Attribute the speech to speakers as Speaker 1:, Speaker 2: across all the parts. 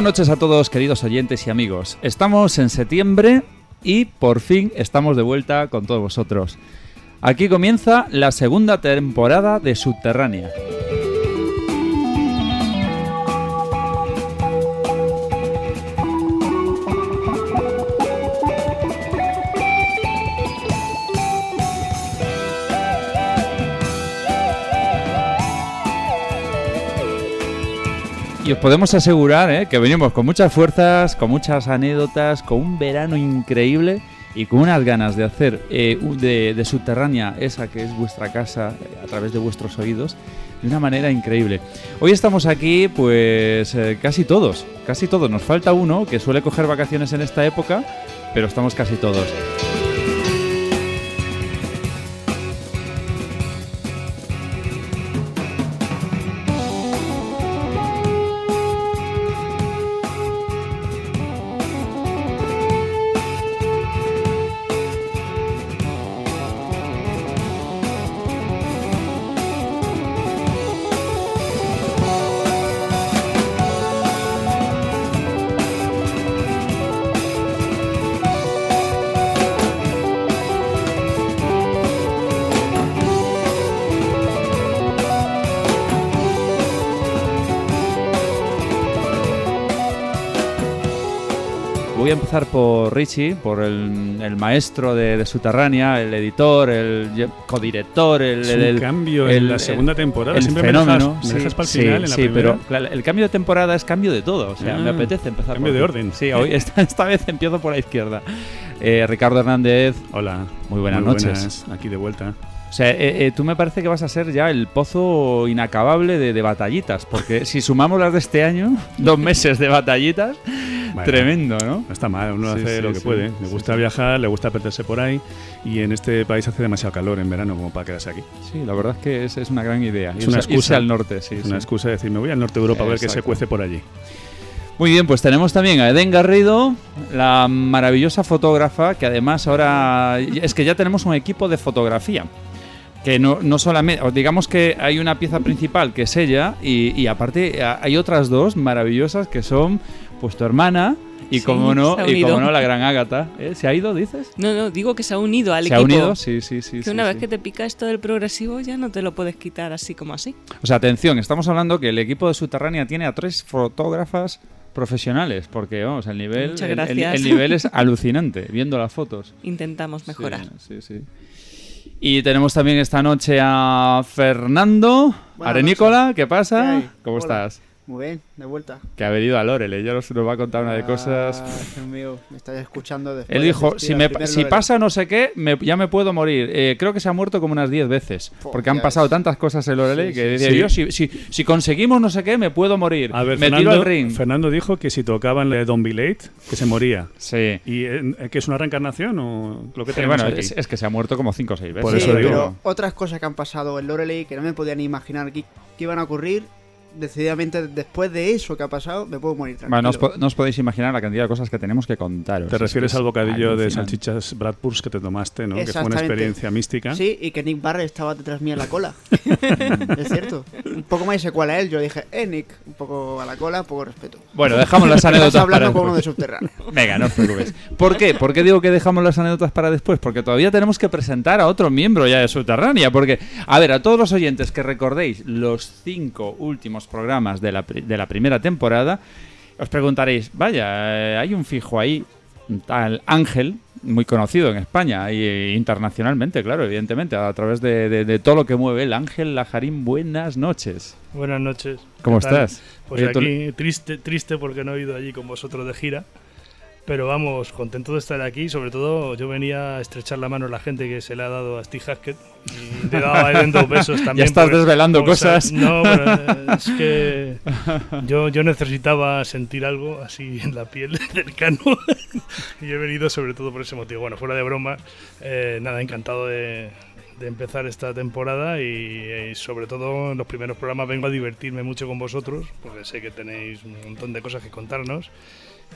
Speaker 1: Buenas noches a todos, queridos oyentes y amigos. Estamos en septiembre y por fin estamos de vuelta con todos vosotros. Aquí comienza la segunda temporada de Subterránea. Y os podemos asegurar ¿eh? que venimos con muchas fuerzas, con muchas anécdotas, con un verano increíble y con unas ganas de hacer eh, de, subterránea esa que es vuestra casa eh, a través de vuestros oídos de una manera increíble. Hoy estamos aquí pues casi todos, casi todos. Nos falta uno que suele coger vacaciones en esta época, pero estamos casi todos. Richie, por el, el maestro de, de, Subterránea, el editor, el codirector, el,
Speaker 2: es
Speaker 1: el,
Speaker 2: cambio en la segunda temporada.
Speaker 1: El
Speaker 2: Siempre
Speaker 1: fenómeno.
Speaker 2: me dejas, me dejas para el
Speaker 1: sí,
Speaker 2: final en la
Speaker 1: sí,
Speaker 2: primera.
Speaker 1: pero claro, el cambio de temporada es cambio de todo. O sea,
Speaker 2: Ah,
Speaker 1: me apetece empezar
Speaker 2: cambio
Speaker 1: por
Speaker 2: de orden.
Speaker 1: Sí, hoy esta, esta vez empiezo por la izquierda. Eh, Ricardo Hernández,
Speaker 2: Hola.
Speaker 1: Muy buenas
Speaker 2: Muy
Speaker 1: noches.
Speaker 2: buenas, Aquí de vuelta.
Speaker 1: O sea, eh, eh, tú me parece que vas a ser ya el pozo inacabable de, de batallitas, porque si sumamos las de este año, dos meses de batallitas,
Speaker 2: Bueno,
Speaker 1: tremendo, ¿no?
Speaker 2: No está mal, uno
Speaker 1: Sí,
Speaker 2: hace
Speaker 1: sí,
Speaker 2: lo que
Speaker 1: sí,
Speaker 2: puede. Le gusta viajar, le gusta perderse por ahí. Y en este país hace demasiado calor en verano como para quedarse aquí.
Speaker 1: Sí, la verdad es que es, es una gran idea.
Speaker 2: Es una
Speaker 1: irse
Speaker 2: excusa.
Speaker 1: al norte, sí.
Speaker 2: Es una excusa de decir, me voy al norte de Europa a ver qué se cuece por allí.
Speaker 1: Muy bien, pues tenemos también a Eden Garrido, la maravillosa fotógrafa, que además ahora es que ya tenemos un equipo de fotografía. Que no, no solamente, digamos que hay una pieza principal que es ella, y, y aparte hay otras dos maravillosas que son pues tu hermana y
Speaker 3: Sí,
Speaker 1: como no,
Speaker 3: se
Speaker 1: y como no la gran Ágata. ¿Eh? ¿Se ha ido, dices?
Speaker 3: No, no, digo que se ha unido al
Speaker 1: ¿Se
Speaker 3: equipo.
Speaker 1: ha unido? Sí, sí, sí.
Speaker 3: Que
Speaker 1: sí,
Speaker 3: una vez que te pica esto del progresivo ya no te lo puedes quitar así como así.
Speaker 1: O sea, atención, estamos hablando que el equipo de Subterránea tiene a tres fotógrafas profesionales, porque vamos, el nivel, el- el-
Speaker 3: gracias.
Speaker 1: el nivel es alucinante, viendo las fotos.
Speaker 3: Intentamos mejorar.
Speaker 1: Sí, sí, sí. Y tenemos también esta noche a Fernando
Speaker 4: Buenas
Speaker 1: Arenícola. ¿Qué pasa? ¿Cómo
Speaker 4: Hola.
Speaker 1: estás?
Speaker 4: Muy bien, de vuelta.
Speaker 1: Que ha venido a Lorel, ya nos, nos va a contar una de cosas.
Speaker 4: Ah, Dios mío, me estáis escuchando después
Speaker 1: Él
Speaker 4: de
Speaker 1: dijo, si, me, si
Speaker 4: Lorel.
Speaker 1: pasa no sé qué, me- ya me puedo morir. Eh, creo que se ha muerto como unas 10 veces.
Speaker 4: Fo,
Speaker 1: Porque han pasado
Speaker 4: ves.
Speaker 1: tantas cosas en Loreley
Speaker 4: Sí,
Speaker 1: que
Speaker 4: sí,
Speaker 1: decía
Speaker 2: sí.
Speaker 1: yo, si, si, si conseguimos no sé qué, me puedo morir.
Speaker 2: A ver,
Speaker 1: me tiro
Speaker 2: Fernando,
Speaker 1: al ring.
Speaker 2: Fernando dijo que si tocaban la de Don't Be Late, que se moría.
Speaker 1: Sí.
Speaker 2: ¿Y eh, que es una reencarnación o lo que
Speaker 1: Sí,
Speaker 2: tenemos
Speaker 1: bueno,
Speaker 2: aquí?
Speaker 1: es, es que se ha muerto como 5 o 6 veces.
Speaker 2: Por
Speaker 4: Sí,
Speaker 2: eso digo.
Speaker 4: pero otras cosas que han pasado en Loreley que no me podía ni imaginar que, que iban a ocurrir decididamente después de eso que ha pasado, me puedo morir tranquilo.
Speaker 1: Bueno, no os, po- no os podéis imaginar la cantidad de cosas que tenemos que contaros.
Speaker 2: Te
Speaker 1: Es
Speaker 2: refieres al bocadillo de salchichas Bradpurs que te tomaste, ¿no? Que fue una experiencia mística.
Speaker 4: Sí, y que Nick Barrett estaba detrás mía en la cola. es cierto. Un poco más se cuál a él. Yo dije, eh, Nick, un poco a la cola, poco respeto.
Speaker 1: Bueno, dejamos las anécdotas
Speaker 4: hablando
Speaker 1: para
Speaker 4: con uno de subterráneo.
Speaker 1: Venga, no os preocupes. ¿Por qué? ¿Por qué digo que dejamos las anécdotas para después? Porque todavía tenemos que presentar a otro miembro ya de Subterránea. Porque, a ver, a todos los oyentes que recordéis los cinco últimos programas de la, de la primera temporada, os preguntaréis, vaya, eh, hay un fijo ahí, tal Ángel, muy conocido en España y eh, internacionalmente, claro, evidentemente, a través de, de- de todo lo que mueve el Ángel Lajarín. Buenas noches.
Speaker 5: Buenas noches.
Speaker 1: ¿Cómo estás?
Speaker 5: Pues
Speaker 1: Oye, tú-
Speaker 5: aquí triste, triste porque no he ido allí con vosotros de gira. Pero vamos, contento de estar aquí. Sobre todo, yo venía a estrechar la mano a la gente que se le ha dado a Steve Haskett. Y le daba dos besos también.
Speaker 1: Ya estás
Speaker 5: porque-
Speaker 1: desvelando
Speaker 5: sea,
Speaker 1: cosas.
Speaker 5: no, es que yo, yo necesitaba sentir algo así en la piel cercano. y he venido sobre todo por ese motivo. Bueno, fuera de broma, eh, nada, encantado de, de empezar esta temporada y, eh, sobre todo en los primeros programas vengo a divertirme mucho con vosotros porque sé que tenéis un montón de cosas que contarnos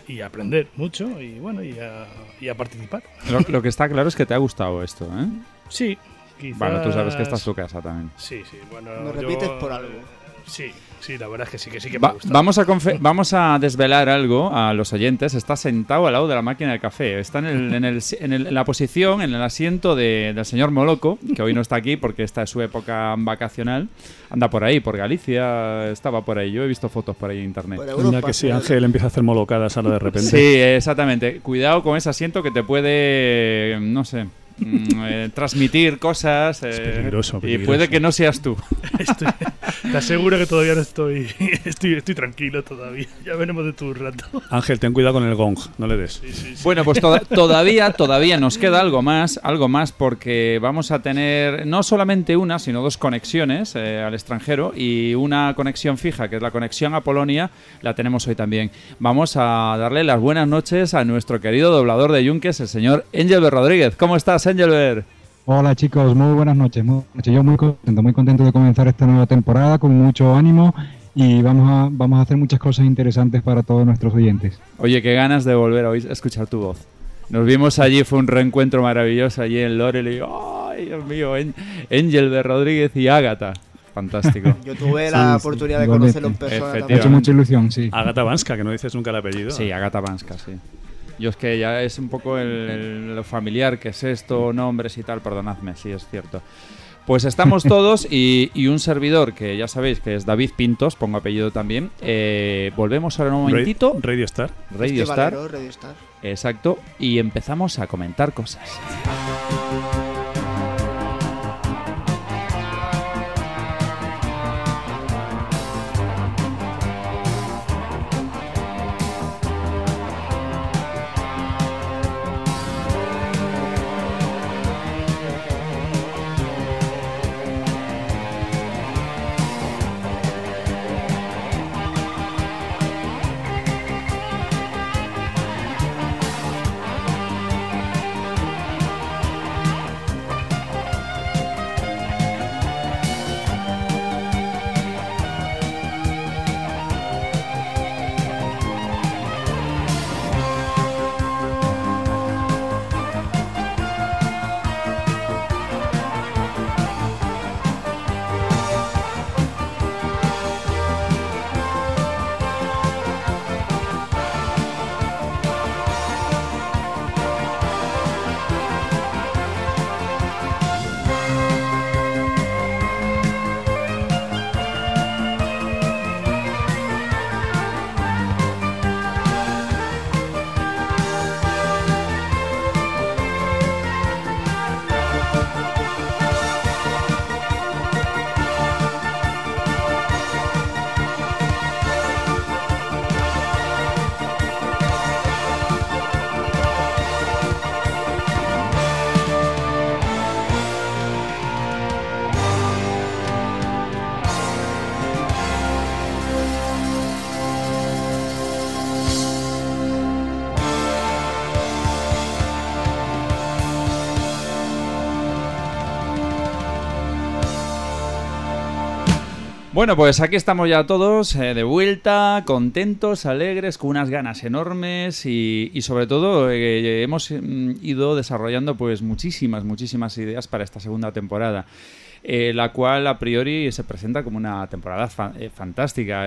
Speaker 5: y a aprender mucho y bueno y a, y a participar.
Speaker 1: Lo, lo que está claro es que te ha gustado esto, ¿eh?
Speaker 5: Sí, quizás...
Speaker 1: Bueno, tú sabes que esta es tu casa también.
Speaker 5: Sí, sí, bueno.
Speaker 4: Lo
Speaker 5: yo-
Speaker 4: repites por algo.
Speaker 5: Sí, sí, la verdad es que sí, que sí que me
Speaker 1: Va-
Speaker 5: gustado.
Speaker 1: vamos, a confe- vamos a desvelar algo a los oyentes. Está sentado al lado de la máquina de café. Está en, el- en el- en el- en la posición, en el asiento de- del señor Moloco, que hoy no está aquí porque esta es su época vacacional. Anda por ahí, por Galicia, estaba por ahí. Yo he visto fotos por ahí en internet.
Speaker 2: Ya que sí, Ángel empieza a hacer molocadas ahora de repente.
Speaker 1: Sí, exactamente. Cuidado con ese asiento que te puede, no sé, mm, eh, transmitir cosas. eh,
Speaker 2: peligroso,
Speaker 1: Y puede que no seas tú.
Speaker 5: Estoy- te aseguro que todavía no estoy, estoy, estoy tranquilo todavía. Ya veremos de tu rato.
Speaker 2: Ángel, ten cuidado con el gong, no le des.
Speaker 5: Sí, sí, sí.
Speaker 1: Bueno, pues toda- todavía, todavía nos queda algo más, algo más porque vamos a tener no solamente una, sino dos conexiones eh, al extranjero y una conexión fija, que es la conexión a Polonia, la tenemos hoy también. Vamos a darle las buenas noches a nuestro querido doblador de Yunques, el señor Engelbert Rodríguez. ¿Cómo estás, Engelbert?
Speaker 6: Hola chicos, muy buenas noches. Muy buenas noches. Yo muy contento, muy contento de comenzar esta nueva temporada con mucho ánimo y vamos a, vamos a hacer muchas cosas interesantes para todos nuestros oyentes.
Speaker 1: Oye, qué ganas de volver a escuchar tu voz. Nos vimos allí, fue un reencuentro maravilloso allí en Lorel y ¡ay, Dios mío! En- Engelbert Rodríguez y Ágata. Fantástico.
Speaker 4: Yo tuve la
Speaker 6: sí,
Speaker 4: oportunidad de conocerlo en persona
Speaker 6: Me ha hecho mucha ilusión, sí.
Speaker 2: Agata Vanska, que no dices nunca el apellido.
Speaker 1: Sí, Agata Vanska, sí. Yo es que ya es un poco el, el- lo familiar que es esto, nombres y tal, perdonadme, sí, es cierto. Pues estamos todos y, y un servidor que ya sabéis que es David Pintos, pongo apellido también. Eh, volvemos ahora un momentito,
Speaker 2: Radio Star.
Speaker 1: Radio
Speaker 4: Este
Speaker 1: Star,
Speaker 4: Valero, Radio Star.
Speaker 1: exacto, y empezamos a comentar cosas. Bueno, pues aquí estamos ya todos eh, de vuelta, contentos, alegres, con unas ganas enormes y, sobre todo eh, hemos mm, ido desarrollando pues muchísimas, muchísimas ideas para esta segunda temporada. eh, la cual a priori se presenta como una temporada fa- fantástica,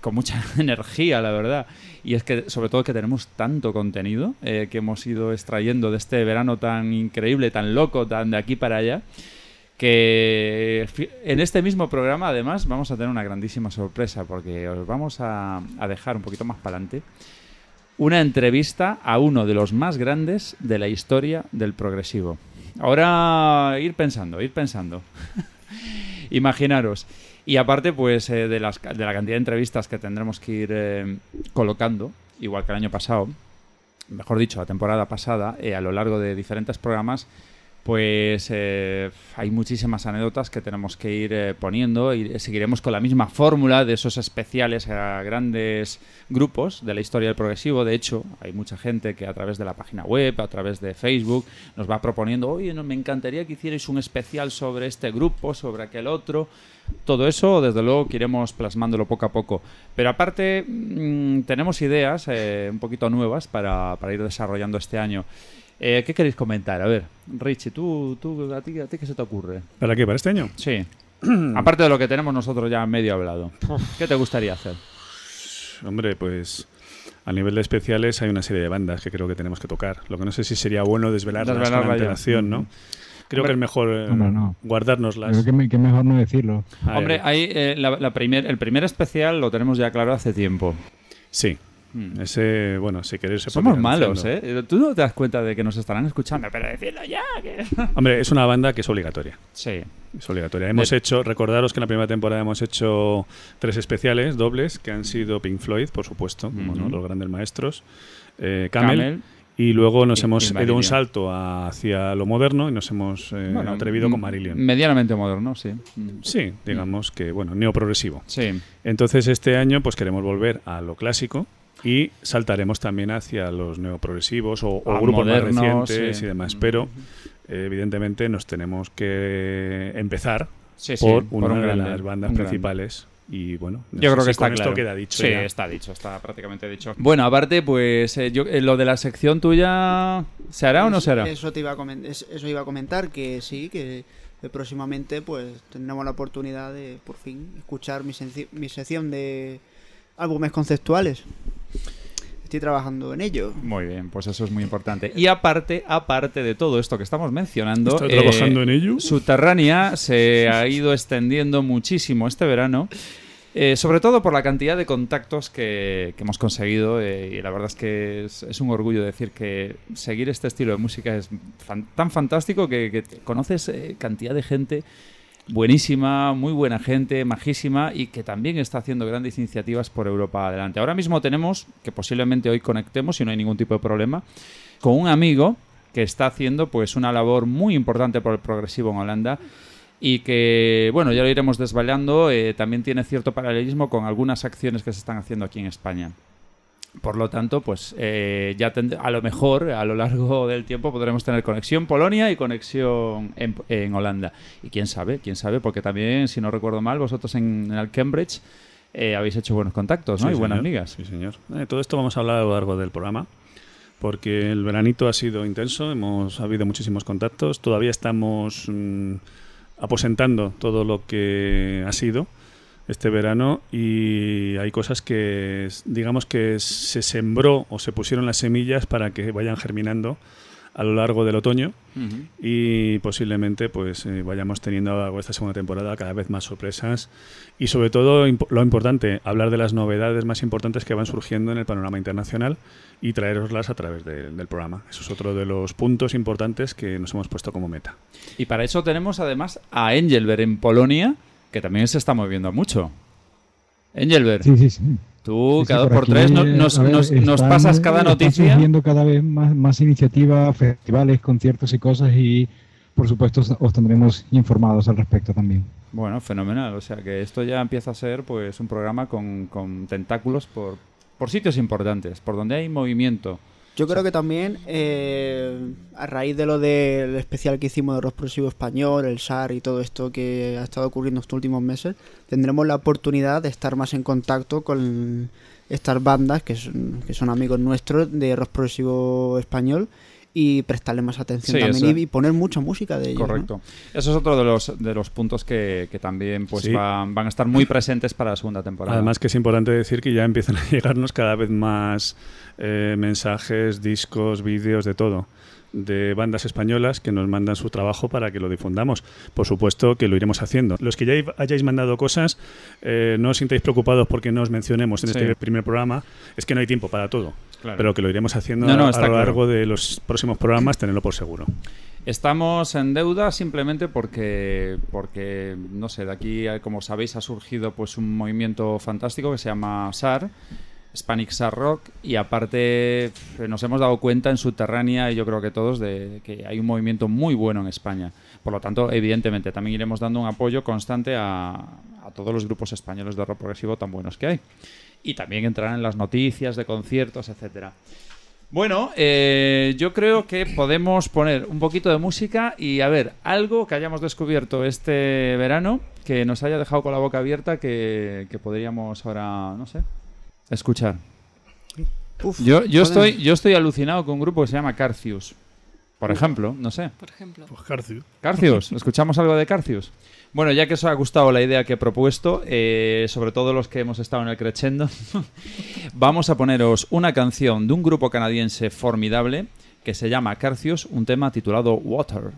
Speaker 1: con mucha energía, la verdad. Y es que, sobre todo, que tenemos tanto contenido que hemos ido extrayendo de este verano tan increíble, tan loco, tan de aquí para allá, que en este mismo programa, además, vamos a tener una grandísima sorpresa, porque os vamos a, dejar un poquito más para adelante una entrevista a uno de los más grandes de la historia del progresivo. Ahora ir pensando, ir pensando. Imaginaros. Y aparte, pues, eh, de, las, de la cantidad de entrevistas que tendremos que ir eh, colocando, igual que el año pasado, mejor dicho, la temporada pasada, eh, a lo largo de diferentes programas, pues eh, hay muchísimas anécdotas que tenemos que ir eh, poniendo y seguiremos con la misma fórmula de esos especiales a grandes grupos de la historia del progresivo. De hecho, hay mucha gente que a través de la página web, a través de Facebook, nos va proponiendo, oye, no, me encantaría que hicierais un especial sobre este grupo, sobre aquel otro. Todo eso, desde luego, que iremos plasmándolo poco a poco. Pero aparte, mm, tenemos ideas eh, un poquito nuevas para, para ir desarrollando este año. Eh, ¿Qué queréis comentar? A ver, Richie, ¿tú, tú, a, ti, ¿a ti qué se te ocurre?
Speaker 2: ¿Para qué? ¿Para este año?
Speaker 1: Sí. Aparte de lo que tenemos nosotros ya medio hablado. ¿Qué te gustaría hacer?
Speaker 2: Hombre, pues a nivel de especiales hay una serie de bandas que creo que tenemos que tocar. Lo que no sé si sería bueno desvelarlas con
Speaker 1: Desvelarla ya.
Speaker 2: antelación, ¿no? Creo que es mejor eh,
Speaker 6: no.
Speaker 2: guardárnoslas.
Speaker 6: Creo que, me- que mejor no decirlo.
Speaker 1: Hombre,
Speaker 2: ahí.
Speaker 1: hay, eh, la, la primer- el primer especial lo tenemos ya claro hace tiempo.
Speaker 2: Sí.
Speaker 1: Hmm.
Speaker 2: Ese, bueno, si queréis
Speaker 1: Somos malos. ¿eh? Tú no te das cuenta de que nos estarán escuchando, pero decirlo ya. Que...
Speaker 2: Hombre, es una banda que es obligatoria.
Speaker 1: Sí.
Speaker 2: Es obligatoria. Hemos
Speaker 1: De-
Speaker 2: hecho, recordaros que en la primera temporada hemos hecho tres especiales dobles, que han sido Pink Floyd, por supuesto, como no,
Speaker 1: Ujú.
Speaker 2: los grandes maestros, eh, Camel,
Speaker 1: Camel.
Speaker 2: y luego nos
Speaker 1: y-
Speaker 2: hemos
Speaker 1: y
Speaker 2: ido un salto hacia lo moderno y nos hemos eh,
Speaker 1: Bueno,
Speaker 2: atrevido con Marillion.
Speaker 1: Medianamente moderno, sí.
Speaker 2: Sí, digamos que, bueno, neoprogresivo.
Speaker 1: Sí.
Speaker 2: Entonces este año pues queremos volver a lo clásico y saltaremos también hacia los neoprogresivos o, o grupos más recientes
Speaker 1: sí.
Speaker 2: y demás. Pero eh, evidentemente nos tenemos que empezar
Speaker 1: Sí, sí,
Speaker 2: por
Speaker 1: por
Speaker 2: una
Speaker 1: un
Speaker 2: de
Speaker 1: grande,
Speaker 2: las bandas
Speaker 1: grande.
Speaker 2: principales. Y bueno, no
Speaker 1: Yo creo
Speaker 2: si
Speaker 1: que está
Speaker 2: con
Speaker 1: claro.
Speaker 2: esto queda dicho.
Speaker 1: Sí,
Speaker 2: ya.
Speaker 1: está dicho, está prácticamente dicho. Bueno, aparte, pues eh, yo, eh, lo de la sección tuya, ¿se hará o no se hará?
Speaker 4: Eso, te iba a comen- es- eso iba a comentar, que sí, que eh, próximamente pues tendremos la oportunidad de por fin escuchar mi, senci- mi sección de álbumes conceptuales. Estoy trabajando en ello.
Speaker 1: Muy bien, pues eso es muy importante. Y aparte, aparte de todo esto que estamos mencionando,
Speaker 2: ¿Está
Speaker 1: eh,
Speaker 2: trabajando en ello?
Speaker 1: Subterránea se ha ido extendiendo muchísimo este verano. eh, sobre todo por la cantidad de contactos que, que hemos conseguido eh, y la verdad es que es, es un orgullo decir que seguir este estilo de música es fan- tan fantástico que, conoces eh, cantidad de gente buenísima, muy buena gente, majísima y que también está haciendo grandes iniciativas por Europa adelante. Ahora mismo tenemos, que posiblemente hoy conectemos si no hay ningún tipo de problema, con un amigo que está haciendo pues una labor muy importante por el progresivo en Holanda y que, bueno, ya lo iremos desvelando, eh, también tiene cierto paralelismo con algunas acciones que se están haciendo aquí en España. Por lo tanto, pues eh, ya a lo mejor a lo largo del tiempo podremos tener conexión Polonia y conexión en, en Holanda. Y quién sabe, quién sabe, porque también, si no recuerdo mal, vosotros en, en el Cambridge eh, habéis hecho buenos contactos, ¿no?
Speaker 2: Sí,
Speaker 1: y buenas
Speaker 2: señor.
Speaker 1: amigas.
Speaker 2: Sí, señor. Eh, todo esto vamos a hablar a lo largo del programa, porque el veranito ha sido intenso, hemos ha habido muchísimos contactos, todavía estamos mm, aposentando todo lo que ha sido este verano y hay cosas que digamos que se sembró o se pusieron las semillas para que vayan germinando a lo largo del otoño y posiblemente pues eh, vayamos teniendo a lo largo de esta segunda temporada cada vez más sorpresas y sobre todo imp- lo importante hablar de las novedades más importantes que van surgiendo en el panorama internacional y traeroslas a través de- del programa. Eso es otro de los puntos importantes que nos hemos puesto como meta.
Speaker 1: Y para eso tenemos además a Engelberg en Polonia, que también se está moviendo mucho. Engelberg,
Speaker 6: Sí, sí, sí.
Speaker 1: tú cada dos
Speaker 6: por
Speaker 1: tres no- nos,
Speaker 6: ver,
Speaker 1: nos- nos
Speaker 6: están-
Speaker 1: pasas cada
Speaker 6: están
Speaker 1: noticia.
Speaker 6: surgiendo cada vez más, más iniciativas, festivales, conciertos y cosas y por supuesto os, os tendremos informados al respecto también.
Speaker 1: Bueno, fenomenal. O sea que esto ya empieza a ser pues un programa con, con tentáculos por, por sitios importantes, por donde hay movimiento.
Speaker 4: Yo creo que también, eh, a raíz de lo del especial que hicimos de rock progresivo español, el SAR y todo esto que ha estado ocurriendo estos últimos meses, tendremos la oportunidad de estar más en contacto con estas bandas que son, que son amigos nuestros de rock progresivo español y prestarle más atención
Speaker 7: Sí,
Speaker 4: también y, y poner mucha música de ellos. ¿no?
Speaker 7: Correcto. Eso es otro de los, de los puntos que, que también pues
Speaker 2: Sí.
Speaker 7: van, van a estar muy presentes para la segunda temporada.
Speaker 2: Además que es importante decir que ya empiezan a llegarnos cada vez más eh, mensajes, discos, vídeos, de todo de bandas españolas que nos mandan su trabajo para que lo difundamos. Por supuesto que lo iremos haciendo. Los que ya hay- hayáis mandado cosas, eh, no os sintáis preocupados porque no os mencionemos en
Speaker 7: Sí.
Speaker 2: este primer programa. Es que no hay tiempo para todo.
Speaker 7: Claro.
Speaker 2: Pero que lo iremos haciendo
Speaker 7: No, no,
Speaker 2: a, lo
Speaker 7: claro.
Speaker 2: largo de los próximos programas, tenerlo por seguro.
Speaker 7: Estamos en deuda simplemente porque, porque no sé, de aquí, eh, como sabéis, ha surgido pues un movimiento fantástico que se llama SAR, Hispanic SAR Rock, y aparte nos hemos dado cuenta en Subterránea, y yo creo que todos, de que hay un movimiento muy bueno en España. Por lo tanto, evidentemente, también iremos dando un apoyo constante a, a todos los grupos españoles de rock progresivo tan buenos que hay. Y también entrarán en las noticias de conciertos, etcétera. Bueno, eh, yo creo que podemos poner un poquito de música y a ver, algo que hayamos descubierto este verano que nos haya dejado con la boca abierta que, que podríamos ahora, no sé, escuchar.
Speaker 4: Uf,
Speaker 7: Yo, yo, estoy, yo estoy alucinado con un grupo que se llama Carcius. Por ejemplo, no sé.
Speaker 8: Por ejemplo.
Speaker 5: Pues Carcio.
Speaker 7: Carcius, ¿escuchamos algo de Carcius? Bueno, ya que os ha gustado la idea que he propuesto, eh, sobre todo los que hemos estado en el Crescendo, vamos a poneros una canción de un grupo canadiense formidable que se llama Carcius, un tema titulado Water.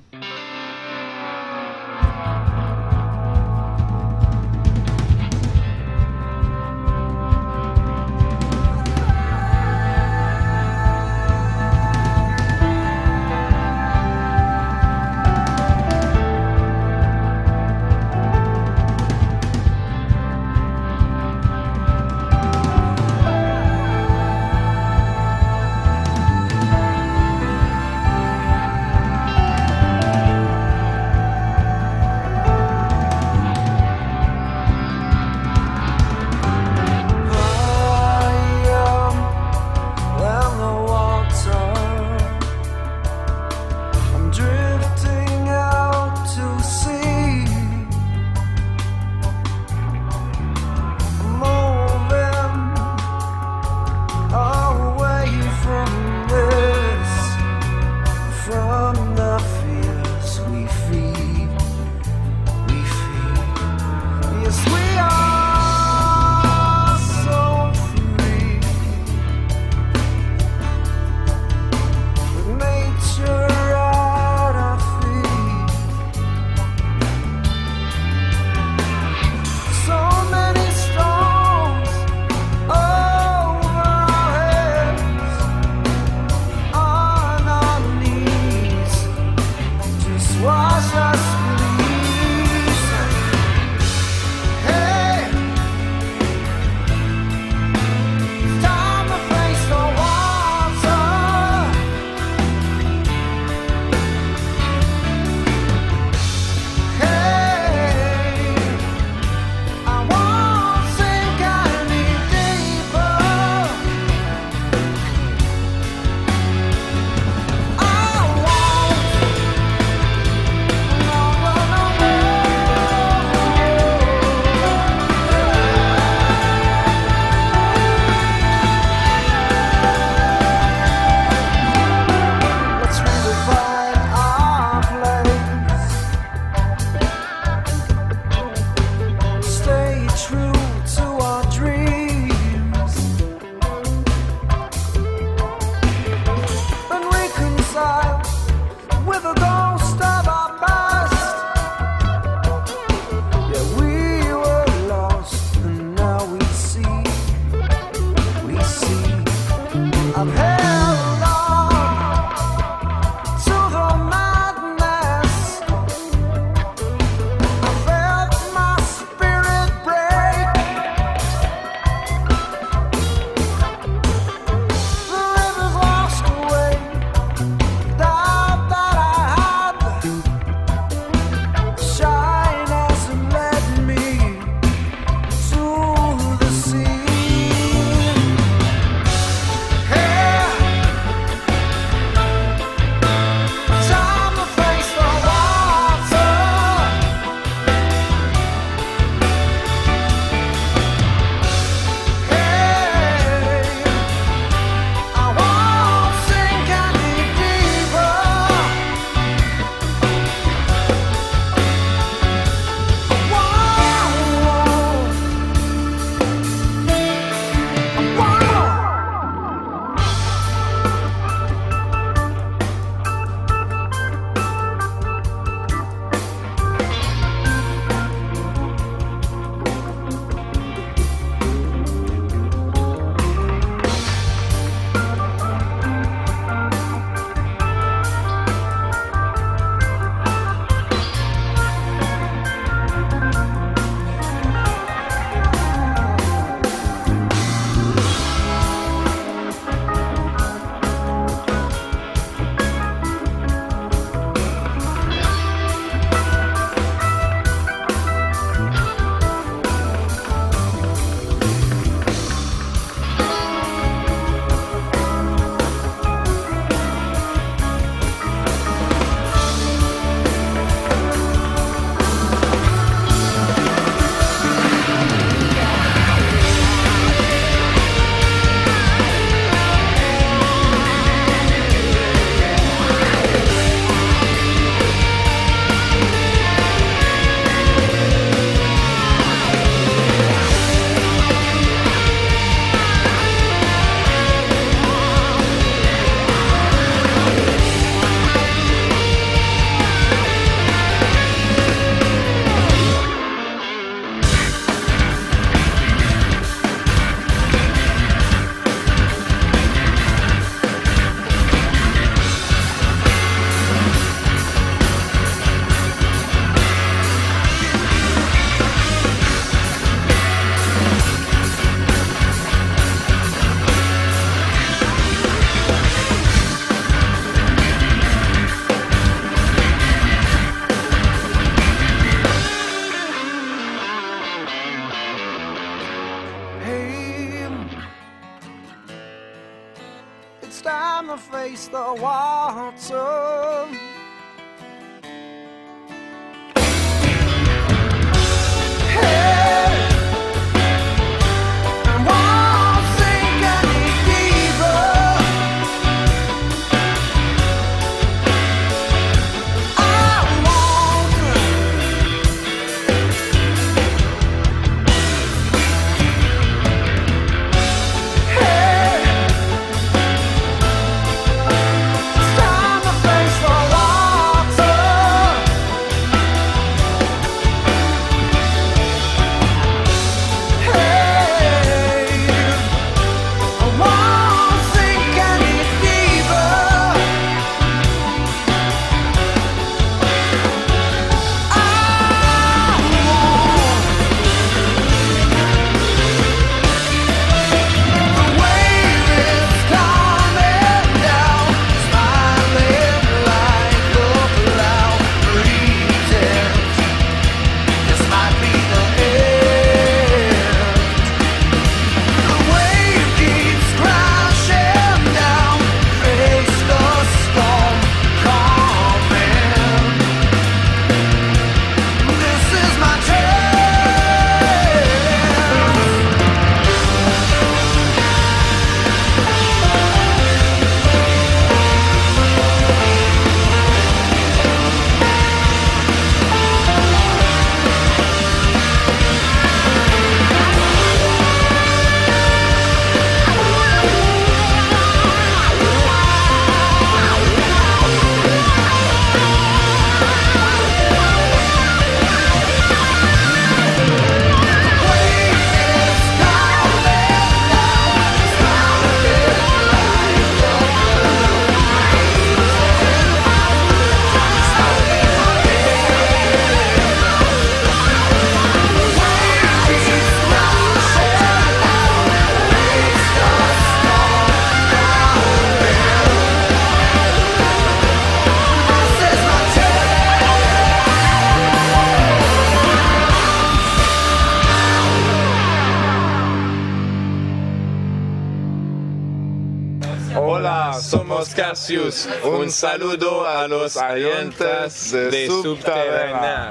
Speaker 9: Cassius. Un saludo a los oyentes de Subterránea.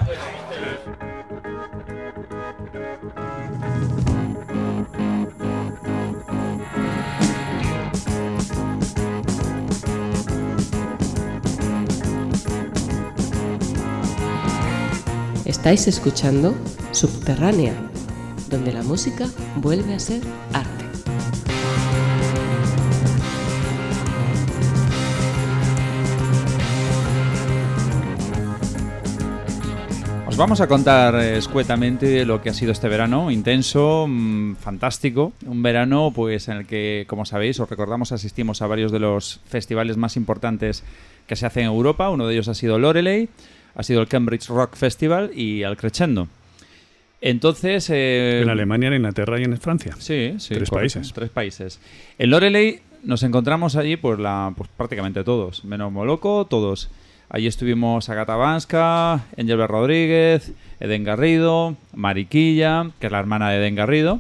Speaker 3: Estáis escuchando Subterránea, donde la música vuelve a ser arte.
Speaker 1: Os vamos a contar escuetamente lo que ha sido este verano, intenso, mm, fantástico. Un verano pues en el que, como sabéis, os recordamos, asistimos a varios de los festivales más importantes que se hacen en Europa. Uno de ellos ha sido Loreley, ha sido el Cambridge Rock Festival y el Crescendo. Entonces... eh,
Speaker 2: En Alemania, en Inglaterra y en Francia.
Speaker 1: Sí, sí.
Speaker 2: Tres
Speaker 1: correcto,
Speaker 2: países.
Speaker 1: Tres países. En Loreley nos encontramos allí pues, la, pues prácticamente todos, menos Moloco, todos. Allí estuvimos Agata Banska, Angel Rodríguez, Eden Garrido, Mariquilla, que es la hermana de Eden Garrido.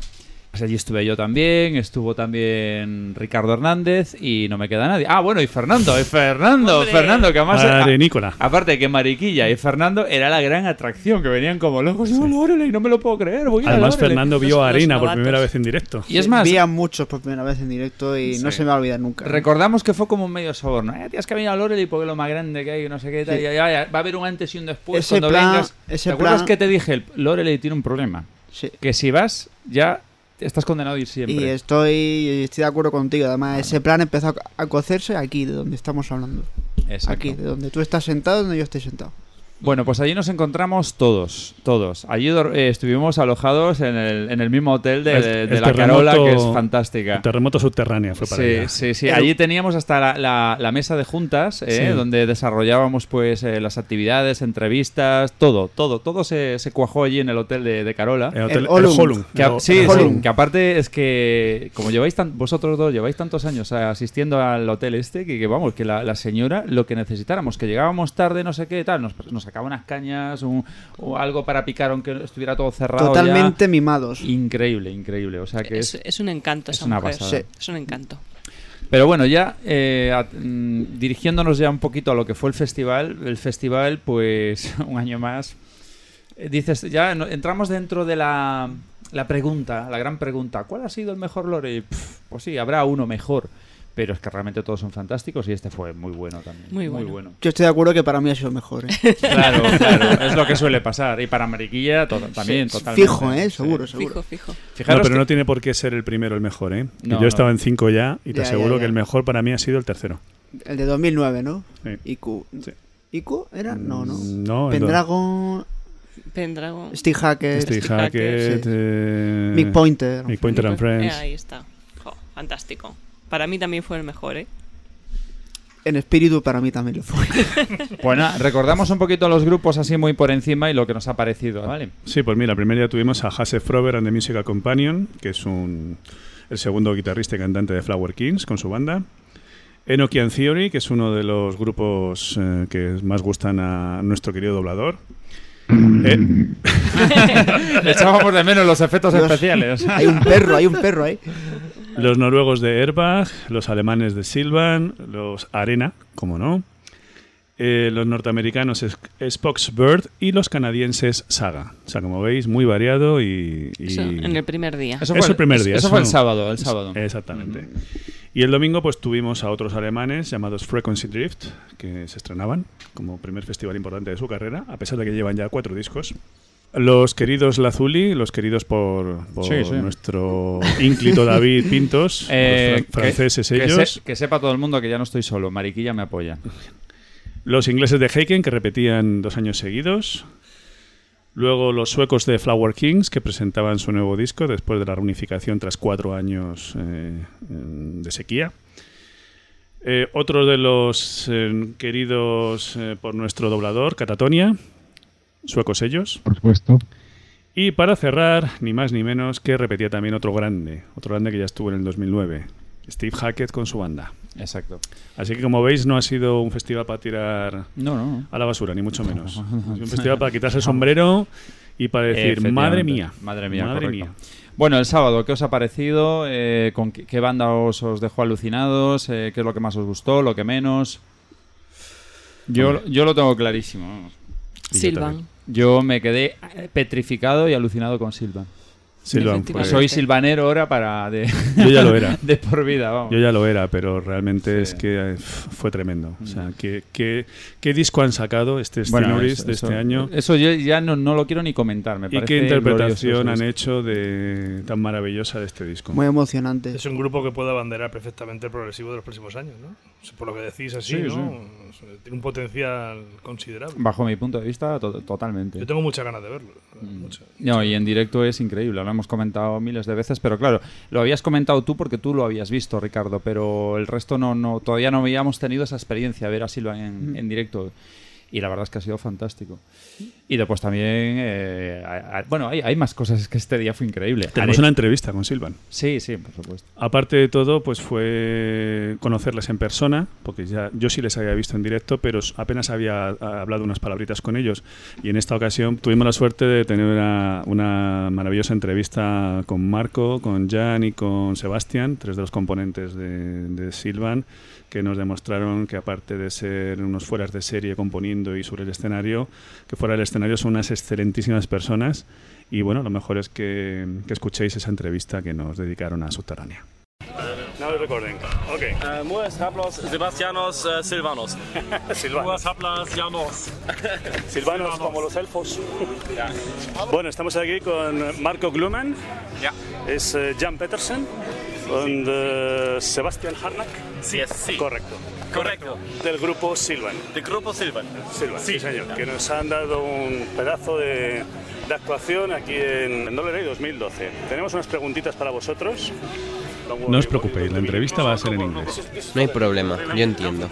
Speaker 1: Pues allí estuve yo también, estuvo también Ricardo Hernández y no me queda nadie. Ah, bueno, y Fernando, y Fernando,
Speaker 3: ¡Hombre!
Speaker 1: Fernando, que además...
Speaker 2: Madre
Speaker 1: a-
Speaker 2: Nicola.
Speaker 1: Aparte que Mariquilla y Fernando era la gran atracción, que venían como locos. Y yo, Loreley, no me lo puedo creer. voy a
Speaker 2: Además,
Speaker 1: Loreley".
Speaker 2: Fernando vio a Arena por primera vez en directo.
Speaker 1: Y es más,
Speaker 4: Vi a muchos por primera vez en directo y no se me va a olvidar nunca.
Speaker 1: Recordamos que fue como un medio soborno. Eh, tienes que venir a Loreley porque es lo más grande que hay, no sé qué. tal,
Speaker 4: Sí.
Speaker 1: ya, ya, ya. Va a haber un antes y un después
Speaker 4: Ese
Speaker 1: cuando
Speaker 4: plan-
Speaker 1: vengas.
Speaker 4: ese
Speaker 1: ¿Te acuerdas
Speaker 4: plan-
Speaker 1: que te dije? El Loreley tiene un problema.
Speaker 4: Sí.
Speaker 1: Que si vas, ya estás condenado a ir siempre.
Speaker 4: Y estoy, estoy de acuerdo contigo. Además, ese plan empezó a- a cocerse aquí, de donde estamos hablando.
Speaker 1: Exacto.
Speaker 4: Aquí, de donde tú estás sentado, donde yo estoy sentado.
Speaker 1: Bueno, pues allí nos encontramos todos, todos. Allí eh, estuvimos alojados en el, en el mismo hotel de,
Speaker 2: El-
Speaker 1: de-
Speaker 2: el
Speaker 1: de la Carola, que es fantástica.
Speaker 2: El terremoto subterráneo fue para
Speaker 1: Sí,
Speaker 2: ella.
Speaker 1: sí, sí. Allí teníamos hasta la, la- la mesa de juntas, ¿eh?
Speaker 2: Sí.
Speaker 1: donde desarrollábamos pues eh, las actividades, entrevistas, todo, todo, todo se, se cuajó allí en el hotel de, de Carola.
Speaker 2: El hotel
Speaker 4: El
Speaker 2: el
Speaker 4: Olum.
Speaker 2: Holum.
Speaker 1: Que a-
Speaker 2: El-
Speaker 1: sí, sí, que aparte es que como lleváis tan, vosotros dos lleváis tantos años asistiendo al hotel este que, que vamos que la, la señora lo que necesitáramos que llegábamos tarde no sé qué tal nos, nos sacaba unas cañas un- o algo para picar aunque estuviera todo cerrado ya.
Speaker 4: Totalmente mimados.
Speaker 1: increíble increíble o sea que
Speaker 3: Es,
Speaker 1: es,
Speaker 3: es un encanto
Speaker 1: es
Speaker 3: esa
Speaker 1: una
Speaker 3: mujer.
Speaker 1: pasada.
Speaker 4: Sí.
Speaker 3: Es un encanto.
Speaker 1: Pero bueno, ya eh, a- mm, dirigiéndonos ya un poquito a lo que fue el festival, el festival, pues un año más. eh, dices, ya no- entramos dentro de la, la pregunta, la gran pregunta: ¿cuál ha sido el mejor lore? Pues sí, habrá uno mejor. Pero es que realmente todos son fantásticos y este fue muy bueno también.
Speaker 3: Muy bueno.
Speaker 4: Yo estoy de acuerdo que para mí ha sido mejor. ¿eh?
Speaker 1: Claro, claro, es lo que suele pasar. Y para Mariquilla to- también,
Speaker 4: Sí,
Speaker 1: totalmente.
Speaker 4: Fijo, ¿eh?
Speaker 1: Sí.
Speaker 4: Seguro, seguro.
Speaker 3: Fijo, fijo.
Speaker 1: Fijaros
Speaker 2: no, pero
Speaker 1: que-
Speaker 2: no tiene por qué ser el primero el mejor, ¿eh?
Speaker 1: No,
Speaker 2: yo
Speaker 1: no.
Speaker 2: estaba en 5 ya y te
Speaker 4: Ya,
Speaker 2: aseguro
Speaker 4: ya.
Speaker 2: que el mejor para mí ha sido el tercero.
Speaker 4: El de 2009, ¿no?
Speaker 2: Sí.
Speaker 4: IQ.
Speaker 2: Sí.
Speaker 4: ¿IQ era? No, no.
Speaker 2: Mm, No, el do-
Speaker 4: Pendragon,
Speaker 3: Pendragon.
Speaker 4: Steve Hackett,
Speaker 2: Steve
Speaker 3: Hackett,
Speaker 2: eh,
Speaker 4: Mick Pointer.
Speaker 2: Mick Pointer and
Speaker 3: Eh,
Speaker 2: Friends.
Speaker 3: ahí está. Jo, fantástico. Para mí también fue el mejor, ¿eh?
Speaker 4: En espíritu para mí también lo fue.
Speaker 1: Bueno, recordamos un poquito los grupos así muy por encima y lo que nos ha parecido, ¿vale?
Speaker 2: Sí, pues mira, primero ya tuvimos a Hasse Frober and the Musical Companion, que es un, el segundo guitarrista y cantante de Flower Kings con su banda. Enochian Theory, que es uno de los grupos eh, que más gustan a nuestro querido doblador. Eh,
Speaker 1: Echábamos de menos los efectos
Speaker 4: Dios.
Speaker 1: especiales.
Speaker 4: hay un perro, hay un perro ahí.
Speaker 2: los noruegos de Erbach, los alemanes de Silvan, los Arena, como no, eh, los norteamericanos es- Spoxbird y los canadienses Saga. O sea, como veis, muy variado y... y-
Speaker 3: Eso, en el primer día.
Speaker 1: Eso
Speaker 2: Eso el primer día,
Speaker 1: Eso
Speaker 2: eso
Speaker 1: fue el sábado, el sábado.
Speaker 2: Exactamente. Y el domingo pues tuvimos a otros alemanes llamados Frequency Drift, que se estrenaban como primer festival importante de su carrera, a pesar de que llevan ya cuatro discos. Los queridos Lazuli, los queridos por, por
Speaker 1: Sí, sí.
Speaker 2: nuestro ínclito David Pintos,
Speaker 1: Eh,
Speaker 2: los fran- franceses
Speaker 1: que, que
Speaker 2: ellos,
Speaker 1: se- que sepa todo el mundo que ya no estoy solo. Mariquilla me apoya.
Speaker 2: los ingleses de Heiken, que repetían dos años seguidos, luego los suecos de Flower Kings, que presentaban su nuevo disco después de la reunificación tras cuatro años eh, de sequía. Eh, otro de los eh, queridos por nuestro doblador, Catatonia, suecos ellos.
Speaker 6: Por supuesto.
Speaker 2: Y para cerrar, ni más ni menos que repetía también otro grande, otro grande que ya estuvo en el 2009, Steve Hackett con su banda.
Speaker 1: Exacto.
Speaker 2: Así que como veis no ha sido un festival para tirar
Speaker 1: No, no.
Speaker 2: a la basura, ni mucho menos. Sido un festival para quitarse el sombrero y para decir, madre mía,
Speaker 1: Madre mía,
Speaker 2: madre
Speaker 1: correcto.
Speaker 2: mía.
Speaker 1: Bueno, el sábado, ¿qué os ha parecido? Eh, ¿Con qué, qué banda os, os dejó alucinados? Eh, ¿Qué es lo que más os gustó? ¿Lo que menos? Yo, yo lo tengo clarísimo.
Speaker 3: Silvan.
Speaker 1: Yo me quedé eh, petrificado y alucinado con Silvan.
Speaker 2: Silvan fue-
Speaker 1: Soy silvanero ahora para de,
Speaker 2: Yo ya lo era.
Speaker 1: de por vida, vamos.
Speaker 2: Yo ya lo era, pero realmente
Speaker 1: Sí.
Speaker 2: es que eh, fue tremendo. O sea, ¿qué, qué, qué disco han sacado este
Speaker 1: Bueno, eso-
Speaker 2: de
Speaker 1: eso-
Speaker 2: este año?
Speaker 1: Eso yo ya no, no lo quiero ni comentar. Me
Speaker 2: ¿Y
Speaker 1: parece
Speaker 2: qué interpretación han hecho de tan maravillosa de este disco?
Speaker 4: Muy emocionante.
Speaker 5: Es un grupo que puede abanderar perfectamente el progresivo de los próximos años, ¿no? Por lo que decís así,
Speaker 1: Sí,
Speaker 5: ¿no? Tiene un potencial considerable.
Speaker 1: Bajo mi punto de vista, to- totalmente.
Speaker 5: Yo tengo muchas ganas de verlo.
Speaker 1: Mm.
Speaker 5: muchas.
Speaker 1: No, y en directo es increíble, lo hemos comentado miles de veces, pero claro, lo habías comentado tú porque tú lo habías visto, Ricardo, pero el resto no, no todavía no habíamos tenido esa experiencia, ver a Silva en, en directo. Y la verdad es que ha sido fantástico. Y después también, eh, a- a- bueno, hay, hay más cosas, es que este día fue increíble.
Speaker 2: Tenemos
Speaker 1: Haré-
Speaker 2: una entrevista con Silvan.
Speaker 1: Sí, sí, por supuesto.
Speaker 2: Aparte de todo, pues fue conocerles en persona, porque ya yo sí les había visto en directo, pero apenas había hablado unas palabritas con ellos. Y en esta ocasión tuvimos la suerte de tener una, una maravillosa entrevista con Marco, con Jan y con Sebastián, tres de los componentes de, de Silvan, que nos demostraron que aparte de ser unos fueras de serie componiendo y sobre el escenario, que fuera del escenario son unas excelentísimas personas. Y bueno, lo mejor es que, que escuchéis esa entrevista que nos dedicaron a Subterránea. Now recording. Okay.
Speaker 10: Uh, Mues hablas Sebastianos uh, Silvanos.
Speaker 2: Silvanos.
Speaker 10: hablas Janos.
Speaker 2: Silvanos como los elfos. Bueno, estamos aquí con Marco Gluman,
Speaker 10: Ja.
Speaker 2: es eh, Jan Petersen y eh, Sebastian Harnack.
Speaker 10: Sí, sí.
Speaker 2: Correcto.
Speaker 10: Correcto.
Speaker 2: Del grupo Silvan.
Speaker 10: De Grupo Silvan.
Speaker 2: Silvan, sí,
Speaker 10: Sí.
Speaker 2: señor. Que nos han dado un pedazo de, de actuación aquí en, en Dollar Day 2012. Tenemos unas preguntitas para vosotros. No os preocupéis, la entrevista va a ser en inglés.
Speaker 11: No hay problema, yo entiendo.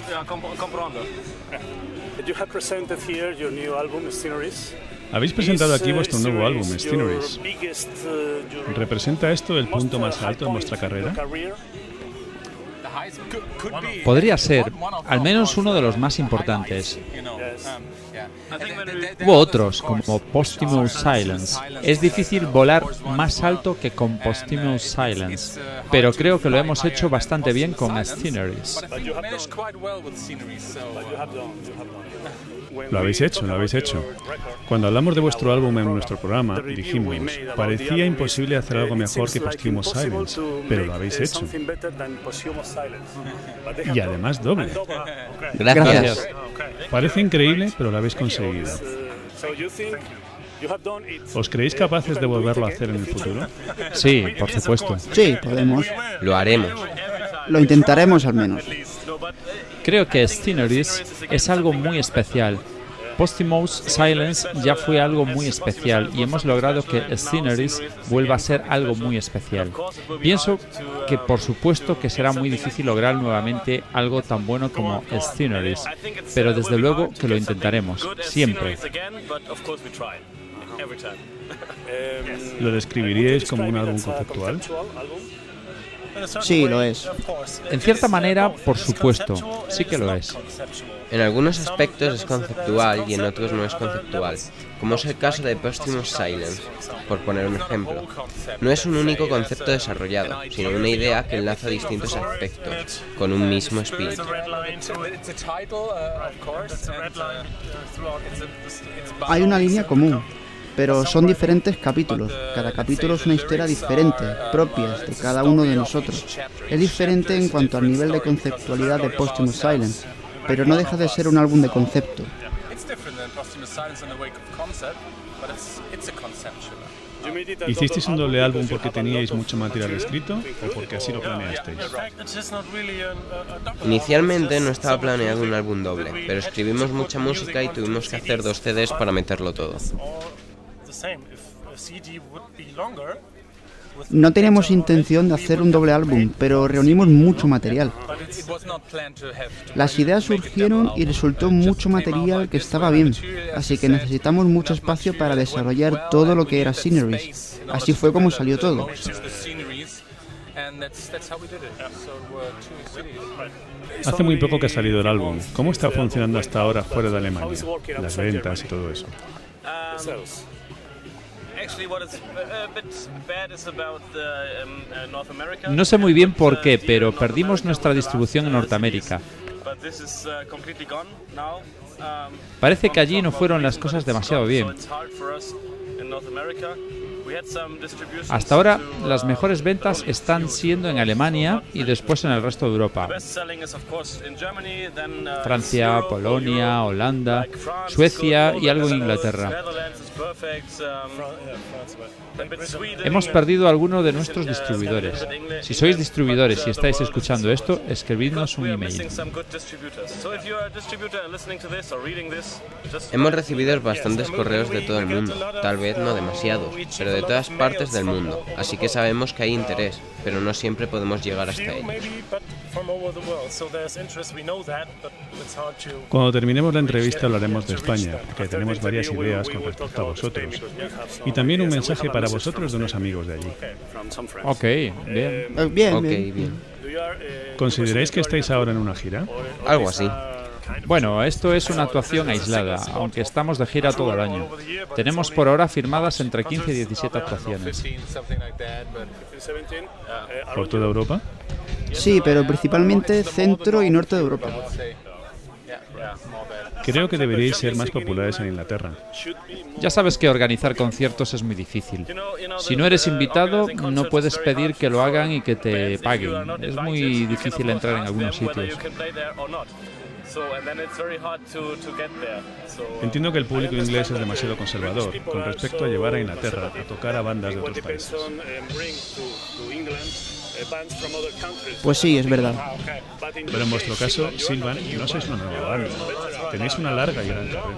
Speaker 2: You have presented here your new album, Sceneries. Habéis presentado aquí vuestro nuevo álbum, Sceneries. ¿Representa esto el punto más alto de vuestra carrera?
Speaker 1: Podría ser, al menos uno de los más importantes.
Speaker 10: Know. Um,
Speaker 1: Hubo otros, como Posthumous Silence. Es difícil volar más alto que con Posthumous Silence. pero creo que lo hemos hecho bastante bien con Sceneries.
Speaker 2: Lo habéis hecho, lo habéis hecho. Cuando hablamos de vuestro álbum en nuestro programa, dijimos, parecía imposible hacer algo mejor que Posthumous Silence, pero lo habéis hecho. Y además doble.
Speaker 11: Gracias.
Speaker 2: Parece increíble, pero lo habéis conseguido. ¿Os creéis capaces de volverlo a hacer en el futuro?
Speaker 1: Sí, por supuesto.
Speaker 4: Sí, podemos.
Speaker 11: Lo haremos.
Speaker 4: Lo intentaremos al menos.
Speaker 1: Creo que Sceneries es algo muy especial. Posthumous Silence ya fue algo muy especial y hemos logrado que Sceneries vuelva a ser algo muy especial. Pienso que por supuesto que será muy difícil lograr nuevamente algo tan bueno como Sceneries, pero desde luego que lo intentaremos, siempre.
Speaker 2: ¿Lo describiríais como un álbum conceptual?
Speaker 4: Sí, lo es.
Speaker 1: En cierta manera, por supuesto, sí que lo es.
Speaker 11: En algunos aspectos es conceptual y en otros no es conceptual, como es el caso de Posthumous Silence, por poner un ejemplo. No es un único concepto desarrollado, sino una idea que enlaza distintos aspectos, con un mismo espíritu.
Speaker 4: Hay una línea común, pero son diferentes capítulos. Cada capítulo es una historia diferente, propias de cada uno de nosotros. Es diferente en cuanto al nivel de conceptualidad de Posthumous Silence, pero no deja de ser un álbum de concepto.
Speaker 2: ¿Hicisteis un doble álbum porque teníais mucho material escrito o porque así lo planeasteis?
Speaker 11: Inicialmente no estaba planeado un álbum doble, pero escribimos mucha música y tuvimos que hacer dos CDs para meterlo todo.
Speaker 4: No teníamos intención de hacer un doble álbum, pero reunimos mucho material. Las ideas surgieron y resultó mucho material que estaba bien, así que necesitamos mucho espacio para desarrollar todo lo que era Sceneries. Así fue como salió todo.
Speaker 2: Hace muy poco que ha salido el álbum. ¿Cómo está funcionando hasta ahora fuera de Alemania? Las ventas y todo eso.
Speaker 1: No sé muy bien por qué, pero perdimos nuestra distribución en Norteamérica. Parece que allí no fueron las cosas demasiado bien. Hasta ahora, las mejores ventas están siendo en Alemania y después en el resto de Europa. Francia, Polonia, Holanda, Suecia y algo en Inglaterra. Hemos perdido a alguno de nuestros distribuidores. Si sois distribuidores y estáis escuchando esto, escribidnos un email.
Speaker 11: Hemos recibido bastantes correos de todo el mundo, tal vez no demasiados, pero de todas partes del mundo, así que sabemos que hay interés, pero no siempre podemos llegar hasta ellos.
Speaker 2: Cuando terminemos la entrevista hablaremos de España, porque tenemos varias ideas con respecto a vosotros. Y también un mensaje para vosotros de unos amigos de allí.
Speaker 1: Ok, bien.
Speaker 4: Eh, Bien, bien.
Speaker 11: bien.
Speaker 2: ¿Consideráis que estáis ahora en una gira?
Speaker 11: Algo así.
Speaker 1: Bueno, esto es una actuación aislada, aunque estamos de gira todo el año. Tenemos por ahora firmadas entre 15 y 17 actuaciones.
Speaker 2: ¿Por toda Europa?
Speaker 4: Sí, pero principalmente centro y norte de Europa.
Speaker 2: Creo que deberíais ser más populares en Inglaterra.
Speaker 1: Ya sabes que organizar conciertos es muy difícil. Si no eres invitado, no puedes pedir que lo hagan y que te paguen. Es muy difícil entrar en algunos sitios.
Speaker 2: Entiendo que el público inglés es demasiado conservador con respecto a llevar a Inglaterra a tocar a bandas de otros países.
Speaker 4: Pues sí, es verdad.
Speaker 2: Pero en vuestro caso, Silvan, no sois una nueva banda. Tenéis una larga y gran carrera.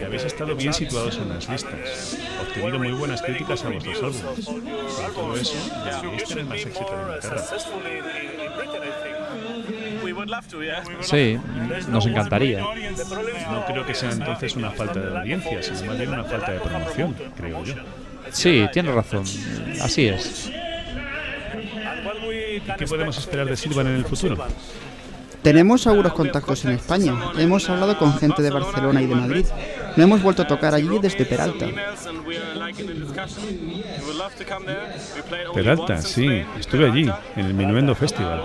Speaker 2: Y habéis estado bien situados en las listas, obtenido muy buenas críticas a vuestros álbumes. Con todo eso, deberíais tener más éxito en Inglaterra.
Speaker 1: Sí, nos encantaría.
Speaker 2: No creo que sea entonces una falta de audiencia, sino más bien una falta de promoción, creo yo.
Speaker 1: Sí, tienes razón. Así es.
Speaker 2: ¿Y qué podemos esperar de Silvan en el futuro?
Speaker 4: Tenemos seguros contactos en España. Hemos hablado con gente de Barcelona y de Madrid.
Speaker 10: No hemos vuelto a tocar allí desde Peralta.
Speaker 2: Peralta, sí, estuve allí, en el Minuendo Festival.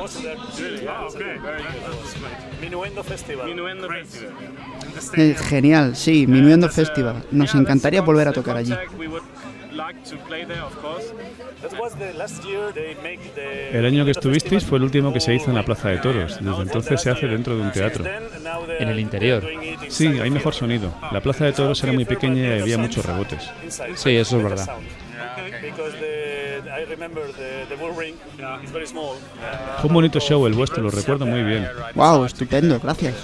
Speaker 10: Eh, genial, sí, Minuendo Festival. Nos encantaría volver a tocar allí.
Speaker 2: El año que estuvisteis fue el último que se hizo en la Plaza de Toros. Desde entonces se hace dentro de un teatro.
Speaker 12: En el interior.
Speaker 2: Sí, hay mejor sonido. La Plaza de Toros era muy pequeña y había muchos rebotes.
Speaker 12: Sí, eso es verdad.
Speaker 2: Fue un bonito show el vuestro, lo recuerdo muy bien.
Speaker 10: Wow, estupendo, gracias.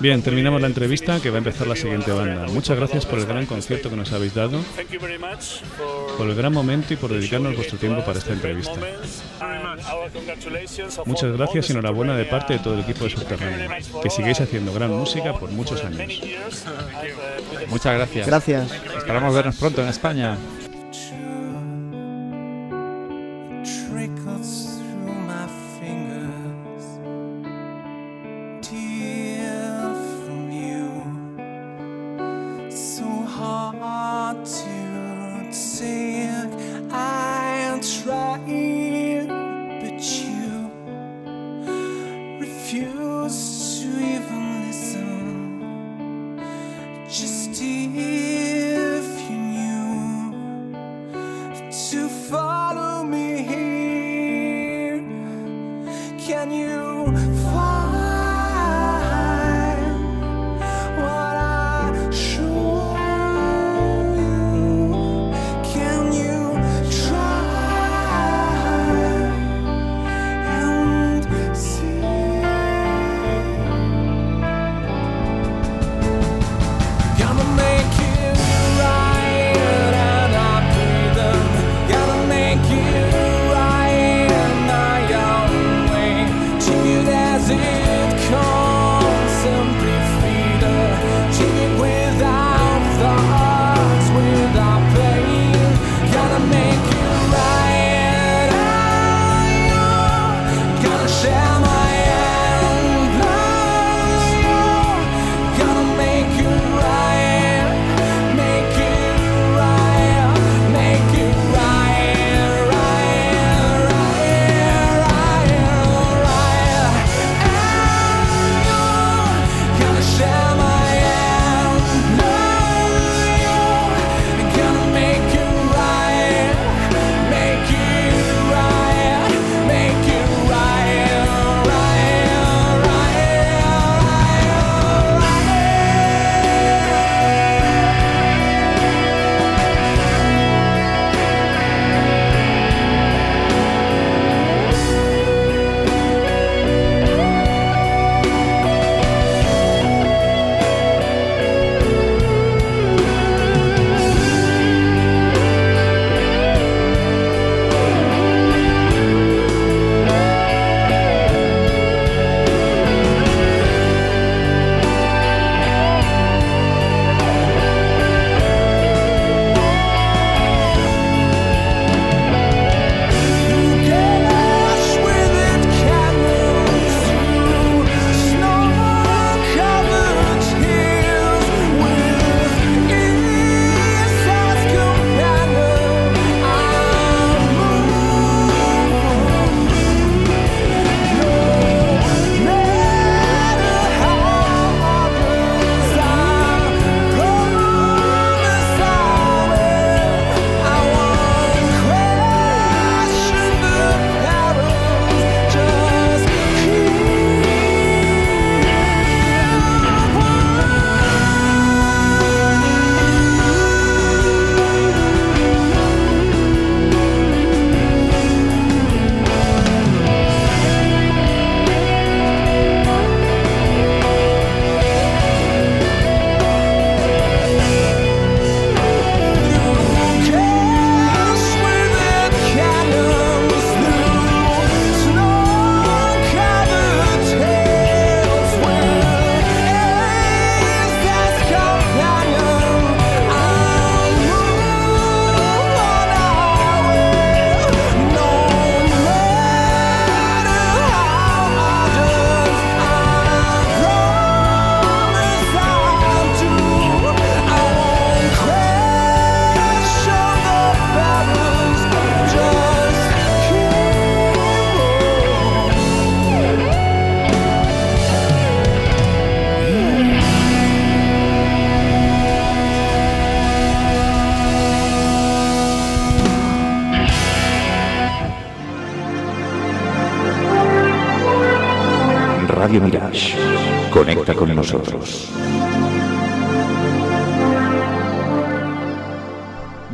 Speaker 2: Bien, terminamos la entrevista que va a empezar la siguiente banda. Muchas gracias por el gran concierto que nos habéis dado, por el gran momento y por dedicarnos vuestro tiempo para esta entrevista. Muchas gracias y enhorabuena de parte de todo el equipo de Subterráneo. Que sigáis haciendo gran música por muchos años.
Speaker 12: Muchas gracias.
Speaker 10: Gracias.
Speaker 12: Esperamos vernos pronto en España.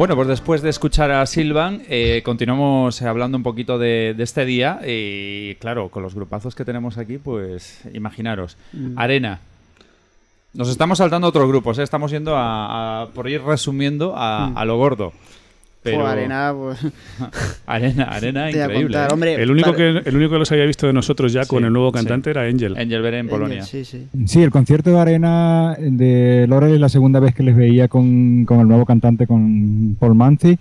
Speaker 1: Bueno, pues después de escuchar a Silvan, eh, continuamos hablando un poquito de, de este día. Y claro, con los grupazos que tenemos aquí, pues imaginaros.
Speaker 4: Mm.
Speaker 1: Arena. Nos estamos saltando otros grupos, ¿eh? estamos yendo a, a- por ir resumiendo a,
Speaker 4: Mm.
Speaker 1: a lo gordo. Pero
Speaker 4: Pues arena, pues.
Speaker 1: arena, arena increíble.
Speaker 4: contar,
Speaker 1: ¿eh?
Speaker 4: hombre.
Speaker 2: El único,
Speaker 4: Vale.
Speaker 2: que, el único que los había visto de nosotros ya con el nuevo
Speaker 1: sí.
Speaker 2: cantante era Angel.
Speaker 1: Angel Bere en Polonia.
Speaker 4: Sí, sí.
Speaker 6: Sí, el concierto de arena de Laurel es la segunda vez que les veía con, con el nuevo cantante, con Paul Manzi.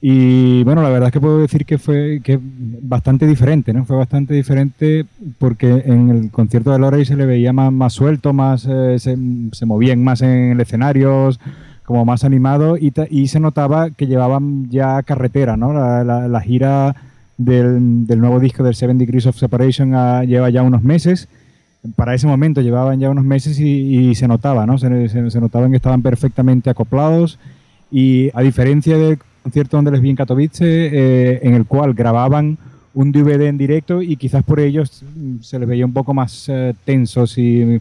Speaker 6: Y bueno, la verdad es que puedo decir que fue que bastante diferente, ¿no? Fue bastante diferente porque en el concierto de Laurel se le veía más, más suelto, más eh, se, se movían más en el escenario, como más animado y, se notaba que llevaban ya carretera, ¿no? La, la- gira del, nuevo disco del Seven Degrees of Separation ah, lleva ya unos meses para ese momento llevaban ya unos meses y, se notaba, ¿no? Se, se- que estaban perfectamente acoplados y a diferencia del concierto donde les vi en Katowice, eh, en el cual grababan un DVD en directo y quizás por ello mm, se les veía un poco más eh, tensos y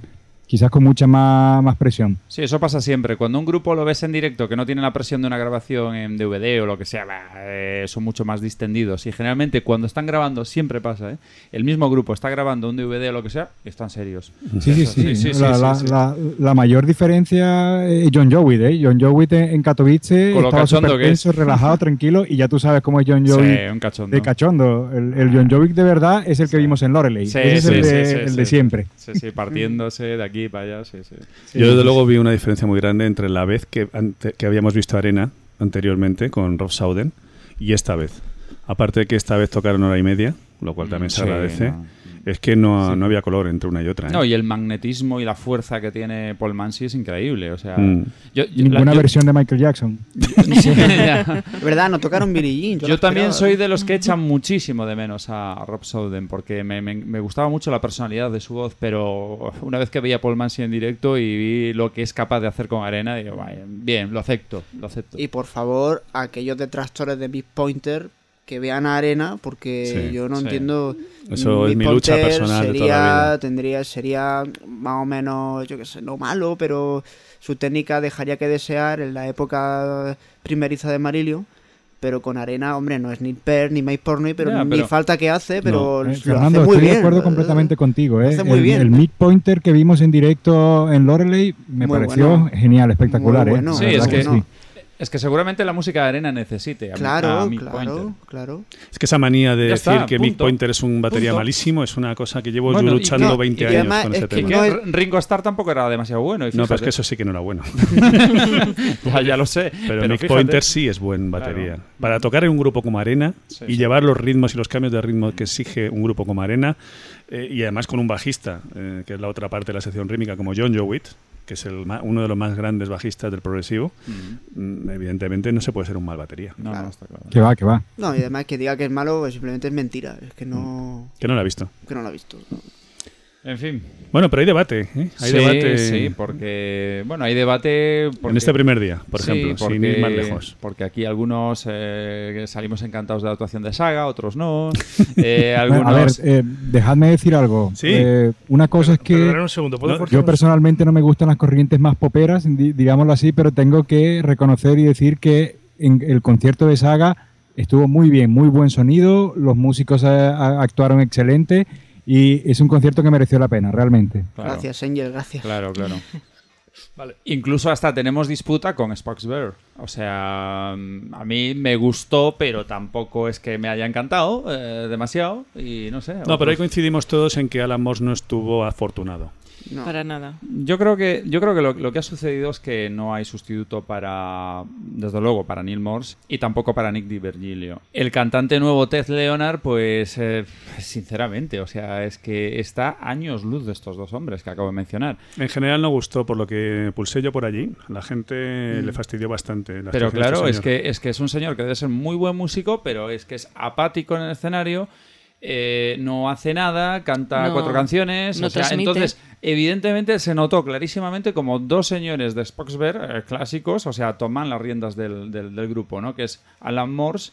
Speaker 6: quizás con mucha más, más presión.
Speaker 1: Sí, eso pasa siempre. Cuando un grupo lo ves en directo que no tiene la presión de una grabación en DVD o lo que sea, bah, eh, son mucho más distendidos. Y generalmente cuando están grabando, siempre pasa, ¿eh? El mismo grupo está grabando un DVD o lo que sea, y están serios.
Speaker 6: Sí, sí, sí.
Speaker 1: sí, sí,
Speaker 6: la,
Speaker 1: sí,
Speaker 6: la-
Speaker 1: sí.
Speaker 6: la- la mayor diferencia es John Jowitt, ¿eh? John Jowitt en, Katowice
Speaker 1: Con lo
Speaker 6: estaba
Speaker 1: cachondo es.
Speaker 6: relajado, tranquilo, y ya tú sabes cómo es John
Speaker 1: Sí,
Speaker 6: Jowitt
Speaker 1: un cachondo.
Speaker 6: de cachondo. El, el John Jowitt de verdad es el que vimos en Loreley.
Speaker 1: Sí,
Speaker 6: Ese es
Speaker 1: sí,
Speaker 6: el, de, el de siempre.
Speaker 1: Sí, sí, partiéndose de aquí para allá, sí, sí.
Speaker 2: Yo desde luego vi una diferencia muy grande entre la vez que, ante- que habíamos visto Arena anteriormente con Rob Sauden y esta vez. Aparte de que esta vez tocaron hora y media, lo cual también se agradece,
Speaker 1: no.
Speaker 2: Es que no, no había color entre una y otra. ¿eh?
Speaker 1: No, y el magnetismo y la fuerza que tiene Paul Mansi es increíble. O sea,
Speaker 2: Mm.
Speaker 1: yo, yo-
Speaker 6: Ninguna
Speaker 1: la- yo-
Speaker 6: versión de Michael Jackson.
Speaker 1: Sí,
Speaker 4: verdad, no tocaron Billie Jean.
Speaker 1: Yo, también
Speaker 4: esperaba.
Speaker 1: soy de los que echan muchísimo de menos a, a Rob Souden porque me, me- me gustaba mucho la personalidad de su voz, pero una vez que veía a Paul Mansi en directo y vi lo que es capaz de hacer con arena, digo, "Vaya, bien, lo acepto, lo acepto.
Speaker 4: Y por favor, aquellos detractores de Big Pointer que vean a Arena, porque
Speaker 2: Sí,
Speaker 4: yo no
Speaker 1: sí.
Speaker 4: entiendo.
Speaker 2: Eso es
Speaker 4: Big
Speaker 2: mi lucha personal de
Speaker 4: sería,
Speaker 2: toda la vida.
Speaker 4: Tendría, sería más o menos, yo qué sé, no malo, pero su técnica dejaría que desear en la época primeriza de Marillion. Pero con Arena, hombre, no es ni Per ni Mike Pornoy, pero,
Speaker 1: Ya,
Speaker 4: ni
Speaker 1: pero-
Speaker 4: falta que hace, pero
Speaker 6: Eh,
Speaker 4: lo
Speaker 6: Fernando,
Speaker 4: hace muy
Speaker 6: estoy
Speaker 4: bien.
Speaker 6: de acuerdo completamente contigo. ¿eh?
Speaker 4: hace muy
Speaker 6: el,
Speaker 4: bien.
Speaker 6: el Mick Pointer que vimos en directo en Loreley me
Speaker 4: Muy
Speaker 6: pareció
Speaker 4: bueno.
Speaker 6: genial, espectacular.
Speaker 4: Muy
Speaker 6: ¿eh?
Speaker 1: Sí, es que,
Speaker 4: bueno.
Speaker 1: Es que seguramente la música de arena necesite a, mi-
Speaker 4: Claro,
Speaker 1: a Mick Pointer.
Speaker 4: claro, claro.
Speaker 2: Es que esa manía de
Speaker 1: Ya
Speaker 2: decir
Speaker 1: está,
Speaker 2: que Mick
Speaker 1: punto.
Speaker 2: Pointer es un batería
Speaker 1: Punto.
Speaker 2: malísimo es una cosa que llevo
Speaker 1: Bueno,
Speaker 2: yo
Speaker 1: y-
Speaker 2: luchando
Speaker 4: no,
Speaker 2: 20
Speaker 4: y
Speaker 2: años
Speaker 4: además
Speaker 2: con
Speaker 4: es
Speaker 2: ese
Speaker 4: que
Speaker 2: tema.
Speaker 1: que Ringo Starr tampoco era demasiado bueno. y
Speaker 2: No, pero es que eso sí que no era bueno.
Speaker 1: ya, ya lo sé.
Speaker 2: Pero,
Speaker 1: Pero
Speaker 2: Mick
Speaker 1: fíjate.
Speaker 2: Pointer sí es buen batería.
Speaker 1: Claro.
Speaker 2: Para tocar en un grupo como Arena
Speaker 1: Sí,
Speaker 2: y
Speaker 1: sí.
Speaker 2: llevar los ritmos y los cambios de ritmo que exige un grupo como Arena, eh, y además con un bajista, eh, que es la otra parte de la sección rítmica, como John Jowitt, que es el ma- uno de los más grandes bajistas del progresivo,
Speaker 1: Mm.
Speaker 2: mm, evidentemente no se puede ser un mal batería.
Speaker 1: No,
Speaker 4: Claro.
Speaker 1: no, está claro.
Speaker 6: Que va, que va.
Speaker 4: No, y además que diga que es malo, pues simplemente es mentira. Es que no,
Speaker 2: Que no lo ha visto.
Speaker 4: que no lo ha visto. ¿no?
Speaker 1: En fin.
Speaker 2: Bueno, pero hay debate. ¿eh? Hay
Speaker 1: sí,
Speaker 2: debate
Speaker 1: sí, porque bueno, hay debate porque-
Speaker 2: en este primer día, por
Speaker 1: Sí,
Speaker 2: ejemplo, sin
Speaker 1: porque-
Speaker 2: ir más lejos.
Speaker 1: Porque aquí algunos eh, salimos encantados de la actuación de Saga, otros no. Eh,
Speaker 6: A ver,
Speaker 1: algunos.
Speaker 6: eh, dejadme decir algo.
Speaker 2: Sí.
Speaker 6: Eh, una cosa es que
Speaker 5: un segundo, ¿puedo
Speaker 2: No,
Speaker 5: cortar
Speaker 6: yo personalmente no me gustan las corrientes más poperas, di- digámoslo así, pero tengo que reconocer y decir que en el concierto de Saga estuvo muy bien, muy buen sonido, los músicos eh, a- actuaron excelente y es un concierto que mereció la pena, realmente.
Speaker 1: Claro,
Speaker 4: Gracias, Angel, gracias.
Speaker 1: Claro, claro.
Speaker 5: Vale.
Speaker 1: Incluso hasta tenemos disputa con Spox Bear. O sea, a mí me gustó, pero tampoco es que me haya encantado eh, demasiado. Y no sé.
Speaker 2: No, pero ahí coincidimos todos en que Alan Moss no estuvo afortunado.
Speaker 4: No.
Speaker 3: Para nada.
Speaker 1: Yo creo que, yo creo que lo, lo que ha sucedido es que no hay sustituto para, desde luego, para Neil Morse y tampoco para Nick Di Virgilio. El cantante nuevo Ted Leonard, pues, eh, sinceramente, o sea, es que está años luz de estos dos hombres que acabo de mencionar.
Speaker 2: En general no gustó por lo que pulsé yo por allí. La gente le fastidió bastante. la
Speaker 1: Pero
Speaker 2: de
Speaker 1: claro,
Speaker 2: este
Speaker 1: es que, es que es un señor que debe ser muy buen músico, pero es que es apático en el escenario. Eh, no hace nada, canta
Speaker 3: No,
Speaker 1: cuatro canciones.
Speaker 3: no
Speaker 1: o sea, entonces, Evidentemente se notó clarísimamente como dos señores de Spoxberg eh, clásicos, o sea, toman las riendas del, del- del grupo, ¿no? Que es Alan Morse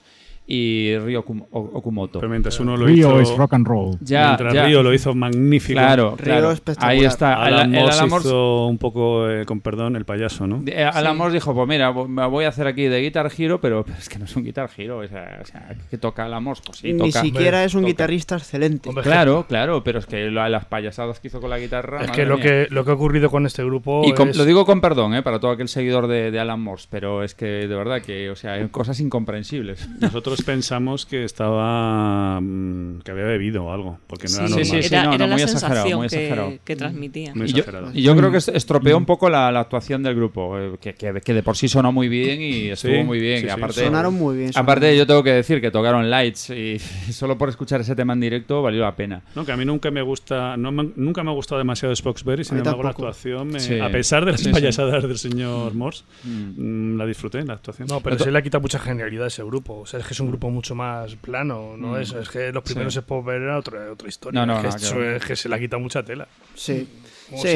Speaker 1: y Ryo Okumoto.
Speaker 2: Pero mientras uno lo
Speaker 6: Río
Speaker 2: hizo...
Speaker 6: es rock and roll.
Speaker 1: Ya,
Speaker 2: mientras
Speaker 1: ya.
Speaker 2: Río lo hizo magnífico.
Speaker 1: Claro,
Speaker 4: Río
Speaker 1: claro.
Speaker 4: espectacular.
Speaker 1: Ahí está.
Speaker 2: Alan
Speaker 1: El- el
Speaker 2: Morse
Speaker 1: Alan Morse-
Speaker 2: hizo un poco, eh, con perdón, el payaso, ¿no?
Speaker 1: Eh, Alan Morse dijo, pues mira, me voy a hacer aquí de Guitar Hero, pero es que no es un Guitar Hero. O sea, o sea, ¿qué toca Alan Morse? Pues sí,
Speaker 4: Ni
Speaker 1: toca.
Speaker 4: siquiera es un
Speaker 1: toca.
Speaker 4: guitarrista excelente.
Speaker 5: Hombre,
Speaker 1: Claro, claro, pero es que lo- las payasadas que hizo con la guitarra...
Speaker 5: Es que lo,
Speaker 1: mía.
Speaker 5: que lo que ha ocurrido con este grupo
Speaker 1: Y con-
Speaker 5: es-
Speaker 1: lo digo con perdón, ¿eh? para todo aquel seguidor de, de Alan Morse, pero es que de verdad que, o sea, hay cosas incomprensibles.
Speaker 2: Nosotros pensamos que estaba mm, que había bebido o algo, porque no era
Speaker 1: Sí,
Speaker 2: normal.
Speaker 1: sí, sí,
Speaker 8: era
Speaker 1: no,
Speaker 8: era
Speaker 1: no,
Speaker 8: la
Speaker 1: muy exagerado,
Speaker 8: sensación
Speaker 1: muy
Speaker 8: que,
Speaker 1: exagerado.
Speaker 8: que transmitía.
Speaker 2: Muy
Speaker 1: Y yo,
Speaker 2: exagerado.
Speaker 1: y yo creo que est- estropeó un poco la, la actuación del grupo, eh, que, que- que de por sí sonó muy bien y estuvo
Speaker 2: Sí,
Speaker 1: muy bien.
Speaker 2: sí,
Speaker 1: y
Speaker 2: sí.
Speaker 1: aparte,
Speaker 4: Sonaron muy bien. sonaron
Speaker 1: aparte yo tengo que decir que tocaron Lights y solo por escuchar ese tema en directo valió la pena.
Speaker 2: No, que a mí nunca me gusta, no me- nunca me ha gustado demasiado Spoxberry, sin embargo la actuación, me-
Speaker 1: Sí.
Speaker 2: a pesar de las
Speaker 1: Sí, sí.
Speaker 2: payasadas del señor Morse,
Speaker 1: Mm.
Speaker 2: mm, la disfruté la actuación.
Speaker 5: No, pero se le ha quitado mucha genialidad a ese grupo. O sea, es que es un grupo mucho más plano, ¿no?
Speaker 1: Mm.
Speaker 5: Es, es que los primeros
Speaker 1: Sí.
Speaker 5: es ver era otra, otra historia.
Speaker 1: No, no,
Speaker 5: es, que esto
Speaker 1: ver.
Speaker 5: es que se le ha quitado mucha tela.
Speaker 4: Sí. Sí,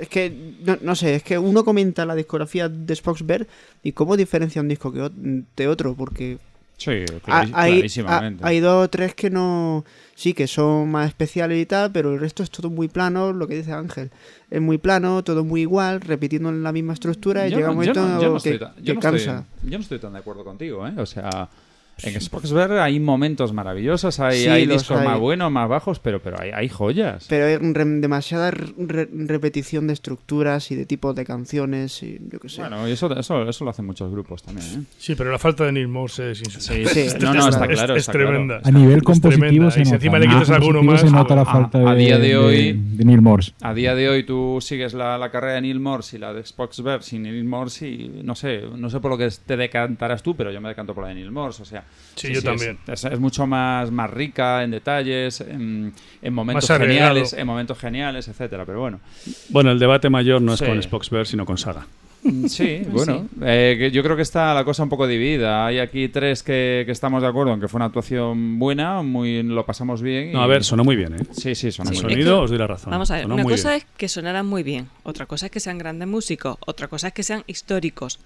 Speaker 4: es que, no, no sé, es que uno comenta la discografía de Spoxberg y cómo diferencia un disco que de otro, porque
Speaker 1: Sí,
Speaker 4: hay,
Speaker 1: clarísimamente.
Speaker 4: hay dos o tres que no, sí, que son más especiales y tal, pero el resto es todo muy plano, lo que dice Ángel. Es muy plano, todo muy igual, repitiendo la misma estructura y
Speaker 1: Yo
Speaker 4: llega
Speaker 1: no-
Speaker 4: un
Speaker 1: yo
Speaker 4: momento
Speaker 1: no- yo no
Speaker 4: que,
Speaker 1: estoy tan- yo
Speaker 4: que
Speaker 1: no estoy-
Speaker 4: cansa.
Speaker 1: yo no estoy tan de acuerdo contigo, ¿eh? O sea, en Spoxberg hay momentos maravillosos, hay,
Speaker 4: Sí,
Speaker 1: hay
Speaker 4: los
Speaker 1: discos
Speaker 4: hay.
Speaker 1: más buenos, más bajos, pero, pero hay, hay joyas.
Speaker 4: Pero hay re- demasiada re- repetición de estructuras y de tipos de canciones y yo qué sé.
Speaker 1: Bueno, y eso, eso, eso lo hacen muchos grupos también, ¿eh?
Speaker 5: Sí, pero la falta de Neil Morse es insuperable.
Speaker 1: Sí,
Speaker 4: Sí,
Speaker 1: no, no, está
Speaker 5: es,
Speaker 1: claro,
Speaker 5: es
Speaker 1: está claro.
Speaker 5: tremenda.
Speaker 6: A nivel compositivo se
Speaker 5: Y si
Speaker 6: nota.
Speaker 5: encima le quitas alguno
Speaker 6: compositivo
Speaker 5: más,
Speaker 6: se nota la
Speaker 1: a-
Speaker 6: falta
Speaker 1: a
Speaker 6: de,
Speaker 1: día de hoy-
Speaker 6: de Neil Morse.
Speaker 1: A día de hoy tú sigues la, la carrera de Neil Morse y la de Spoxberg sin Neil Morse y no sé, no sé por lo que te decantarás tú, pero yo me decanto por la de Neil Morse, o sea...
Speaker 5: Sí, yo
Speaker 1: es-
Speaker 5: también.
Speaker 1: Es, es mucho más, más rica en detalles, en, en momentos geniales, en momentos geniales, etcétera, pero bueno.
Speaker 2: Bueno, el debate mayor no es
Speaker 1: Sí.
Speaker 2: con Spoxberg, sino con Saga.
Speaker 1: Mm, Sí, bueno, eh, yo creo que está la cosa un poco dividida. Hay aquí tres que, que estamos de acuerdo en que fue una actuación buena, muy lo pasamos bien. y-
Speaker 2: No, a ver, sonó muy bien, ¿eh?
Speaker 1: Sí, sí, sonó
Speaker 2: El
Speaker 1: muy
Speaker 8: Sí,
Speaker 1: bien.
Speaker 2: sonido,
Speaker 8: es que-
Speaker 2: os doy la razón.
Speaker 8: Vamos a ver,
Speaker 2: Sonó
Speaker 8: una cosa
Speaker 2: bien.
Speaker 8: es que sonaran muy bien, otra cosa es que sean grandes músicos, otra cosa es que sean históricos,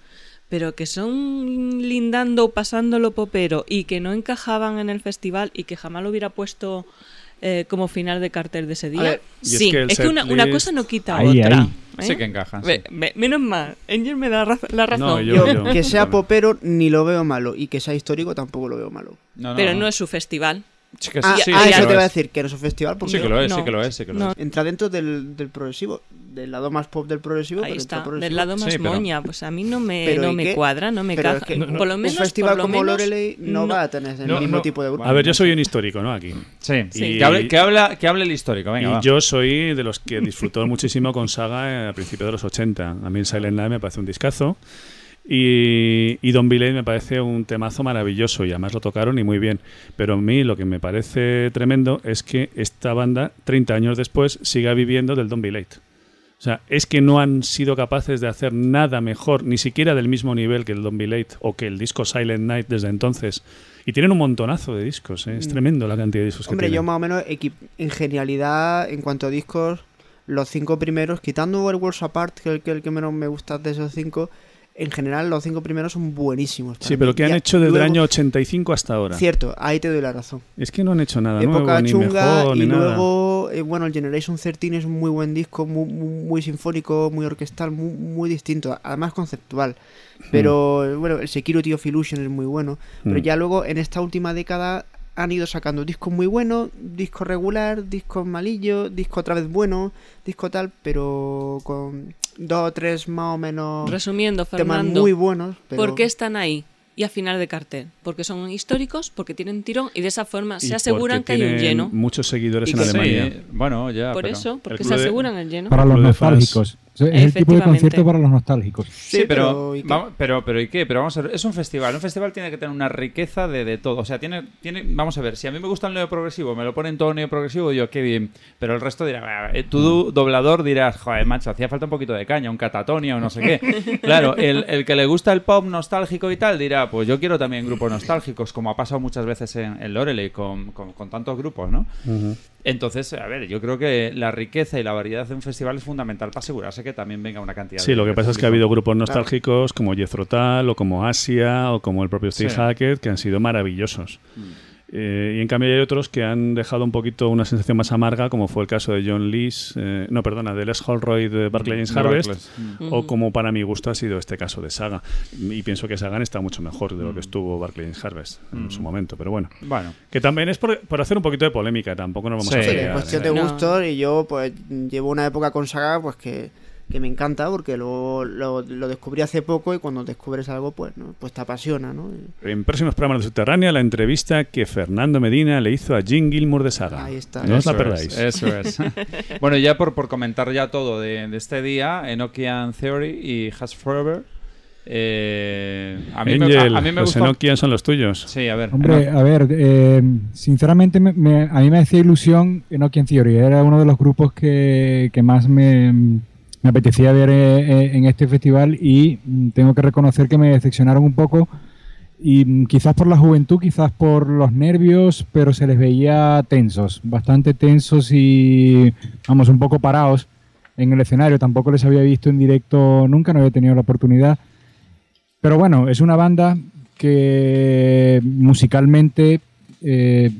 Speaker 8: pero que son lindando o pasando lo popero y que no encajaban en el festival y que jamás lo hubiera puesto eh, como final de cartel de ese día.
Speaker 4: ver,
Speaker 2: y es
Speaker 8: sí,
Speaker 2: que
Speaker 8: es que una, una cosa no quita
Speaker 6: Ahí,
Speaker 8: otra.
Speaker 6: ahí.
Speaker 8: ¿eh?
Speaker 1: Sí que encajan. sí.
Speaker 8: Menos mal, Angel me da raz- la razón.
Speaker 2: No, yo-
Speaker 4: Yo, que sea popero ni lo veo malo y que sea histórico tampoco lo veo malo.
Speaker 1: No,
Speaker 8: pero no es su festival.
Speaker 1: Sí que
Speaker 4: Ah,
Speaker 1: sí,
Speaker 4: ah,
Speaker 1: sí
Speaker 4: eso
Speaker 1: lo
Speaker 4: te iba a decir, que no es un festival porque
Speaker 1: Sí que lo es,
Speaker 8: No.
Speaker 1: sí que lo es, sí que lo
Speaker 8: No.
Speaker 1: es.
Speaker 4: entra dentro del, del progresivo, del lado más pop del progresivo.
Speaker 8: Ahí
Speaker 4: pero
Speaker 8: está,
Speaker 4: progresivo.
Speaker 8: del lado más
Speaker 1: Sí, pero-
Speaker 8: moña. Pues a mí no me, no
Speaker 4: ¿y
Speaker 8: me cuadra, no me
Speaker 4: Pero
Speaker 8: caja.
Speaker 4: es que
Speaker 8: por lo menos,
Speaker 4: un festival
Speaker 8: por lo
Speaker 4: como
Speaker 8: menos,
Speaker 4: Loreley no, va a tener el
Speaker 5: No,
Speaker 4: mismo
Speaker 5: no.
Speaker 4: tipo de grupo.
Speaker 2: A ver, yo soy un histórico, ¿no? Aquí.
Speaker 1: Sí,
Speaker 8: Sí.
Speaker 1: Que, hable, que, habla, que hable el histórico, venga,
Speaker 2: y
Speaker 1: va.
Speaker 2: yo soy de los que disfrutó muchísimo con Saga eh, a principios de los 80. A mí Silent Night me parece un discazo. Y, y Don Billy me parece un temazo maravilloso y además lo tocaron y muy bien. Pero a mí lo que me parece tremendo es que esta banda, 30 años después, siga viviendo del Don Billy. O sea, es que no han sido capaces de hacer nada mejor, ni siquiera del mismo nivel que el Don Late o que el disco Silent Night desde entonces. Y tienen un montonazo de discos, ¿eh? es tremendo la cantidad de discos
Speaker 4: Hombre,
Speaker 2: que
Speaker 4: yo
Speaker 2: tienen.
Speaker 4: más o menos en genialidad, en cuanto a discos, los cinco primeros, quitando Worlds Apart, que es el que menos me gusta de esos cinco, en general los cinco primeros son buenísimos.
Speaker 2: Sí, pero ¿qué han
Speaker 4: Ya,
Speaker 2: hecho desde el año 85 hasta ahora?
Speaker 4: Cierto, ahí te doy la razón.
Speaker 2: Es que no han hecho nada
Speaker 4: Época
Speaker 2: nuevo, ni
Speaker 4: chunga
Speaker 2: mejor,
Speaker 4: y
Speaker 2: nada.
Speaker 4: luego, eh, bueno, el Generation 13 es un muy buen disco, muy, muy, muy sinfónico, muy orquestal, muy, muy distinto, además conceptual. Pero eh, bueno, el Security of Illusion es muy bueno. Pero
Speaker 2: Mm.
Speaker 4: ya luego en esta última década han ido sacando discos muy buenos, disco regular, discos malillos, disco otra vez bueno, disco tal, pero con dos o tres más o menos
Speaker 8: Resumiendo,
Speaker 4: temas
Speaker 8: Fernando,
Speaker 4: muy buenos. Pero...
Speaker 8: ¿por qué están ahí? Y a final de cartel. Porque son históricos, porque tienen tirón y de esa forma se aseguran que hay un lleno.
Speaker 2: muchos seguidores
Speaker 4: Y
Speaker 2: en Alemania.
Speaker 1: Sí, bueno, ya.
Speaker 8: Por
Speaker 1: pero-
Speaker 8: eso, porque se
Speaker 2: de-
Speaker 8: aseguran el lleno.
Speaker 6: Para los nostálgicos. O sea, es el tipo de
Speaker 8: Efectivamente.
Speaker 6: concierto para los nostálgicos.
Speaker 1: Sí,
Speaker 4: Sí,
Speaker 1: pero,
Speaker 4: pero ¿y qué?
Speaker 1: vamos, pero, pero ¿y qué? Pero vamos a ver, es un festival. Un festival tiene que tener una riqueza de, de todo. O sea, tiene, tiene, vamos a ver, si a mí me gusta el neoprogresivo, me lo ponen todo neoprogresivo, yo qué bien. Pero el resto dirá, "Ah, tú du- doblador dirás, joder, macho, hacía falta un poquito de caña, un catatonia o no sé qué. claro, el, el que le gusta el pop nostálgico y tal dirá, pues yo quiero también grupos nostálgicos, como ha pasado muchas veces en, en Loreley con, con, con tantos grupos, ¿no? Entonces, a ver, yo creo que la riqueza y la variedad de un festival es fundamental para asegurarse que también venga una cantidad
Speaker 2: Sí,
Speaker 1: de
Speaker 2: lo que pasa es que ha habido grupos nostálgicos como Jethro Tull o como Asia o como el propio Steve
Speaker 1: Sí.
Speaker 2: Hackett que han sido maravillosos. Eh, y en cambio hay otros que han dejado un poquito una sensación más amarga, como fue el caso de John Lees, eh, no, perdona, de Les Holroyd de Barclay James
Speaker 1: De
Speaker 2: Harvest,
Speaker 1: Barclays.
Speaker 2: o como para mi gusto ha sido este caso de Saga. Y pienso que Sagan está mucho mejor de lo que estuvo Barclay James Harvest en
Speaker 1: Mm.
Speaker 2: su momento, pero bueno.
Speaker 1: Bueno.
Speaker 2: Que también es por, por hacer un poquito de polémica, tampoco nos vamos
Speaker 1: Sí.
Speaker 2: a
Speaker 4: Sí,
Speaker 2: pelear,
Speaker 4: es cuestión
Speaker 2: ¿eh?
Speaker 4: de
Speaker 8: No.
Speaker 4: gustos y yo pues llevo una época con Saga pues que, que me encanta porque lo, lo, lo descubrí hace poco y cuando descubres algo pues no pues te apasiona, ¿no?
Speaker 2: En próximos programas de Subterránea, la entrevista que Fernando Medina le hizo a Jim Gilmour de Saga.
Speaker 4: Ahí está.
Speaker 2: No os la
Speaker 1: Eso
Speaker 2: perdáis.
Speaker 1: es, eso es. bueno, ya por, por comentar ya todo de, de este día, Enochian Theory y Has Forever. eh, a, mí me, a, a mí me
Speaker 2: los
Speaker 1: gusta.
Speaker 2: Enochian son los tuyos.
Speaker 1: Sí, a ver.
Speaker 6: Hombre, a ver, eh, sinceramente me- me- a mí me hacía ilusión Enochian Theory. Era uno de los grupos que, que más me, me apetecía ver eh, eh, en este festival y mm, tengo que reconocer que me decepcionaron un poco. Y mm, quizás por la juventud, quizás por los nervios, pero se les veía tensos, bastante tensos y, vamos, un poco parados en el escenario. Tampoco les había visto en directo nunca, no había tenido la oportunidad. Pero bueno, es una banda que musicalmente eh,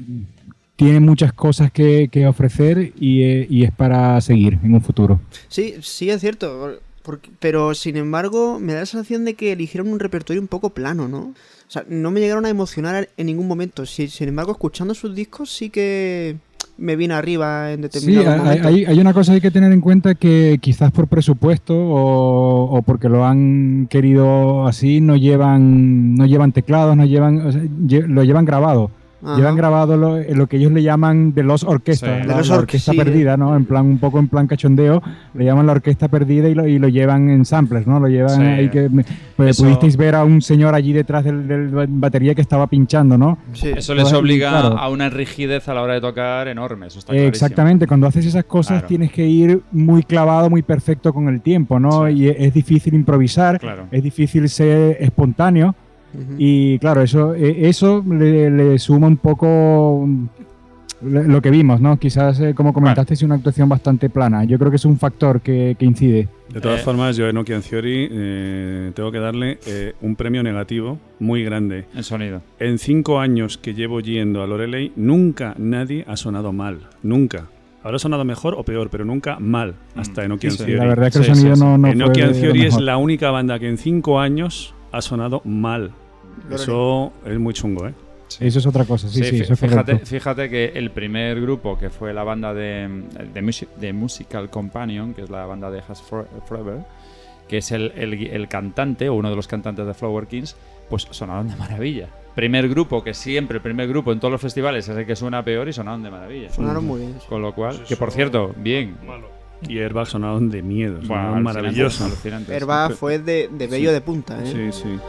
Speaker 6: tiene muchas cosas que, que ofrecer y, eh, y es para seguir en un futuro.
Speaker 4: Sí, sí es cierto, porque- pero sin embargo me da la sensación de que eligieron un repertorio un poco plano, ¿no? O sea, no me llegaron a emocionar en ningún momento. Sí, sin embargo, escuchando sus discos sí que me vine arriba en
Speaker 6: Sí,
Speaker 4: determinados
Speaker 6: hay,
Speaker 4: momentos.
Speaker 6: hay- hay una cosa que hay que tener en cuenta que quizás por presupuesto o, o porque lo han querido así no llevan no llevan teclados, no llevan o sea, lo llevan grabado.
Speaker 4: Ajá.
Speaker 6: Llevan grabado lo, lo que ellos le llaman de los orquestas,
Speaker 1: Sí.
Speaker 6: la,
Speaker 4: The Lost
Speaker 6: la
Speaker 4: Orque-
Speaker 6: orquesta
Speaker 4: sí.
Speaker 6: perdida, ¿no? En plan un poco en plan cachondeo, le llaman la orquesta perdida y lo, y lo llevan en samplers, ¿no? Lo llevan
Speaker 1: Sí.
Speaker 6: ahí que pues,
Speaker 1: Eso-
Speaker 6: pudisteis ver a un señor allí detrás del, del batería que estaba pinchando, ¿no?
Speaker 4: Sí.
Speaker 1: Eso les
Speaker 6: Bueno,
Speaker 1: obliga
Speaker 6: claro.
Speaker 1: a una rigidez a la hora de tocar enorme. Eso está
Speaker 6: Eh,
Speaker 1: clarísimo.
Speaker 6: Exactamente, cuando haces esas cosas
Speaker 1: Claro.
Speaker 6: tienes que ir muy clavado, muy perfecto con el tiempo, ¿no?
Speaker 1: Sí.
Speaker 6: Y es, es difícil improvisar,
Speaker 1: Claro.
Speaker 6: es difícil ser espontáneo Y claro, eso eh, eso le, le suma un poco mm, lo que vimos, ¿no? Quizás, eh, como comentaste, es una actuación bastante plana. Yo creo que es un factor que, que incide.
Speaker 2: De todas
Speaker 1: Eh.
Speaker 2: formas, yo en Nokian Theory eh, tengo que darle eh, un premio negativo muy grande.
Speaker 1: El sonido.
Speaker 2: En cinco años que llevo yendo a Loreley, nunca nadie ha sonado mal. Nunca. Habrá sonado mejor o peor, pero nunca mal. Hasta en Nokian
Speaker 1: Sí.
Speaker 6: La verdad es que
Speaker 1: Sí,
Speaker 6: el sonido
Speaker 1: sí, sí.
Speaker 6: no, no
Speaker 2: en Theory es la única banda que en cinco años ha sonado mal. Eso es muy chungo, ¿eh?
Speaker 6: Eso es otra cosa, sí, sí,
Speaker 1: fi-
Speaker 6: eso es
Speaker 1: fíjate, fíjate que el primer grupo, que fue la banda de, de, Musi- de Musical Companion, que es la banda de Has For- Forever, que es el, el- el cantante o uno de los cantantes de Flower Kings, pues sonaron de maravilla. Primer grupo, que siempre, el primer grupo en todos los festivales es el que suena peor y sonaron de maravilla.
Speaker 4: Sonaron muy bien.
Speaker 1: Con lo cual,
Speaker 5: Pues
Speaker 1: que por cierto, bien.
Speaker 5: Malo.
Speaker 2: Y Airbag sonaron de miedo. Sonaron maravilloso.
Speaker 4: Herba fue de, de bello
Speaker 2: Sí.
Speaker 4: de punta, ¿eh?
Speaker 2: Sí, sí.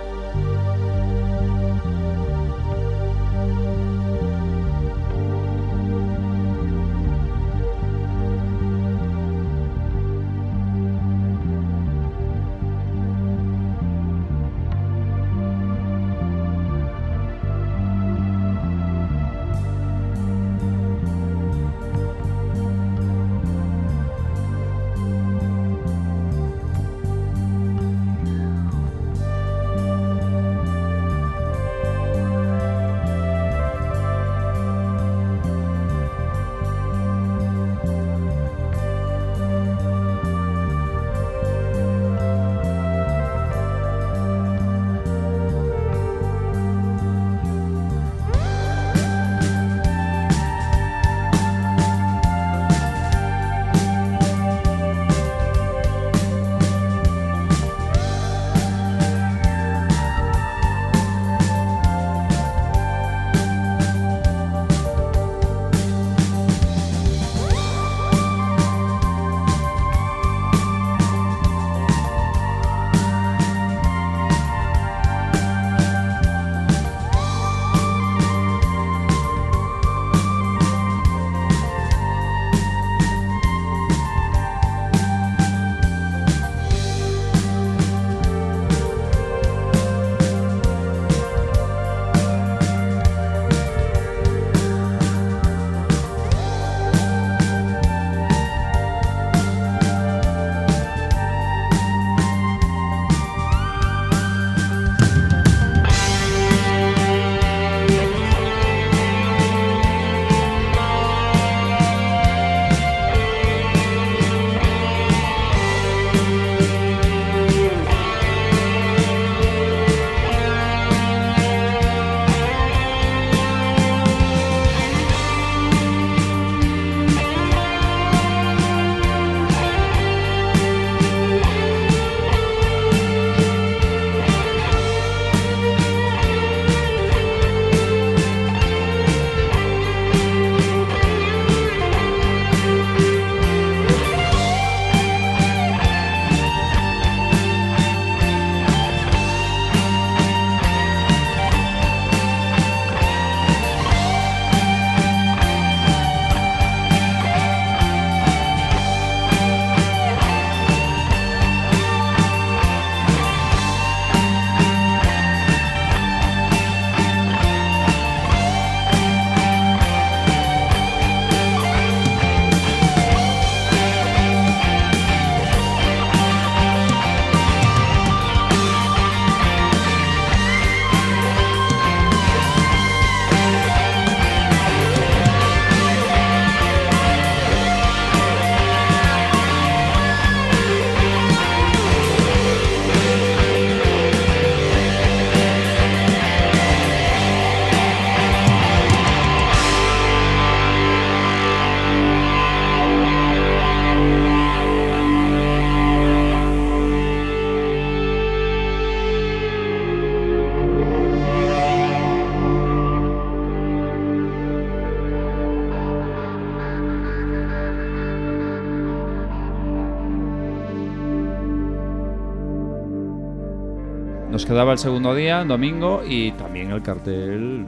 Speaker 1: Quedaba el segundo día, domingo, y también el cartel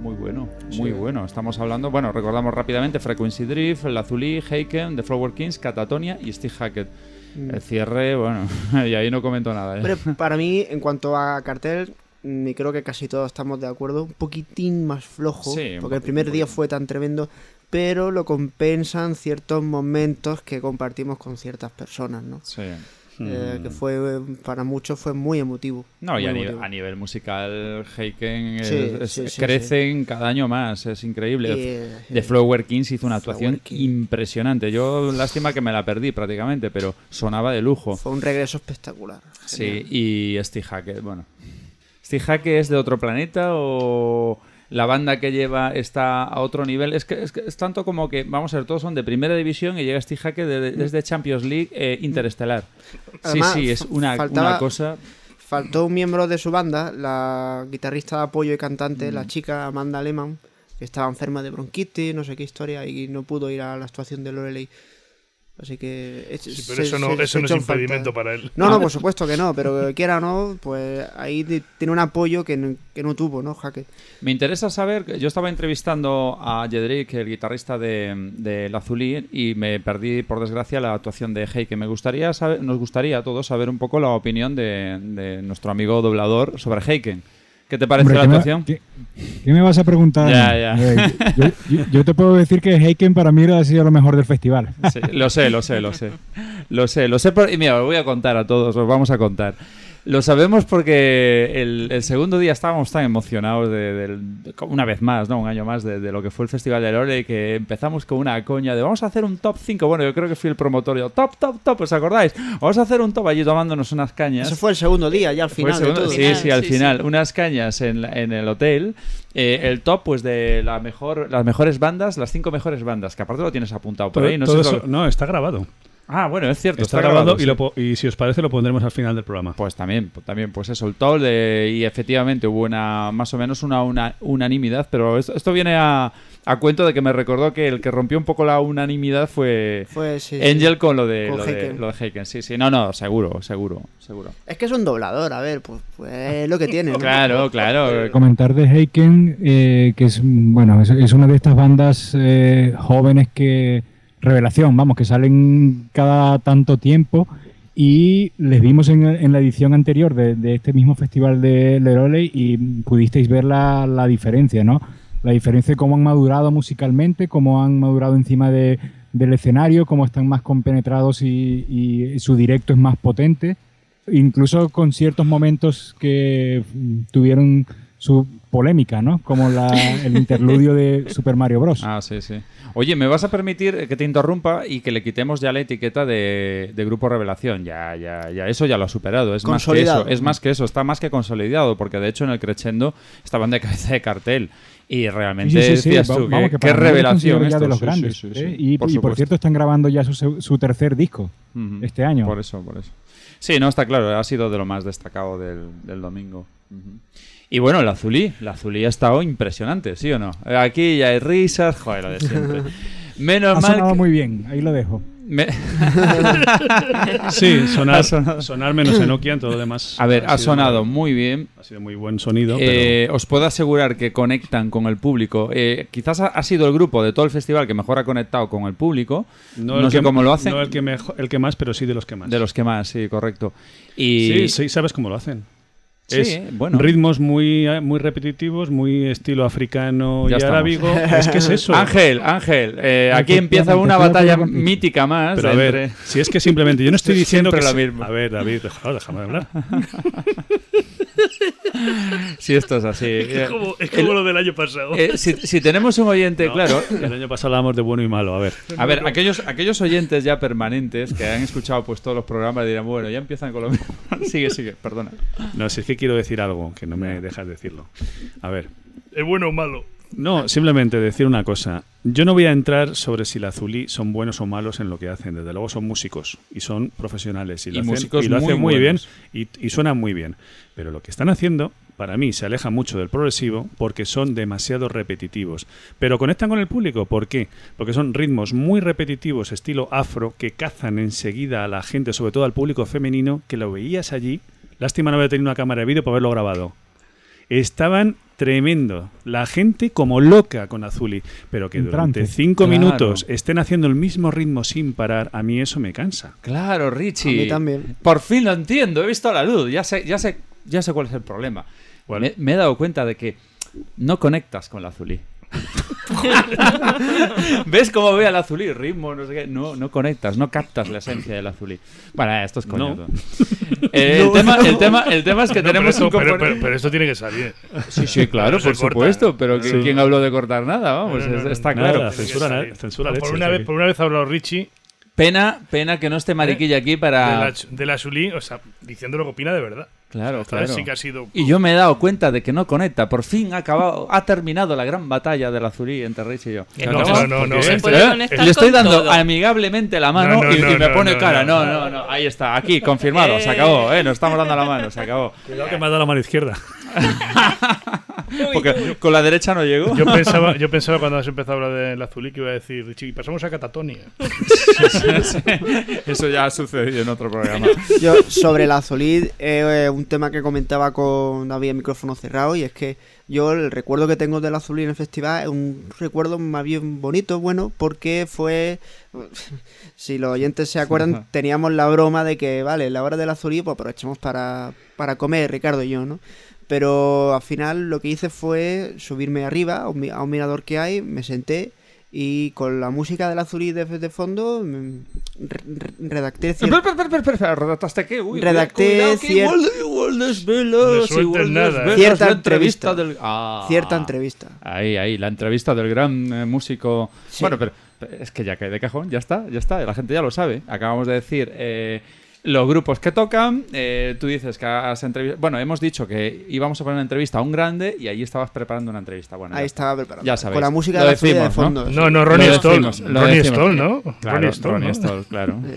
Speaker 1: muy bueno, muy bueno. Estamos hablando, bueno, recordamos rápidamente Frequency Drift, el Azulí, Heiken, The Flower Kings, Catatonia y Steve Hackett.
Speaker 4: Mm.
Speaker 1: El cierre, bueno, y ahí no comento nada. ¿eh?
Speaker 4: Hombre, para mí, en cuanto a cartel, mm, y creo que casi todos estamos de acuerdo, un poquitín más flojo,
Speaker 1: Sí,
Speaker 4: porque el primer día fue tan tremendo, pero lo compensan ciertos momentos que compartimos con ciertas personas, ¿no?
Speaker 1: Sí.
Speaker 4: Eh,
Speaker 1: Mm.
Speaker 4: que fue, eh, para muchos fue muy emotivo.
Speaker 1: No, y
Speaker 4: muy
Speaker 1: a,
Speaker 4: emotivo.
Speaker 1: a nivel musical, Heiken
Speaker 4: Sí,
Speaker 1: es-
Speaker 4: sí, sí,
Speaker 1: crecen cada año más, es increíble.
Speaker 4: Y, eh,
Speaker 1: The Flower Kings hizo una actuación
Speaker 4: King.
Speaker 1: impresionante. Yo, lástima que me la perdí prácticamente, pero sonaba de lujo.
Speaker 4: Fue un regreso espectacular.
Speaker 1: Sí, y Steve Hackett, bueno. ¿Steve Hackett es de otro planeta o la banda que lleva está a otro nivel? Es que es, que es tanto como que, vamos a ver, todos son de primera división y llega Steve Hackett de- desde Champions League eh, interestelar.
Speaker 4: Además,
Speaker 1: sí, sí, es una,
Speaker 4: faltaba-
Speaker 1: una cosa...
Speaker 4: Faltó un miembro de su banda, la guitarrista de apoyo y cantante,
Speaker 1: Mm.
Speaker 4: la chica Amanda Lehman, que estaba enferma de bronquitis, no sé qué historia, y no pudo ir a la actuación de Lorelei. Así que... es-
Speaker 5: Sí, pero
Speaker 4: se-
Speaker 5: eso no,
Speaker 4: se-
Speaker 5: eso
Speaker 4: se
Speaker 5: no es
Speaker 4: en falta.
Speaker 5: impedimento para él.
Speaker 4: No, no, por supuesto que no, pero quiera o no, pues ahí tiene un apoyo que no, que no tuvo, ¿no, Jaque?
Speaker 1: Me interesa saber, yo estaba entrevistando a Jedrick, el guitarrista de, de La Azulí, y me perdí, por desgracia, la actuación de Hey, que me gustaría saber, nos gustaría a todos saber un poco la opinión de, de nuestro amigo doblador sobre Heiken. ¿Qué te parece
Speaker 6: Hombre,
Speaker 1: la
Speaker 6: ¿qué me-
Speaker 1: actuación?
Speaker 6: ¿qué, qué me vas a preguntar?
Speaker 1: Ya, ya.
Speaker 6: Yo, yo- yo te puedo decir que Heiken para mí ha sido lo mejor del festival.
Speaker 1: Sí, lo sé, lo sé, lo sé. Lo sé, lo sé. por- y mira, os voy a contar a todos, os vamos a contar. Lo sabemos porque el, el segundo día estábamos tan emocionados de, del- de- una vez más, ¿no? Un año más de, de lo que fue el Festival de Lore que empezamos con una coña de vamos a hacer un top 5. Bueno, yo creo que fui el promotor. Yo, top, top, top, ¿os acordáis? Vamos a hacer un top allí tomándonos unas cañas.
Speaker 4: Eso fue el segundo día, ya al
Speaker 1: Fue
Speaker 4: final de todo.
Speaker 1: sí, sí, al final. Unas cañas en, la- en el hotel. Eh, el top, pues, de la mejor, las mejores bandas, las cinco mejores bandas, que aparte lo tienes apuntado por
Speaker 2: Todo-
Speaker 1: ahí. No,
Speaker 2: todo
Speaker 1: sé si
Speaker 2: eso-
Speaker 1: lo-
Speaker 2: no, está grabado.
Speaker 1: Ah, bueno, es cierto.
Speaker 2: Está, grabado, y,
Speaker 1: sí.
Speaker 2: lo po- y si os parece lo pondremos al final del programa.
Speaker 1: Pues también, también, pues eso, el top de- y efectivamente hubo una más o menos una, una unanimidad, pero esto, esto viene a, a cuento de que me recordó que el que rompió un poco la unanimidad fue,
Speaker 4: Fue, sí, sí.
Speaker 1: Angel con lo de,
Speaker 4: Con
Speaker 1: lo, de, lo de Heiken. Sí, sí, no, no, seguro, seguro, seguro.
Speaker 4: Es que es un doblador, a ver, pues, pues es lo que tiene. ¿no?
Speaker 1: Claro, claro.
Speaker 6: Comentar de Heiken, eh, que es, bueno, es, es una de estas bandas eh, jóvenes que, revelación, vamos, que salen cada tanto tiempo y les vimos en, la edición anterior de, este mismo festival de Leroley y pudisteis ver la, la diferencia, ¿no? La diferencia de cómo han madurado musicalmente, cómo han madurado encima de- del escenario, cómo están más compenetrados y, su directo es más potente incluso con ciertos momentos que tuvieron su polémica, ¿no? Como la- el interludio de Super Mario Bros.
Speaker 1: Ah, sí, sí. Oye, ¿me vas a permitir que te interrumpa y que le quitemos ya la etiqueta de, de Grupo Revelación? Ya, ya, ya, eso ya lo ha superado. Es más que eso, es más que eso, está más que consolidado, porque de hecho en el Crescendo estaban de cabeza de cartel. Y realmente
Speaker 6: Sí, sí, sí, sí.
Speaker 1: decías
Speaker 6: Va-
Speaker 1: tú,
Speaker 6: vamos,
Speaker 1: qué,
Speaker 6: que
Speaker 1: revelación
Speaker 6: ya de
Speaker 1: esto.
Speaker 6: los
Speaker 1: Sí,
Speaker 6: grandes.
Speaker 1: sí, sí,
Speaker 6: ¿eh? Y, y por cierto están grabando ya su, su tercer disco este año.
Speaker 1: Por eso, por eso. Sí, no, está claro, ha sido de lo más destacado del, del domingo. Y bueno, el Azulí, el Azulí ha estado impresionante, ¿sí o no? Aquí ya hay risas, joder, lo de siempre. Menos
Speaker 6: ha
Speaker 1: mal
Speaker 6: sonado
Speaker 1: que-
Speaker 6: muy bien, ahí lo dejo.
Speaker 1: me-
Speaker 2: Sí, sonar,
Speaker 1: sonado.
Speaker 2: sonar menos en Nokia, en todo lo demás.
Speaker 1: A ver, ha sonado
Speaker 2: muy-
Speaker 1: muy bien.
Speaker 2: Ha sido muy buen sonido.
Speaker 1: Eh, os puedo asegurar que conectan con el público. Eh, quizás ha, ha sido el grupo de todo el festival que mejor ha conectado con el público. No,
Speaker 2: el
Speaker 1: sé
Speaker 2: que-
Speaker 1: cómo lo hacen.
Speaker 2: No el que, mejo- el que más, pero sí de los que más.
Speaker 1: De los que más, sí, correcto. Y
Speaker 2: Sí, sí, sabes cómo lo hacen.
Speaker 1: Sí,
Speaker 2: es
Speaker 1: bueno.
Speaker 2: ritmos muy, eh, muy repetitivos, muy estilo africano
Speaker 1: Ya
Speaker 2: y arábigo. Es que es eso.
Speaker 1: Ángel, Ángel, eh, aquí empieza una batalla mítica más.
Speaker 2: Pero a ver,
Speaker 1: entre-
Speaker 2: si es que simplemente yo no estoy diciendo
Speaker 1: Siempre
Speaker 2: que
Speaker 1: lo mismo.
Speaker 2: A ver, David, déjame hablar.
Speaker 1: Si esto es así.
Speaker 5: Es como, es como lo del año pasado.
Speaker 1: Eh, si, si tenemos un oyente,
Speaker 2: No,
Speaker 1: claro.
Speaker 2: El año pasado hablábamos de bueno y malo. A ver.
Speaker 1: A ver, aquellos, aquellos oyentes ya permanentes que han escuchado pues todos los programas dirán, bueno, ya empiezan con lo mismo. sigue, sigue, perdona.
Speaker 2: No, si es que quiero decir algo que no me dejas decirlo. A ver.
Speaker 5: ¿Es bueno o malo?
Speaker 2: No, simplemente decir una cosa. Yo no voy a entrar sobre si la Azulí son buenos o malos en lo que hacen. Desde luego son músicos y son profesionales y lo
Speaker 1: Y
Speaker 2: hacen,
Speaker 1: músicos
Speaker 2: y lo hacen
Speaker 1: muy
Speaker 2: bien y, y suenan muy bien. Pero lo que están haciendo, para mí, se aleja mucho del progresivo porque son demasiado repetitivos. Pero conectan con el público. ¿Por qué? Porque son ritmos muy repetitivos, estilo afro, que cazan enseguida a la gente, sobre todo al público femenino, que lo veías allí, Lástima no haber tenido una cámara de vídeo para haberlo grabado. Estaban tremendo. La gente como loca con Azuli. Pero que durante cinco
Speaker 1: Claro.
Speaker 2: minutos estén haciendo el mismo ritmo sin parar, a mí eso me cansa.
Speaker 1: Claro, Richie.
Speaker 4: A mí también.
Speaker 1: Por fin lo entiendo, he visto la luz, ya sé, ya sé, ya sé cuál es el problema. Me, me he dado cuenta de que no conectas con la azulí. ¿Ves cómo ve al azulí? Ritmo, no sé qué. No, no conectas, no captas la esencia del azulí. Bueno, esto es coño.
Speaker 2: No.
Speaker 1: Eh, el, tema, el, tema, el tema es que
Speaker 5: No, pero,
Speaker 1: tenemos
Speaker 5: esto,
Speaker 1: un
Speaker 5: pero,
Speaker 1: componente-
Speaker 5: pero- pero esto tiene que salir.
Speaker 1: Sí, sí, claro,
Speaker 5: No
Speaker 1: por
Speaker 5: corta.
Speaker 1: supuesto, pero
Speaker 2: Sí.
Speaker 1: ¿quién habló de cortar nada? Vamos,
Speaker 5: No, no,
Speaker 1: es-
Speaker 5: no,
Speaker 1: está
Speaker 2: nada.
Speaker 1: claro.
Speaker 5: Que
Speaker 2: censura,
Speaker 5: salir.
Speaker 2: censura
Speaker 5: por, una vez, por una vez ha hablado Richie
Speaker 1: Pena, pena que no esté Mariquilla aquí
Speaker 5: de
Speaker 1: para...
Speaker 5: la, de la Sulí, o sea, diciendo lo que opina de verdad.
Speaker 1: Claro, claro.
Speaker 5: sí que ha sido.
Speaker 1: Y yo me he dado cuenta de que no conecta. Por fin ha acabado, ha terminado la gran batalla del Azulí entre Rich y yo.
Speaker 5: No, no, no, no,
Speaker 1: ¿Eh?
Speaker 8: conectar
Speaker 1: Le estoy dando
Speaker 8: todo.
Speaker 1: amigablemente la mano
Speaker 5: No, no,
Speaker 1: y, me pone
Speaker 5: no,
Speaker 1: cara.
Speaker 5: no,
Speaker 1: No, no, no. Ahí está, aquí, confirmado. Se acabó, ¿eh? Nos estamos dando la mano, se acabó.
Speaker 2: Cuidado que me ha dado la mano izquierda.
Speaker 1: Porque con la derecha no llegó.
Speaker 5: Yo pensaba, yo pensaba cuando has empezado a hablar del Azulí que iba a decir, Richie, pasamos a Catatonia.
Speaker 1: Eso ya ha sucedido en otro programa.
Speaker 4: Yo, sobre la Azulid, eh, un tema que comentaba con David en micrófono cerrado, y es que yo el recuerdo que tengo de la Azulid en el festival es un recuerdo más bien bonito, bueno, porque fue. Si los oyentes se acuerdan, teníamos la broma de que, vale, la hora del Azulí, pues aprovechamos para, para comer, Ricardo y yo, ¿no? Pero al final lo que hice fue subirme arriba a un, mi- a un mirador que hay, me senté y con la música del Azulí de, de fondo mm, re- re- redacté
Speaker 1: Espera,
Speaker 4: cier-
Speaker 1: espera, espera, espera, espera, ¿redactaste qué? Uy,
Speaker 4: Redacté
Speaker 1: cuidado, que
Speaker 4: cier-
Speaker 1: igual, igual desvelas,
Speaker 5: No sueltes
Speaker 1: igual
Speaker 5: nada, ¿eh?
Speaker 1: desvelas
Speaker 4: Cierta entrevista.
Speaker 1: del... Ah.
Speaker 4: cierta entrevista.
Speaker 1: Ahí, ahí, la entrevista del gran eh, músico.
Speaker 4: Sí.
Speaker 1: Bueno, pero, pero es que ya cae de cajón, ya está, ya está, la gente ya lo sabe. Acabamos de decir eh, los grupos que tocan. eh, tú dices que has entrevistado. Bueno, hemos dicho que íbamos a poner una entrevista a un grande y ahí estabas preparando una entrevista. Bueno,
Speaker 4: Ahí estaba preparado.
Speaker 1: Ya sabéis.
Speaker 4: Con la música
Speaker 1: Lo
Speaker 4: de la Azulí de
Speaker 1: decimos, ¿no?
Speaker 4: fondo.
Speaker 5: No, no, Ronnie Stoll.
Speaker 1: decimos,
Speaker 5: Ronnie
Speaker 1: decimos.
Speaker 5: Stoll, ¿no?
Speaker 1: Claro,
Speaker 5: Ronnie Stoll,
Speaker 1: Ronnie
Speaker 5: ¿no?
Speaker 1: Stoll, claro.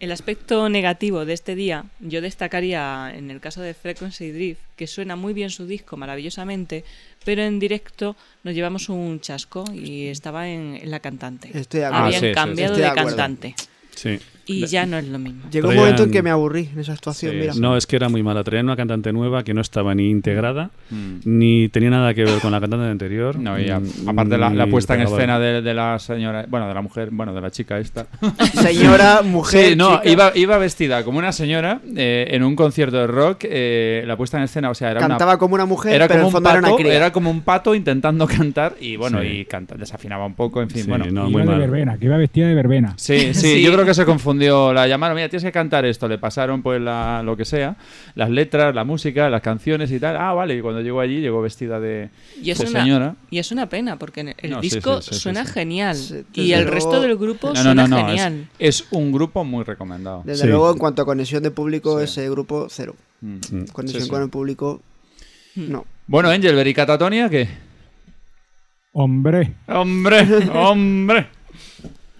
Speaker 8: El aspecto negativo de este día, yo destacaría en el caso de Frequency Drift, que suena muy bien su disco maravillosamente, pero en directo nos llevamos un chasco y estaba en, en la cantante.
Speaker 4: Estoy de
Speaker 1: Ah.
Speaker 8: Habían
Speaker 1: sí, sí, sí.
Speaker 8: cambiado
Speaker 4: Estoy de
Speaker 8: de, cantante
Speaker 2: Sí.
Speaker 8: Y ya no es lo mismo.
Speaker 4: Llegó un
Speaker 2: Traían-
Speaker 4: momento en que me aburrí en esa actuación,
Speaker 1: Sí,
Speaker 4: mira.
Speaker 2: No, es que era muy mala. Traían una cantante nueva que no estaba ni integrada,
Speaker 1: Mm.
Speaker 2: ni tenía nada que ver con la cantante anterior.
Speaker 1: No, y a- aparte la, la puesta en escena de, de la señora, bueno, de la mujer, bueno, de la chica esta.
Speaker 4: Señora, mujer,
Speaker 1: Sí, no,
Speaker 4: chica,
Speaker 1: iba, iba vestida como una señora eh, en un concierto de rock. eh, la puesta en escena, o sea, era
Speaker 4: cantaba
Speaker 1: una,
Speaker 4: como una mujer,
Speaker 1: era
Speaker 4: pero
Speaker 1: como
Speaker 4: en
Speaker 1: un
Speaker 4: fondo era
Speaker 1: pato,
Speaker 4: una cría.
Speaker 1: era como un pato intentando cantar y bueno,
Speaker 2: Sí.
Speaker 1: y canta, desafinaba un poco, en fin,
Speaker 2: Sí,
Speaker 1: bueno.
Speaker 2: no,
Speaker 6: iba
Speaker 2: muy
Speaker 6: de
Speaker 2: mal.
Speaker 6: verbena, que iba vestida de verbena.
Speaker 1: Sí, sí,
Speaker 8: Sí.
Speaker 1: yo creo que se confundió. La llamaron, mira, tienes que cantar esto. Le pasaron, pues, la, lo que sea, las letras, la música, las canciones y tal. Ah, vale. Y cuando llegó allí, llegó vestida de,
Speaker 8: Y es,
Speaker 1: de
Speaker 8: una,
Speaker 1: señora.
Speaker 8: y es una pena, porque el
Speaker 1: No,
Speaker 8: disco
Speaker 1: sí, sí, sí,
Speaker 8: suena
Speaker 1: sí.
Speaker 8: genial. Y
Speaker 4: desde
Speaker 8: el
Speaker 4: luego-
Speaker 8: resto del grupo
Speaker 1: No, no,
Speaker 8: suena
Speaker 1: no, no. Es,
Speaker 8: genial.
Speaker 1: es un grupo muy recomendado.
Speaker 4: Desde
Speaker 2: Sí.
Speaker 4: luego, en cuanto a conexión de público,
Speaker 1: Sí.
Speaker 4: ese grupo, cero.
Speaker 1: Mm.
Speaker 2: Mm.
Speaker 4: Conexión
Speaker 1: Sí, sí.
Speaker 4: con el público, no.
Speaker 1: Bueno, Angel, ¿y Catatonia qué?
Speaker 6: Hombre,
Speaker 1: ¡Hombre! ¡Hombre!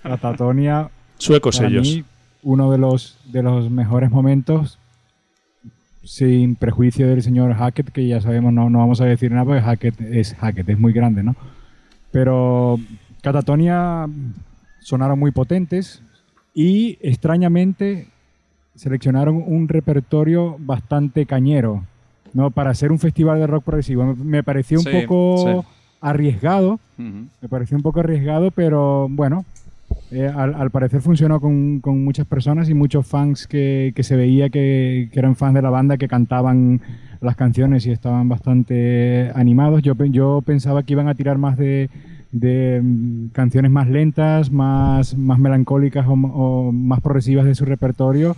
Speaker 6: la Tatonia,
Speaker 2: Suecos ellos.
Speaker 6: mí, uno de los, de los mejores momentos, sin prejuicio del señor Hackett, que ya sabemos, no, no vamos a decir nada, porque Hackett es Hackett, es muy grande, ¿no? Pero Catatonia sonaron muy potentes y extrañamente seleccionaron un repertorio bastante cañero, ¿no? Para hacer un festival de rock progresivo. Me, pareció un
Speaker 1: Sí,
Speaker 6: poco
Speaker 1: sí.
Speaker 6: arriesgado, me pareció un poco arriesgado, pero bueno, eh, al, parecer funcionó con, muchas personas y muchos fans que, se veía que, eran fans de la banda, que cantaban las canciones y estaban bastante animados. Yo, pe- yo pensaba que iban a tirar más de, mm, canciones más lentas, más, melancólicas o, más progresivas de su repertorio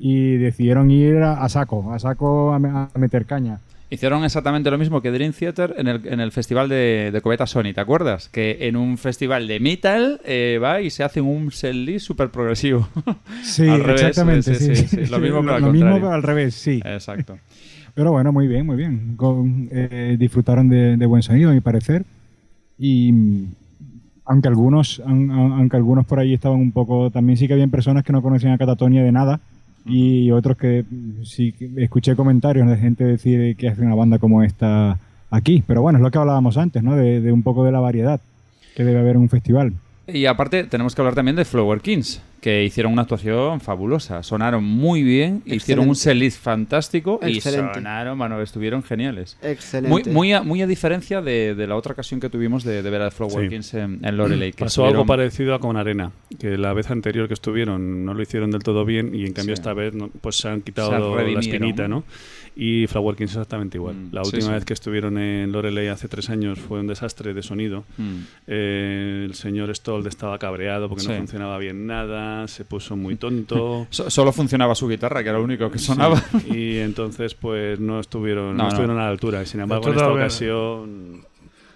Speaker 6: y decidieron ir a, a saco, a saco a, a meter caña.
Speaker 1: Hicieron exactamente lo mismo que Dream Theater en el, en el festival de, de Coveta Sony, ¿te acuerdas? Que en un festival de metal eh, va y se hace un setlist súper progresivo.
Speaker 6: Sí,
Speaker 1: revés,
Speaker 6: exactamente.
Speaker 1: sí,
Speaker 6: Sí,
Speaker 1: sí, Lo mismo, pero al
Speaker 6: Lo mismo al revés, sí.
Speaker 1: Exacto.
Speaker 6: Pero bueno, muy bien, muy bien. Con- eh, disfrutaron de, de buen sonido, a mi parecer. Y mm, aunque algunos, aun- aunque algunos por ahí estaban un poco, también sí que habían personas que no conocían a Catatonia de nada. Y otros que mm, sí escuché comentarios de gente decir que hace una banda como esta aquí. Pero bueno, es lo que hablábamos antes, ¿no? De, de un poco de la variedad que debe haber en un festival.
Speaker 1: Y aparte, tenemos que hablar también de Flower Kings, que hicieron una actuación fabulosa. Sonaron muy bien, hicieron un setlist fantástico
Speaker 4: Excelente.
Speaker 1: y sonaron, bueno, estuvieron geniales.
Speaker 4: Excelente.
Speaker 1: Muy, muy, a, muy a diferencia de, de la otra ocasión que tuvimos de, de ver a The Flower
Speaker 2: Sí.
Speaker 1: Kings en, en Loreley. Que
Speaker 2: Pasó algo parecido a con Arena, que la vez anterior que estuvieron no lo hicieron del todo bien y en cambio
Speaker 1: Sí.
Speaker 2: esta vez no- pues se han quitado
Speaker 1: Se
Speaker 2: la espinita, ¿no? Y Flower Kings exactamente igual.
Speaker 1: Mm,
Speaker 2: la
Speaker 1: sí,
Speaker 2: última
Speaker 1: sí.
Speaker 2: vez que estuvieron en Loreley hace tres años fue un desastre de sonido.
Speaker 1: Mm.
Speaker 2: Eh, el señor Stoll estaba cabreado porque no
Speaker 1: Sí.
Speaker 2: funcionaba bien nada, se puso muy tonto.
Speaker 1: So- solo funcionaba su guitarra, que era lo único que sonaba.
Speaker 2: Sí, Y entonces pues no estuvieron, no,
Speaker 1: No, no.
Speaker 2: estuvieron a la altura. Sin embargo, en esta ocasión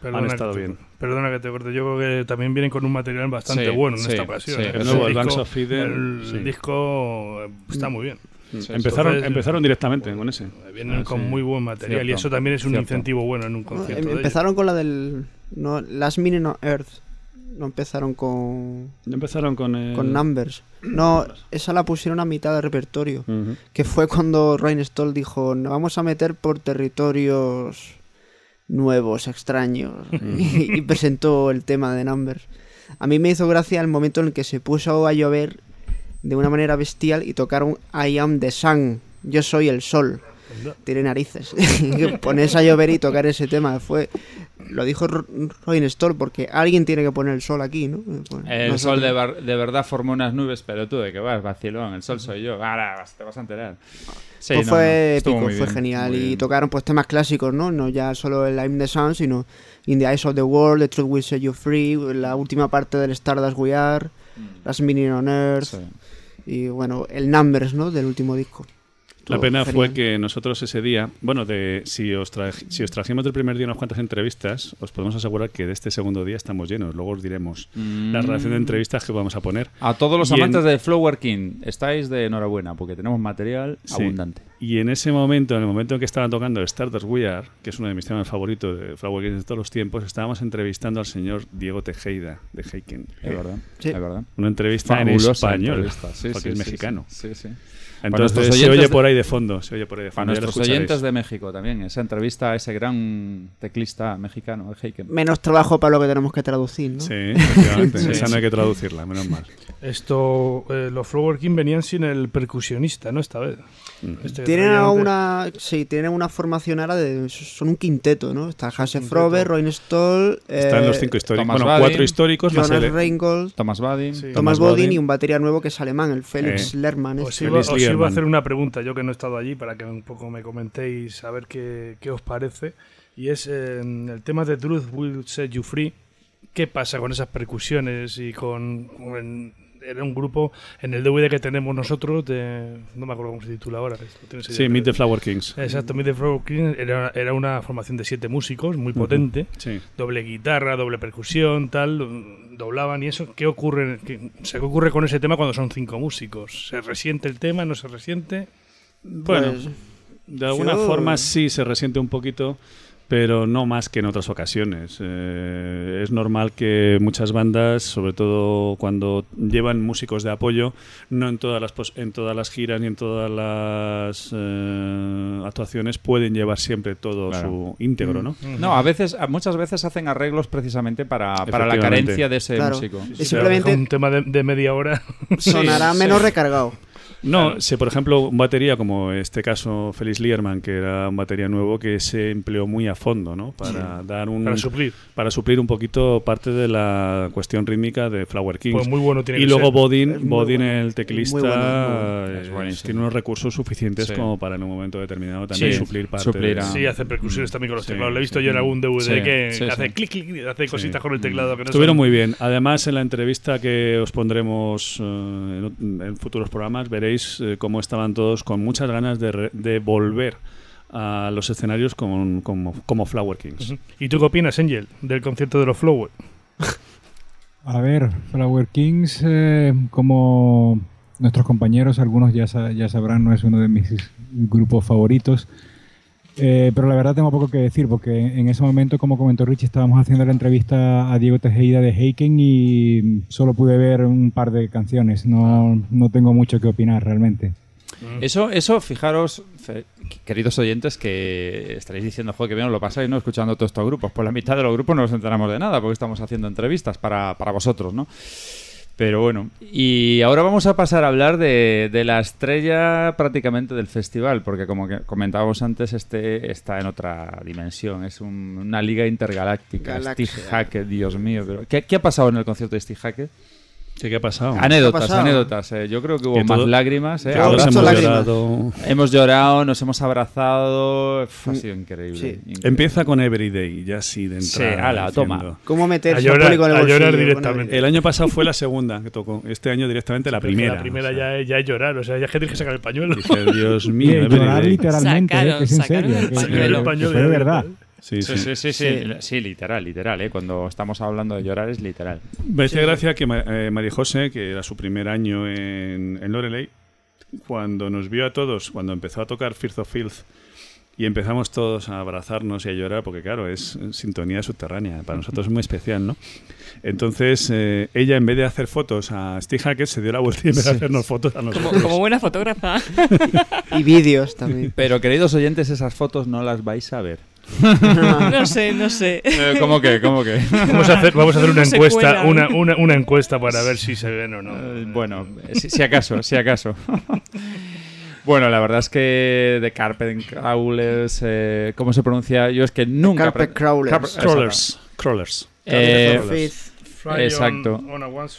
Speaker 5: Perdona
Speaker 2: han estado
Speaker 5: te-
Speaker 2: bien.
Speaker 5: Perdona que te corte. Yo creo que también vienen con un material bastante
Speaker 1: Sí,
Speaker 5: bueno en
Speaker 1: sí,
Speaker 5: esta ocasión.
Speaker 1: sí.
Speaker 5: ¿eh?
Speaker 1: El
Speaker 2: nuevo, el
Speaker 5: disco-
Speaker 2: Banks of Eden,
Speaker 5: El
Speaker 2: sí.
Speaker 5: disco eh, está muy bien.
Speaker 2: Empezaron,
Speaker 5: Entonces,
Speaker 2: empezaron directamente con ese.
Speaker 5: Vienen
Speaker 2: Ah,
Speaker 5: con
Speaker 2: sí.
Speaker 5: muy buen material y eso también es un
Speaker 1: cierto.
Speaker 5: incentivo bueno en un
Speaker 4: No,
Speaker 5: concierto.
Speaker 4: em-
Speaker 5: de
Speaker 4: empezaron con la del. No, Last Minute on Earth. No empezaron con.
Speaker 2: Empezaron con el...
Speaker 4: Con Numbers. No, esa la pusieron a mitad de repertorio. Que fue cuando Ryan Stoll dijo: Nos vamos a meter por territorios nuevos, extraños. y, y presentó el tema de Numbers. A mí me hizo gracia el momento en el que se puso a llover de una manera bestial y tocaron I am the sun. Yo soy el sol. Tiene narices. Ponerse a llover y tocar ese tema fue. Lo dijo R- Ryan Stoll porque alguien tiene que poner el sol aquí, ¿no? Bueno,
Speaker 1: El sol de, bar- de verdad formó unas nubes, pero tú de que vas, vacilón, el sol soy yo. Ahora te vas a enterar. Sí,
Speaker 4: Pues
Speaker 1: no,
Speaker 4: fue
Speaker 1: no,
Speaker 4: épico, fue
Speaker 1: bien,
Speaker 4: genial. Y
Speaker 1: bien.
Speaker 4: tocaron pues temas clásicos, ¿no? No ya solo el I'm the Sun, sino In the Eyes of the World, The Truth Will Set You Free, la última parte del Stardust We Are, Las Minute on Earth,
Speaker 1: Sí.
Speaker 4: Y bueno, el Numbers, ¿no? Del último disco.
Speaker 2: La pena fue que nosotros ese día, bueno, de si os, si os trajimos del primer día unas cuantas entrevistas, os podemos asegurar que de este segundo día estamos llenos. Luego os diremos la relación de entrevistas que vamos a poner.
Speaker 1: A todos los
Speaker 2: Y en-
Speaker 1: amantes de Flower King, estáis de enhorabuena porque tenemos material
Speaker 2: Sí.
Speaker 1: abundante.
Speaker 2: Y en ese momento, en el momento en que estaban tocando Stardust We Are, que es uno de mis temas favoritos de Flower Kings de todos los tiempos, estábamos entrevistando al señor Diego Tejeda de Heiken.
Speaker 1: Es verdad,
Speaker 4: Sí.
Speaker 1: es verdad.
Speaker 2: Una entrevista en español,
Speaker 1: entrevista, sí,
Speaker 2: porque
Speaker 1: sí,
Speaker 2: es
Speaker 1: sí,
Speaker 2: mexicano.
Speaker 1: Sí, sí.
Speaker 2: Entonces
Speaker 1: nuestros
Speaker 2: se
Speaker 1: oyentes
Speaker 2: oye por ahí de fondo, se oye por ahí de
Speaker 1: Para
Speaker 2: fondo. lo
Speaker 1: nuestros oyentes de México también, esa entrevista a ese gran teclista mexicano, Heiken.
Speaker 4: Menos trabajo para lo que tenemos que traducir, ¿no?
Speaker 2: Sí, efectivamente.
Speaker 1: Sí.
Speaker 2: Esa no hay que traducirla, menos mal.
Speaker 5: Esto, eh, los Flower King venían sin el percusionista, ¿no? Esta vez. Este
Speaker 4: Tienen una, sí, tienen una formación ahora de, son un quinteto, ¿no? Está Hasse. Frobe, Roy Stoll,
Speaker 2: Están
Speaker 4: eh,
Speaker 2: los cinco históricos. Bueno,
Speaker 1: Badin,
Speaker 2: cuatro históricos más
Speaker 4: Jonas
Speaker 2: el-
Speaker 4: Reingold,
Speaker 1: Thomas Badin.
Speaker 5: Sí.
Speaker 4: Thomas Bodin y un batería nuevo que es alemán, el Felix
Speaker 2: Eh,
Speaker 4: Lerman.
Speaker 5: Os
Speaker 4: este.
Speaker 5: iba,
Speaker 2: Feliz
Speaker 5: os iba a hacer una pregunta, yo que no he estado allí, para que un poco me comentéis, a ver qué, qué os parece. Y es eh, el tema de Truth Will Set You Free. ¿Qué pasa con esas percusiones y con... con- era un grupo en el DVD que tenemos nosotros de... No me acuerdo cómo se titula ahora. ¿lo tienes ahí
Speaker 2: Sí? Meet the Flower Kings.
Speaker 5: Exacto, Meet the Flower King era, era una formación de siete músicos, muy potente.
Speaker 2: Sí.
Speaker 5: Doble guitarra, doble percusión, tal, doblaban y eso. ¿Qué ocurre, qué, o sea, ¿qué ocurre con ese tema cuando son cinco músicos? ¿Se resiente el tema? ¿No se resiente?
Speaker 2: Bueno,
Speaker 4: Pues,
Speaker 2: de alguna
Speaker 4: yo-
Speaker 2: forma sí se resiente un poquito, pero no más que en otras ocasiones. Eh, es normal que muchas bandas, sobre todo cuando llevan músicos de apoyo, no en todas las, pos- en todas las giras ni en todas las eh, actuaciones pueden llevar siempre todo
Speaker 1: Claro.
Speaker 2: su íntegro, ¿no?
Speaker 1: No, a veces, a- muchas veces hacen arreglos precisamente para, para la carencia de ese
Speaker 4: Claro.
Speaker 1: músico.
Speaker 4: Es
Speaker 5: Si
Speaker 4: simplemente-
Speaker 5: un tema de, de media hora.
Speaker 4: sonará
Speaker 1: Sí,
Speaker 4: menos
Speaker 1: sí.
Speaker 4: recargado.
Speaker 2: No, si por ejemplo un batería como este caso Félix Lierman, que era un batería nuevo que se empleó muy a fondo, ¿no? Para dar un
Speaker 5: Para suplir.
Speaker 2: para suplir un poquito parte de la cuestión rítmica de Flower Kings.
Speaker 5: Pues muy bueno tiene
Speaker 2: y
Speaker 5: que
Speaker 2: luego
Speaker 5: ser.
Speaker 2: Bodin, Bodin
Speaker 4: bueno.
Speaker 2: el teclista,
Speaker 4: bueno, muy
Speaker 2: eh,
Speaker 1: buenísimo.
Speaker 2: tiene unos recursos suficientes
Speaker 1: Sí.
Speaker 2: como para en un momento determinado también
Speaker 5: Sí.
Speaker 2: suplir parte.
Speaker 1: Suplir
Speaker 2: de-
Speaker 1: a-
Speaker 5: Sí, hace percusiones también con los
Speaker 2: Sí,
Speaker 5: teclados. Lo he visto
Speaker 2: sí.
Speaker 5: yo en algún DVD
Speaker 1: Sí,
Speaker 5: que
Speaker 1: sí,
Speaker 5: hace
Speaker 1: sí.
Speaker 5: clic, clic, hace cositas
Speaker 2: Sí.
Speaker 5: con el teclado. Que no
Speaker 2: Estuvieron
Speaker 5: son-
Speaker 2: muy bien. Además, en la entrevista que os pondremos eh, en, en futuros programas, veréis eh, cómo estaban todos con muchas ganas de, re- de volver a los escenarios con- como, como Flower Kings.
Speaker 5: ¿Y tú qué opinas, Angel, del concierto de los Flower?
Speaker 6: A ver, Flower Kings, eh, como nuestros compañeros, algunos ya, sa- ya sabrán, no es uno de mis grupos favoritos. Eh, pero la verdad tengo poco que decir, porque en ese momento, como comentó Richie, estábamos haciendo la entrevista a Diego Tejeda de Heiken y solo pude ver un par de canciones. No, no tengo mucho que opinar realmente.
Speaker 1: Eso, eso, fijaros, queridos oyentes, que estaréis diciendo, joder, que bien os lo pasáis, ¿no? Escuchando todos estos grupos. Por la mitad de los grupos no nos enteramos de nada, porque estamos haciendo entrevistas para, para vosotros, ¿no? Pero bueno, y ahora vamos a pasar a hablar de, de la estrella prácticamente del festival, porque como que comentábamos antes, este está en otra dimensión, es un- una liga intergaláctica. Steve Hackett, Dios mío, pero ¿qué, qué ha pasado en el concierto de Steve Hackett?
Speaker 2: ¿Qué, qué ha pasado?
Speaker 1: Anécdotas,
Speaker 4: ¿Qué ha pasado?
Speaker 1: anécdotas. eh. Yo creo que hubo
Speaker 2: Que
Speaker 1: más
Speaker 2: todo-
Speaker 1: lágrimas. eh. Abrazos.
Speaker 2: hemos
Speaker 4: lágrimas.
Speaker 2: llorado.
Speaker 1: Hemos llorado, nos hemos abrazado. Uf, ha sido increíble.
Speaker 4: Sí.
Speaker 1: increíble.
Speaker 2: Empieza con Everyday, ya sí, de
Speaker 1: Sí,
Speaker 2: entrada.
Speaker 1: ala, toma.
Speaker 4: ¿Cómo meterse
Speaker 5: A llorar-
Speaker 4: en el
Speaker 5: a llorar directamente.
Speaker 2: El año pasado fue la segunda que tocó. Este año directamente la primera.
Speaker 5: La primera
Speaker 2: o sea,
Speaker 5: ya, es, ya es llorar, o sea, ya es que tienes que sacar el pañuelo.
Speaker 2: Dije, Dios mío,
Speaker 6: el llorar
Speaker 2: Everyday.
Speaker 6: literalmente, ¿eh?
Speaker 8: Sacaron-
Speaker 6: que es en serio.
Speaker 8: el pañuelo.
Speaker 6: que-
Speaker 5: El pañuelo
Speaker 6: que fue de
Speaker 5: de
Speaker 6: verdad.
Speaker 2: Sí,
Speaker 1: Sí,
Speaker 2: sí.
Speaker 1: sí, sí, sí, sí, literal, literal, ¿eh? Cuando estamos hablando de llorar es literal.
Speaker 2: Me hace gracia que eh, María José, que era su primer año en, en Loreley, cuando nos vio a todos, cuando empezó a tocar Fear of Filth, y empezamos todos a abrazarnos y a llorar, porque claro, es sintonía subterránea, para nosotros es muy especial, ¿no? Entonces, eh, ella en vez de hacer fotos a Steve Hackett, se dio la vuelta y empezó a hacernos fotos a
Speaker 8: Como,
Speaker 2: nosotros.
Speaker 8: como buena fotógrafa.
Speaker 4: Y vídeos también.
Speaker 1: Pero queridos oyentes, esas fotos no las vais a ver.
Speaker 8: no sé, no sé.
Speaker 1: Eh, ¿Cómo que? ¿Cómo que?
Speaker 5: Vamos a hacer, vamos a hacer una encuesta, una, una, una encuesta para ver si se ven o no.
Speaker 1: Eh, bueno, si, si acaso, si acaso. bueno, la verdad es que de Carpet Crawlers, eh, ¿cómo se pronuncia? Yo es que nunca...
Speaker 4: Carpet Crawlers.
Speaker 1: Carpet-
Speaker 2: Crawlers. Crawlers.
Speaker 1: Eh,
Speaker 5: Fly
Speaker 1: exacto.
Speaker 5: on a once-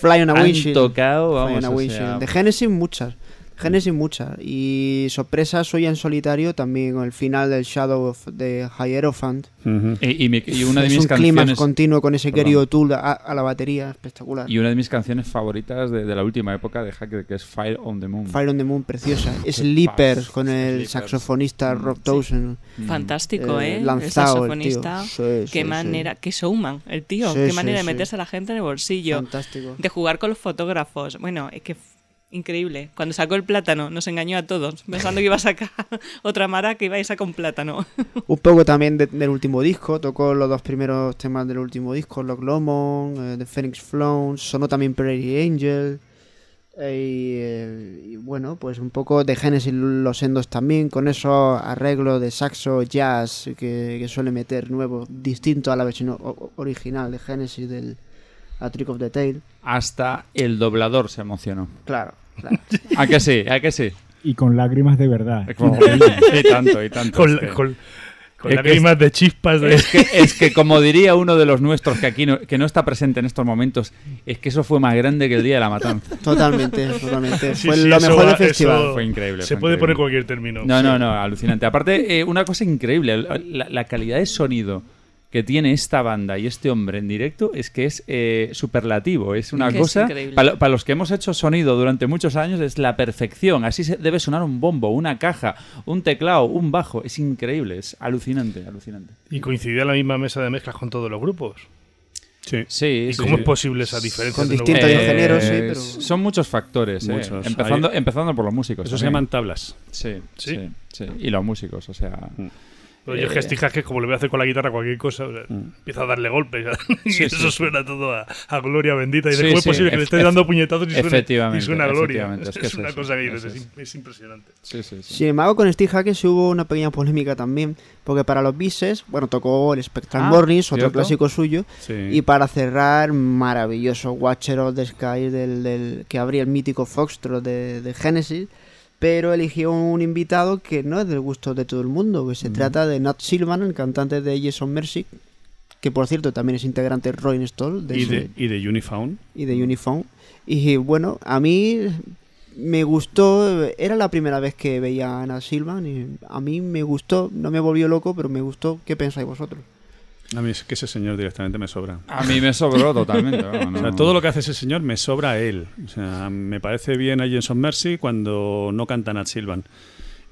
Speaker 4: Fly on a
Speaker 1: han tocado,
Speaker 4: Fly
Speaker 1: vamos,
Speaker 4: on a
Speaker 1: o sea,
Speaker 4: De Genesis muchas. Genesis muchas. Y sorpresas hoy en solitario también con el final del Shadow of the Hierophant.
Speaker 2: Ujú.
Speaker 1: y, y mi- y una de
Speaker 4: es
Speaker 1: mis
Speaker 4: un
Speaker 1: canciones...
Speaker 4: continuo con ese
Speaker 1: Perdón.
Speaker 4: Gary O'Toole a, a la batería, espectacular.
Speaker 1: Y una de mis canciones favoritas de, de la última época de Hacker, que es Fire on the Moon.
Speaker 4: Fire on the Moon, preciosa. Sleepers con el
Speaker 1: Sleepers.
Speaker 4: saxofonista
Speaker 1: Mm,
Speaker 4: Rob
Speaker 1: sí.
Speaker 4: Towson.
Speaker 8: Fantástico,
Speaker 4: Eh,
Speaker 8: ¿eh?
Speaker 4: lanzado
Speaker 8: el
Speaker 4: el tío.
Speaker 8: saxofonista.
Speaker 4: Sí, sí,
Speaker 8: qué
Speaker 4: sí.
Speaker 8: manera, qué showman, el tío.
Speaker 4: Sí,
Speaker 8: qué
Speaker 4: sí,
Speaker 8: manera de meterse a la gente en el bolsillo.
Speaker 4: Fantástico.
Speaker 8: De jugar con los fotógrafos. Bueno, es que increíble. Cuando sacó el plátano, nos engañó a todos, pensando que iba a sacar otra mara que iba a sacar un plátano.
Speaker 4: Un poco también de- del último disco, tocó los dos primeros temas del último disco, Lock Lomond, eh, The Phoenix Flown, sonó también Prairie Angel. eh, y, eh, y bueno, pues un poco de Genesis los endos también, con esos arreglos de saxo jazz que, que suele meter nuevo, distinto a la versión original de Genesis del A Trick of the Tail.
Speaker 1: Hasta el doblador se emocionó.
Speaker 4: Claro, claro.
Speaker 1: ¿A que sí? ¿A que sí?
Speaker 6: Y con lágrimas de verdad.
Speaker 1: y tanto, y tanto.
Speaker 5: Con,
Speaker 1: es que-
Speaker 5: con, con
Speaker 1: es que
Speaker 5: lágrimas de chispas de...
Speaker 1: Es que, es que como diría uno de los nuestros que aquí no, que no está presente en estos momentos, es que eso fue más grande que el día de la matanza.
Speaker 4: Totalmente, totalmente.
Speaker 5: Sí,
Speaker 4: Fue
Speaker 5: sí,
Speaker 4: lo mejor
Speaker 5: va-
Speaker 4: del festival.
Speaker 1: Fue increíble,
Speaker 5: Se
Speaker 1: fue
Speaker 5: puede
Speaker 1: increíble.
Speaker 5: poner cualquier término.
Speaker 1: No, no, no, alucinante. Aparte, eh, una cosa increíble, la, la calidad de sonido que tiene esta banda y este hombre en directo es que es eh, superlativo. Es una
Speaker 8: Que
Speaker 1: cosa, para, los que hemos hecho sonido durante muchos años, es la perfección. Así se, debe sonar un bombo, una caja, un teclado, un bajo. Es increíble, es alucinante, alucinante.
Speaker 5: Y coincidía en la misma mesa de mezclas con todos los grupos.
Speaker 2: Sí.
Speaker 1: Sí,
Speaker 5: ¿Y
Speaker 1: sí,
Speaker 5: cómo
Speaker 1: sí.
Speaker 5: es posible esa diferencia?
Speaker 4: Con
Speaker 5: de los
Speaker 4: distintos
Speaker 5: grupos?
Speaker 4: ingenieros, sí,
Speaker 1: Eh,
Speaker 4: pero-
Speaker 1: Son muchos factores, eh. Empezando,
Speaker 2: Hay-
Speaker 1: empezando por los músicos.
Speaker 2: Eso se llaman tablas.
Speaker 1: Sí,
Speaker 5: ¿Sí?
Speaker 1: sí, sí. Y los músicos, o sea...
Speaker 2: Mm.
Speaker 5: Pero yo es que Steve Hackett, como le voy a hacer con la guitarra cualquier cosa, o sea, empieza a darle golpes y
Speaker 1: Sí,
Speaker 5: eso
Speaker 1: sí,
Speaker 5: suena todo a, a gloria bendita. Y
Speaker 1: Sí,
Speaker 5: ¿cómo es posible que le
Speaker 1: ef-
Speaker 5: esté dando puñetazos y suena, y
Speaker 1: efectivamente,
Speaker 5: suena a gloria?
Speaker 1: efectivamente,
Speaker 5: Es,
Speaker 1: que
Speaker 5: una
Speaker 1: eso,
Speaker 5: cosa que
Speaker 1: es
Speaker 5: dices, es, es impresionante.
Speaker 1: Sí, sí, sí.
Speaker 4: Sin embargo, con Steve Hackett sí hubo una pequeña polémica también, porque para los bises, bueno, tocó el Spectral
Speaker 1: Ah,
Speaker 4: Mornings, otro
Speaker 1: ¿cierto?
Speaker 4: clásico suyo,
Speaker 2: Sí.
Speaker 4: y para cerrar, maravilloso Watcher of the Sky del, del- que abría el mítico Foxtrot de, de Genesis, pero eligió un invitado que no es del gusto de todo el mundo, que se trata de Nat Silvan, el cantante de Jason Mercy, que por cierto también es integrante de Rolling Stone de
Speaker 2: y,
Speaker 4: ese-
Speaker 2: de, y de Unifound.
Speaker 4: y de Uniform. Y bueno, a mí me gustó, era la primera vez que veía a Ana Silvan y a mí me gustó, no me volvió loco, pero me gustó. ¿Qué pensáis vosotros?
Speaker 2: A mí es que ese señor directamente me sobra.
Speaker 1: A mí me sobró totalmente. vamos,
Speaker 2: O sea,
Speaker 1: no.
Speaker 2: todo lo que hace ese señor me sobra a él. O sea, me parece bien a Jenson Mercy cuando no canta Nat Silvan.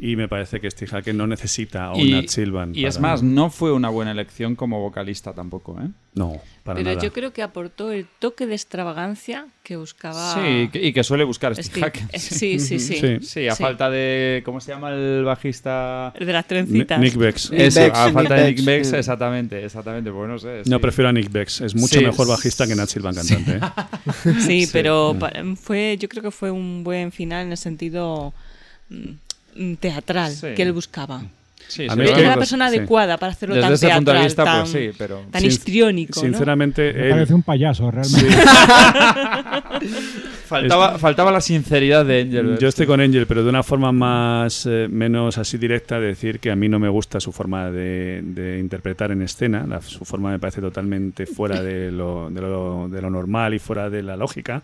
Speaker 2: Y me parece que Steve Hackett no necesita a un Nat Silvan.
Speaker 1: y es
Speaker 2: para-
Speaker 1: más, no fue una buena elección como vocalista tampoco, ¿eh?
Speaker 2: No, para
Speaker 8: Pero
Speaker 2: nada.
Speaker 8: yo creo que aportó el toque de extravagancia que buscaba.
Speaker 1: Sí, y que suele buscar Steve
Speaker 8: Steve.
Speaker 1: Hackett.
Speaker 8: Eh, sí, sí, sí.
Speaker 2: Sí.
Speaker 1: Sí, a
Speaker 8: Sí.
Speaker 1: falta de... ¿Cómo se llama el bajista?
Speaker 8: El de las trencitas.
Speaker 2: Nick Bex.
Speaker 4: Nick
Speaker 1: Eso,
Speaker 4: Bex,
Speaker 1: a falta de Nick
Speaker 4: Bex,
Speaker 1: exactamente, exactamente. Pues no sé.
Speaker 2: No, prefiero a Nick Bex. Es mucho
Speaker 1: Sí,
Speaker 2: mejor bajista que Nat Silvan cantante. ¿eh?
Speaker 8: Sí,
Speaker 1: Sí.
Speaker 8: pero pa- fue, yo creo que fue un buen final en el sentido mm, mm, teatral
Speaker 1: Sí.
Speaker 8: que él buscaba.
Speaker 1: Sí,
Speaker 2: A
Speaker 1: sí,
Speaker 2: mí
Speaker 8: Es la persona
Speaker 2: sí.
Speaker 8: adecuada para hacerlo
Speaker 1: Desde
Speaker 8: tan
Speaker 1: ese punto de
Speaker 8: teatral,
Speaker 1: vista,
Speaker 8: tan,
Speaker 1: pues sí, pero-
Speaker 8: tan
Speaker 2: Sin-
Speaker 8: histriónico. ¿no?
Speaker 2: Sinceramente,
Speaker 6: Me
Speaker 2: él-
Speaker 6: parece un payaso, realmente.
Speaker 1: Faltaba, faltaba la sinceridad de Angel.
Speaker 2: Yo estoy con Angel, pero de una forma más eh, menos así directa, de decir que a mí no me gusta su forma de, de interpretar en escena. La- su forma me parece totalmente fuera de lo, de, lo, de lo normal y fuera de la lógica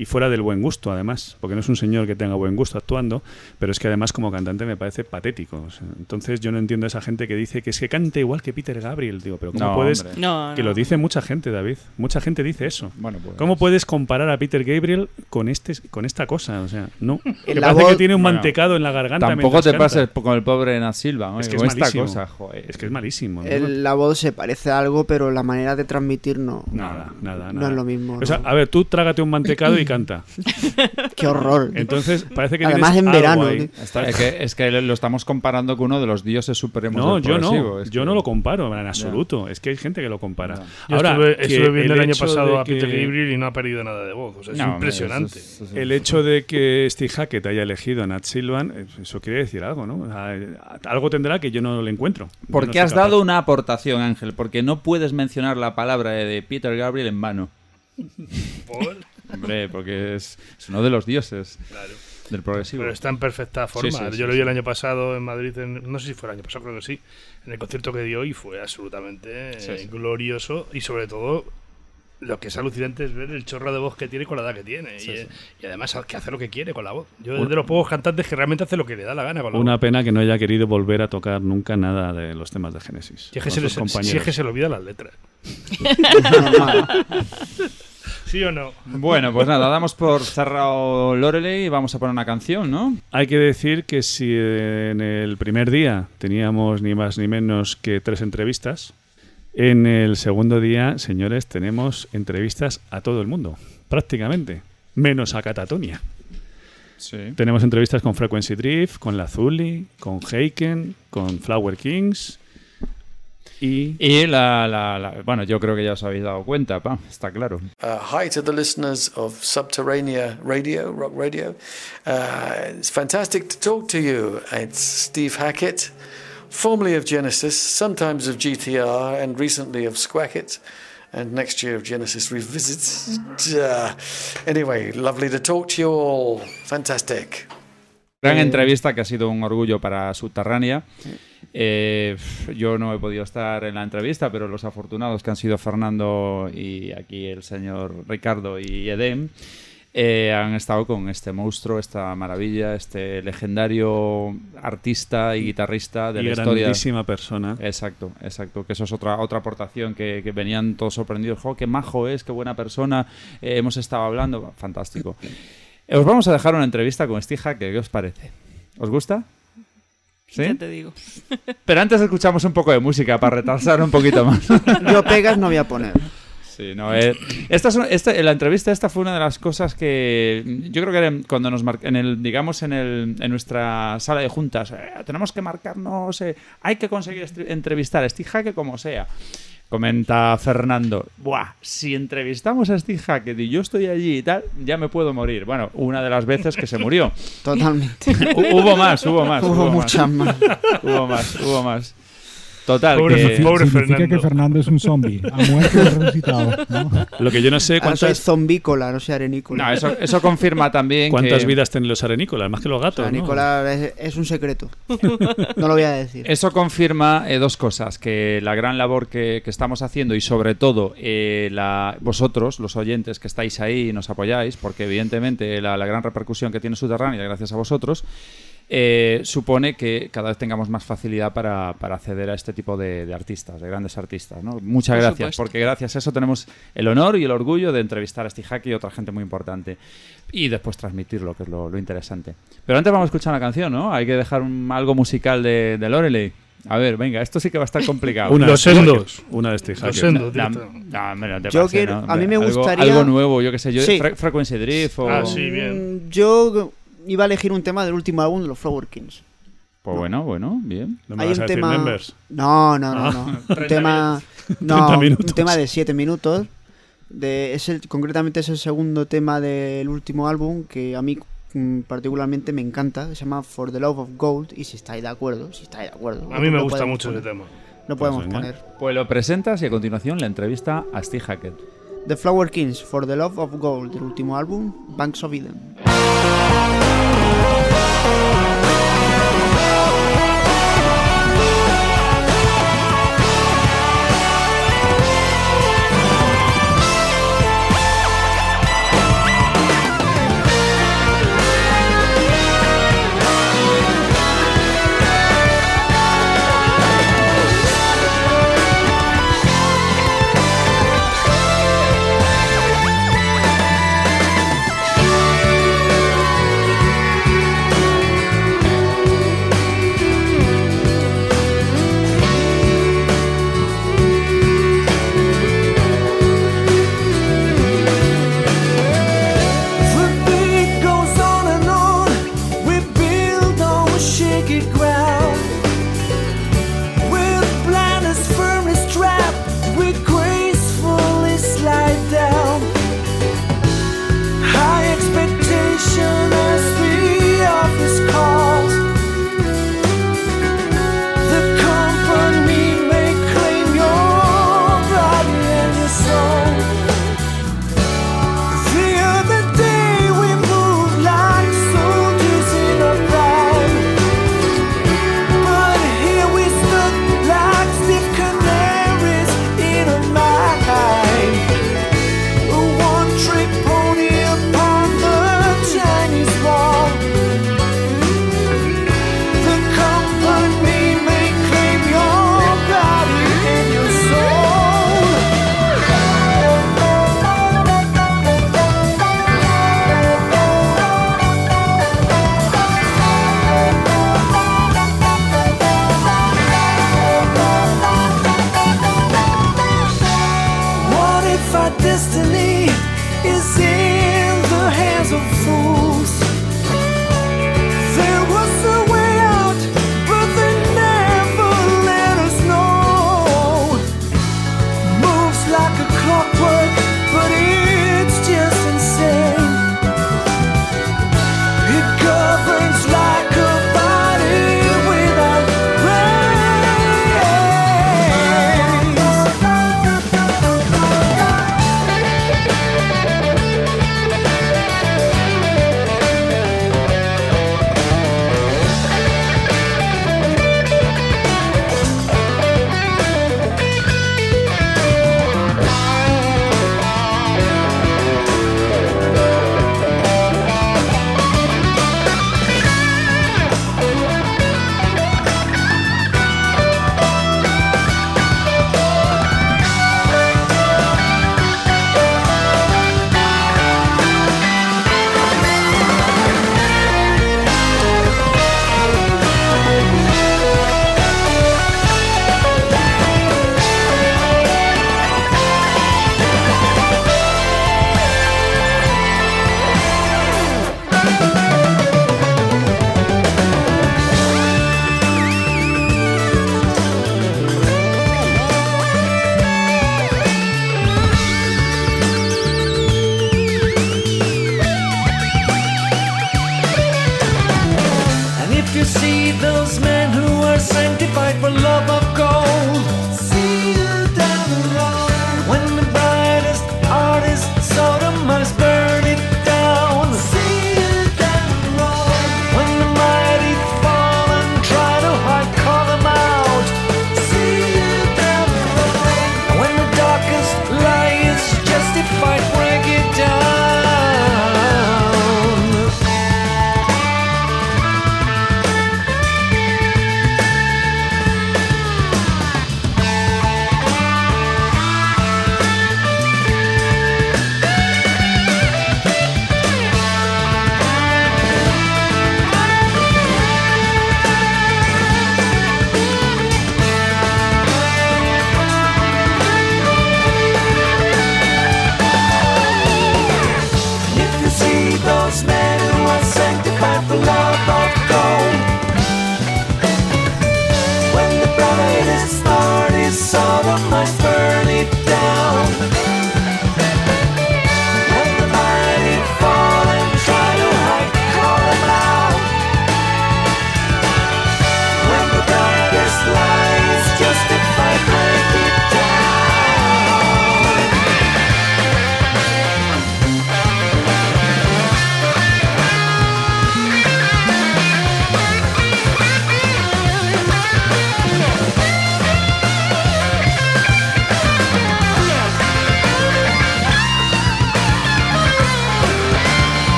Speaker 2: y fuera del buen gusto, además, porque no es un señor que tenga buen gusto actuando, pero es que además como cantante me parece patético. O sea, entonces yo no entiendo a esa gente que dice que es que canta igual que Peter Gabriel, digo, pero ¿cómo
Speaker 1: No,
Speaker 2: puedes?
Speaker 1: hombre.
Speaker 8: No,
Speaker 2: Que
Speaker 8: no.
Speaker 2: lo dice mucha gente, David. Mucha gente dice eso.
Speaker 1: Bueno, pues-
Speaker 2: ¿Cómo puedes comparar a Peter Gabriel con este con esta cosa? O sea, no. Me
Speaker 4: la
Speaker 2: parece
Speaker 4: voz-
Speaker 2: que tiene un
Speaker 1: Bueno,
Speaker 2: mantecado en la garganta.
Speaker 1: Tampoco te pases con el pobre Nat Silva,
Speaker 2: Es que es
Speaker 1: esta
Speaker 2: malísimo.
Speaker 1: cosa, joder.
Speaker 2: Es que es malísimo. ¿no?
Speaker 4: El- la voz se parece a algo, pero la manera de transmitir no.
Speaker 2: Nada, nada,
Speaker 4: No
Speaker 2: nada.
Speaker 4: es lo mismo.
Speaker 2: O sea,
Speaker 4: ¿no?
Speaker 2: a ver, tú trágate un mantecado y canta.
Speaker 4: Qué horror.
Speaker 2: Entonces, parece que
Speaker 4: Además en verano.
Speaker 1: Es que, es que lo estamos comparando con uno de los dioses supremos
Speaker 2: No,
Speaker 1: del
Speaker 2: yo no.
Speaker 1: es
Speaker 2: Yo
Speaker 1: que-
Speaker 2: no lo comparo en absoluto. Es que hay gente que lo compara. Ahora,
Speaker 5: estuve, viendo el, año pasado a Peter
Speaker 2: que-
Speaker 5: Gabriel y no ha perdido nada de voz. O sea, es
Speaker 1: No, hombre,
Speaker 5: impresionante.
Speaker 1: eso es- eso es-
Speaker 2: El hecho de que Steve Hackett haya elegido a Nat Silvan, eh, eso quiere decir algo, ¿no? O sea, algo tendrá que yo no le encuentro. No
Speaker 1: Porque has
Speaker 2: capaz.
Speaker 1: dado una aportación, Ángel, porque no puedes mencionar la palabra de Peter Gabriel en vano.
Speaker 5: Por-
Speaker 1: Hombre, porque es, es uno de los dioses del progresivo.
Speaker 5: Pero está en perfecta forma.
Speaker 1: Sí, sí, sí,
Speaker 5: Yo lo
Speaker 1: sí.
Speaker 5: vi el año pasado en Madrid, en- no sé si fue el año pasado, creo que sí, en el concierto que dio y fue absolutamente
Speaker 1: Sí,
Speaker 5: eh,
Speaker 1: sí.
Speaker 5: glorioso y sobre todo lo que es alucinante es ver el chorro de voz que tiene con la edad que tiene y, y además que hace lo que quiere con la voz. Yo es de los pocos cantantes que realmente hace lo que le da la gana con la
Speaker 2: Una
Speaker 5: voz.
Speaker 2: pena que no haya querido volver a tocar nunca nada de los temas de Genesis.
Speaker 5: Si es, que si
Speaker 2: compañeros.
Speaker 5: es que se le olvidan las letras. ¿Sí o no?
Speaker 1: Bueno, pues nada, damos por cerrado Loreley y vamos a poner una canción, ¿no?
Speaker 2: Hay que decir que si en el primer día teníamos ni más ni menos que tres entrevistas, en el segundo día, señores, tenemos entrevistas a todo el mundo, prácticamente, menos a Catatonia.
Speaker 1: Sí.
Speaker 2: Tenemos entrevistas con Frequency Drift, con Lazuli, con Heiken, con Flower Kings y...
Speaker 1: Y la, la- la- Bueno, yo creo que ya os habéis dado cuenta, pa, está claro.
Speaker 13: Uh, hi to the listeners of Subterranea Radio, Rock Radio. Uh, it's fantastic to talk to you. It's Steve Hackett, formerly of Genesis, sometimes of GTR, and recently of Squacket, and next year of Genesis Revisits. Uh, anyway, lovely to talk to you all. Fantastic.
Speaker 1: Gran
Speaker 4: Eh,
Speaker 1: entrevista que ha sido un orgullo para Subterránea. Eh, yo no he podido estar en la entrevista, pero los afortunados que han sido Fernando y aquí el señor Ricardo y Edem eh, han estado con este monstruo, esta maravilla, este legendario artista y guitarrista de
Speaker 2: y
Speaker 1: la historia.
Speaker 2: grandísima persona.
Speaker 1: Exacto, exacto. Que eso es otra otra aportación que, que venían todos sorprendidos. ¡Jo, qué majo es! ¡Qué buena persona! Eh, hemos estado hablando. Fantástico. Os vamos a dejar una entrevista con Steve Hackett. ¿Qué os parece? ¿Os gusta? ¿Sí?
Speaker 8: Ya te digo.
Speaker 1: Pero antes escuchamos un poco de música para retrasar un poquito más.
Speaker 4: Yo pegas no voy a poner.
Speaker 1: Sí, no, eh, esta es una- esta- la entrevista esta fue una de las cosas que yo creo que cuando nos mar- en el digamos en el en nuestra sala de juntas eh, tenemos que marcarnos eh, hay que conseguir entrevistar a Steve Hackett como sea comenta Fernando. Buah, si entrevistamos a Steve Hackett y yo estoy allí y tal ya me puedo morir bueno una de las veces que se murió.
Speaker 4: Totalmente.
Speaker 1: Hu- hubo más hubo más
Speaker 4: Hubo muchas más.
Speaker 1: hubo más hubo más total
Speaker 5: Pobre
Speaker 1: que-
Speaker 5: pobre
Speaker 6: Significa que
Speaker 5: Fernando.
Speaker 6: Fernando es un zombie, ha muerto y resucitado. ¿no?
Speaker 2: Lo que yo no sé
Speaker 4: Ahora soy
Speaker 2: cuántas,
Speaker 4: zombícola, no soy arenícola.
Speaker 1: no, eso, eso confirma también
Speaker 2: cuántas
Speaker 1: que-
Speaker 2: vidas tienen los arenícolas, más que los gatos. ¿no?
Speaker 4: Arenícola es, es un secreto. No lo voy a decir.
Speaker 1: Eso confirma eh, dos cosas, que la gran labor que, que estamos haciendo y sobre todo eh, la, vosotros, los oyentes que estáis ahí y nos apoyáis, porque evidentemente la, la gran repercusión que tiene Subterránea, gracias a vosotros, eh, supone que cada vez tengamos más facilidad para, para acceder a este tipo de, de artistas, de grandes artistas. ¿no? Muchas
Speaker 8: Por
Speaker 1: gracias,
Speaker 8: supuesto.
Speaker 1: porque gracias a eso tenemos el honor y el orgullo de entrevistar a Steve y otra gente muy importante. Y después transmitirlo, que es lo, lo interesante. Pero antes vamos a escuchar una canción, ¿no? Hay que dejar un- algo musical de, de Loreley. A ver, venga, esto sí que va a estar complicado.
Speaker 2: Una,
Speaker 5: Los
Speaker 2: una-
Speaker 5: sendos.
Speaker 2: Una de
Speaker 5: Los
Speaker 2: Hackett.
Speaker 5: sendos,
Speaker 4: a mí me
Speaker 1: Algo-
Speaker 4: gustaría-
Speaker 1: Algo nuevo, yo qué sé, yo
Speaker 4: Sí.
Speaker 1: Fre- Frequency Drift o...
Speaker 5: Ah, sí, bien.
Speaker 4: Yo iba a elegir un tema del último álbum de los Flower Kings.
Speaker 1: Pues bueno, bueno, bien.
Speaker 2: No me
Speaker 4: Hay
Speaker 2: vas
Speaker 4: un
Speaker 2: a decir
Speaker 4: tema.
Speaker 2: Members.
Speaker 4: No, no, no,
Speaker 2: Ah.
Speaker 4: no. Un
Speaker 5: 30
Speaker 4: tema. No,
Speaker 2: 30
Speaker 4: un tema de 7 minutos. De, es el, concretamente es el segundo tema del último álbum que a mí
Speaker 12: mm, particularmente me encanta, se llama For the Love of Gold, y si estáis de acuerdo, si estáis de acuerdo.
Speaker 5: A mí me gusta
Speaker 12: podemos
Speaker 5: mucho ese tema.
Speaker 12: Lo podemos
Speaker 4: venga.
Speaker 12: poner.
Speaker 1: Pues lo presentas y a continuación la entrevista a Steve Hackett.
Speaker 12: The Flower Kings, For the Love of Gold, del último álbum, Banks of Eden.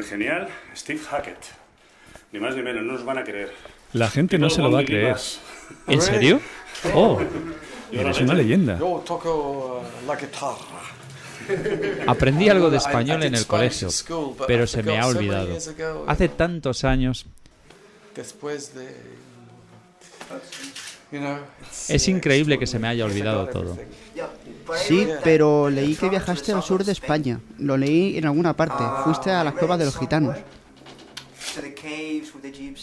Speaker 2: El genial Steve Hackett. Ni más ni menos, no nos van a creer.
Speaker 7: La gente no se lo va a creer.
Speaker 1: ¿En serio? Oh,
Speaker 7: Eres una leyenda.
Speaker 13: yo toco uh, la guitarra.
Speaker 1: aprendí algo de español en el colegio, pero se me ha olvidado. Hace tantos años.
Speaker 13: Después de...
Speaker 1: Es
Speaker 13: uh,
Speaker 1: increíble que se me haya olvidado todo.
Speaker 4: Sí, pero leí que viajaste al sur de España. Lo leí en alguna parte. Fuiste a las cuevas de los gitanos.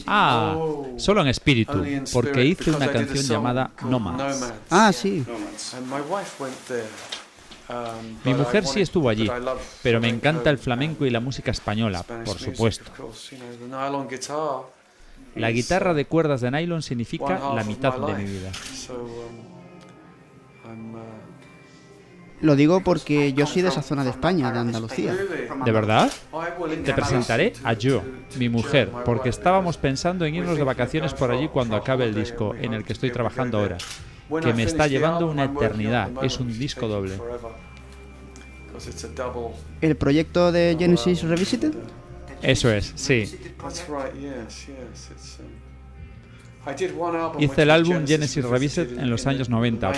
Speaker 1: Ah, solo en espíritu, porque hice una canción llamada Nomads.
Speaker 4: Ah, sí.
Speaker 13: And my wife went there. Um,
Speaker 1: Mi mujer sí estuvo allí,
Speaker 13: but I love
Speaker 1: pero me
Speaker 13: flamenco
Speaker 1: encanta el flamenco y la música española,
Speaker 13: Spanish
Speaker 1: por
Speaker 13: music,
Speaker 1: supuesto.
Speaker 13: of course, you know, the nylon guitar
Speaker 1: La guitarra
Speaker 13: uh,
Speaker 1: de cuerdas de nylon significa
Speaker 13: half
Speaker 1: la
Speaker 13: of
Speaker 1: mitad
Speaker 13: my
Speaker 1: de mi
Speaker 13: life.
Speaker 1: vida.
Speaker 4: Lo digo porque yo soy de esa zona de España, de Andalucía.
Speaker 1: ¿De verdad? Te presentaré a yo, mi mujer, porque estábamos pensando en irnos de vacaciones por allí cuando acabe el disco en el que estoy trabajando ahora, que me está llevando una eternidad. Es un disco doble.
Speaker 4: ¿El proyecto de Genesis Revisited?
Speaker 1: Eso es, sí. Hice el álbum Genesis
Speaker 13: Revisited
Speaker 1: en los años 90.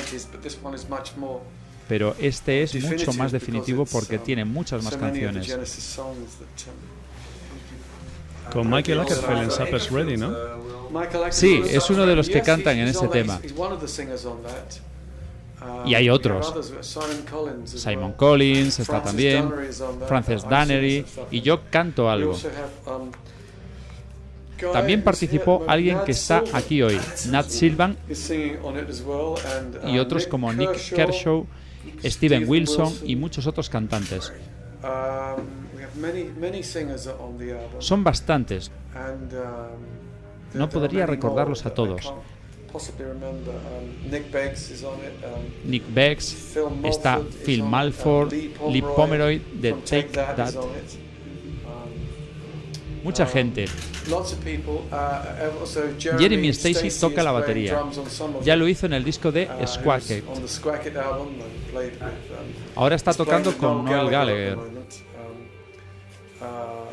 Speaker 13: 90s, but this one is much more
Speaker 1: Pero este es mucho
Speaker 13: definitive
Speaker 1: más
Speaker 13: because
Speaker 1: definitivo porque
Speaker 13: um,
Speaker 1: tiene muchas más canciones.
Speaker 13: Um,
Speaker 7: Con Michael Ackerfeld en Supper's Ready, ¿no?
Speaker 13: Ackerfeld
Speaker 1: Sí, es uno de los que cantan en ese tema.
Speaker 13: that. Um,
Speaker 1: Y hay otros.
Speaker 13: Simon Collins
Speaker 1: está también, Frances
Speaker 13: stuff.
Speaker 1: y yo canto algo. También participó alguien que está aquí hoy, Nat Silvan, y
Speaker 13: uh,
Speaker 1: otros
Speaker 13: Nick
Speaker 1: como Nick
Speaker 13: Kershaw,
Speaker 1: Steven Wilson y muchos otros cantantes.
Speaker 13: Um.
Speaker 1: Son bastantes.
Speaker 13: Um,
Speaker 1: No podría recordarlos a todos.
Speaker 13: Um, Nick Beggs
Speaker 1: está Phil Malford,
Speaker 13: Lee Pomeroy
Speaker 1: de Take
Speaker 13: That,
Speaker 1: mucha
Speaker 13: um,
Speaker 1: gente.
Speaker 13: Uh, also Jeremy,
Speaker 1: Stacy toca la batería. Ya lo hizo en el disco de
Speaker 13: Uh,
Speaker 1: Squacket.
Speaker 13: um,
Speaker 1: Ahora está tocando con Noel Gallagher.
Speaker 13: Um, uh.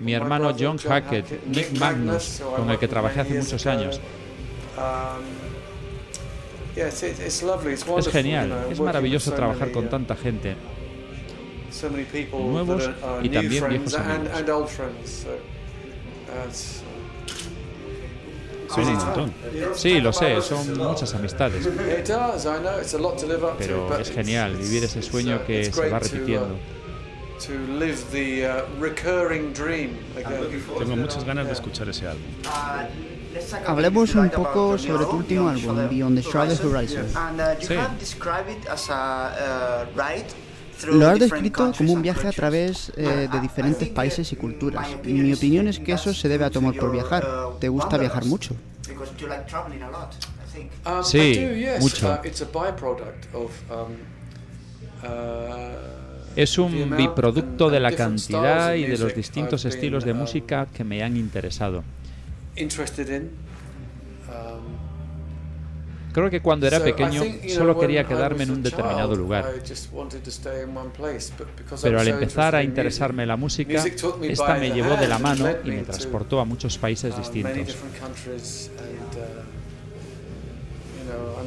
Speaker 1: Mi hermano John Hackett, Nick Magnus, con el que trabajé hace muchos años. Es genial, es maravilloso trabajar con
Speaker 13: uh,
Speaker 1: tanta gente.
Speaker 13: So many people
Speaker 1: nuevos
Speaker 13: that are, uh,
Speaker 1: y
Speaker 13: new
Speaker 1: también
Speaker 13: friends
Speaker 1: viejos
Speaker 13: and,
Speaker 1: amigos.
Speaker 13: and old friends. So, uh, it's, uh,
Speaker 7: Son un montón.
Speaker 1: Sí, lo sé, son muchas amistades.
Speaker 13: It does, I know, it's a lot to live up to,
Speaker 1: Pero
Speaker 13: but
Speaker 1: es
Speaker 13: it's-
Speaker 1: genial vivir ese sueño
Speaker 13: uh,
Speaker 1: que se va
Speaker 13: great to, uh,
Speaker 1: repitiendo.
Speaker 13: To live the uh, recurring dream again.
Speaker 7: Tengo muchas ganas de escuchar ese álbum.
Speaker 4: Hablemos un poco sobre tu último álbum, Beyond the Shrouded Horizon.
Speaker 1: Sí.
Speaker 4: Lo has descrito como un viaje a través eh, de diferentes países y culturas. Mi opinión es que eso se debe a tu amor por viajar. Te gusta viajar mucho.
Speaker 13: Um,
Speaker 1: Sí, mucho.
Speaker 13: Uh, um, uh,
Speaker 1: Es un biproducto de la cantidad y de los distintos estilos de música que me han interesado.
Speaker 13: Um,
Speaker 1: Creo que cuando era pequeño solo quería quedarme en un determinado lugar. Pero al empezar a interesarme
Speaker 13: music,
Speaker 1: la música, esta me llevó de la mano y me transportó a muchos países
Speaker 13: many
Speaker 1: distintos.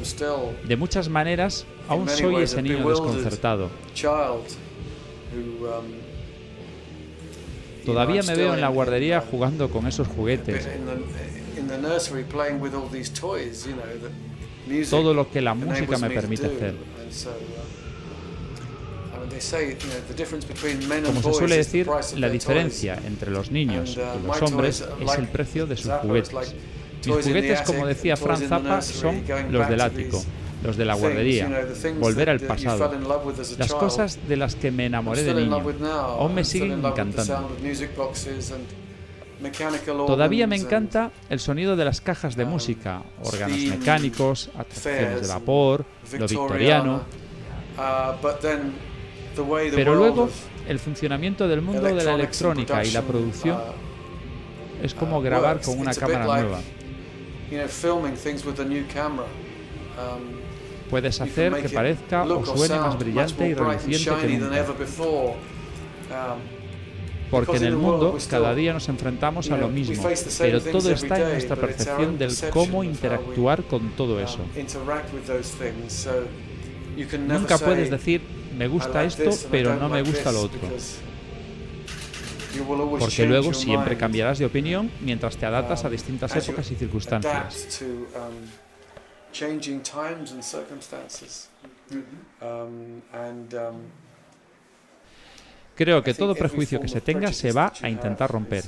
Speaker 13: still
Speaker 1: De muchas maneras, aún soy ese niño desconcertado.
Speaker 13: um,
Speaker 1: Todavía me veo en la guardería jugando con esos juguetes. Todo lo que la música me permite hacer.
Speaker 13: Uh,
Speaker 1: Como se suele decir, la diferencia entre los niños
Speaker 13: uh,
Speaker 1: y los hombres es el precio de sus juguetes. Mis juguetes, como decía
Speaker 13: toys
Speaker 1: Fran
Speaker 13: in the
Speaker 1: Zappa, son los del ático, los de la guardería, volver al pasado. Las cosas de las que me enamoré de niño aún me siguen encantando. Todavía me encanta el sonido de las cajas de música, órganos mecánicos, atracciones de vapor, lo victoriano.
Speaker 13: Uh,
Speaker 1: Pero luego el funcionamiento del mundo de la electrónica y la producción
Speaker 13: uh,
Speaker 1: es como
Speaker 13: uh,
Speaker 1: grabar con una cámara nueva.
Speaker 13: Um,
Speaker 1: Puedes hacer que parezca o suene más brillante y reluciente que nunca. Porque en
Speaker 13: because
Speaker 1: el
Speaker 13: in the world
Speaker 1: mundo cada día nos enfrentamos a lo mismo,
Speaker 13: face the same
Speaker 1: pero todo está en nuestra percepción del
Speaker 13: perception
Speaker 1: cómo
Speaker 13: of how we,
Speaker 1: interactuar con todo
Speaker 13: um,
Speaker 1: eso.
Speaker 13: interact with those things. So you can never
Speaker 1: Nunca
Speaker 13: say,
Speaker 1: puedes decir, me gusta
Speaker 13: "I like
Speaker 1: esto,
Speaker 13: this and I
Speaker 1: pero
Speaker 13: don't
Speaker 1: no me
Speaker 13: like
Speaker 1: gusta lo
Speaker 13: this",
Speaker 1: otro.
Speaker 13: because you will always
Speaker 1: Porque
Speaker 13: change
Speaker 1: luego
Speaker 13: your
Speaker 1: siempre cambiarás de opinión mientras te adaptas a
Speaker 13: um,
Speaker 1: distintas épocas y circunstancias.
Speaker 13: to, um, changing times and circumstances. Um, and, um,
Speaker 1: Creo que todo prejuicio que se tenga se va a intentar romper.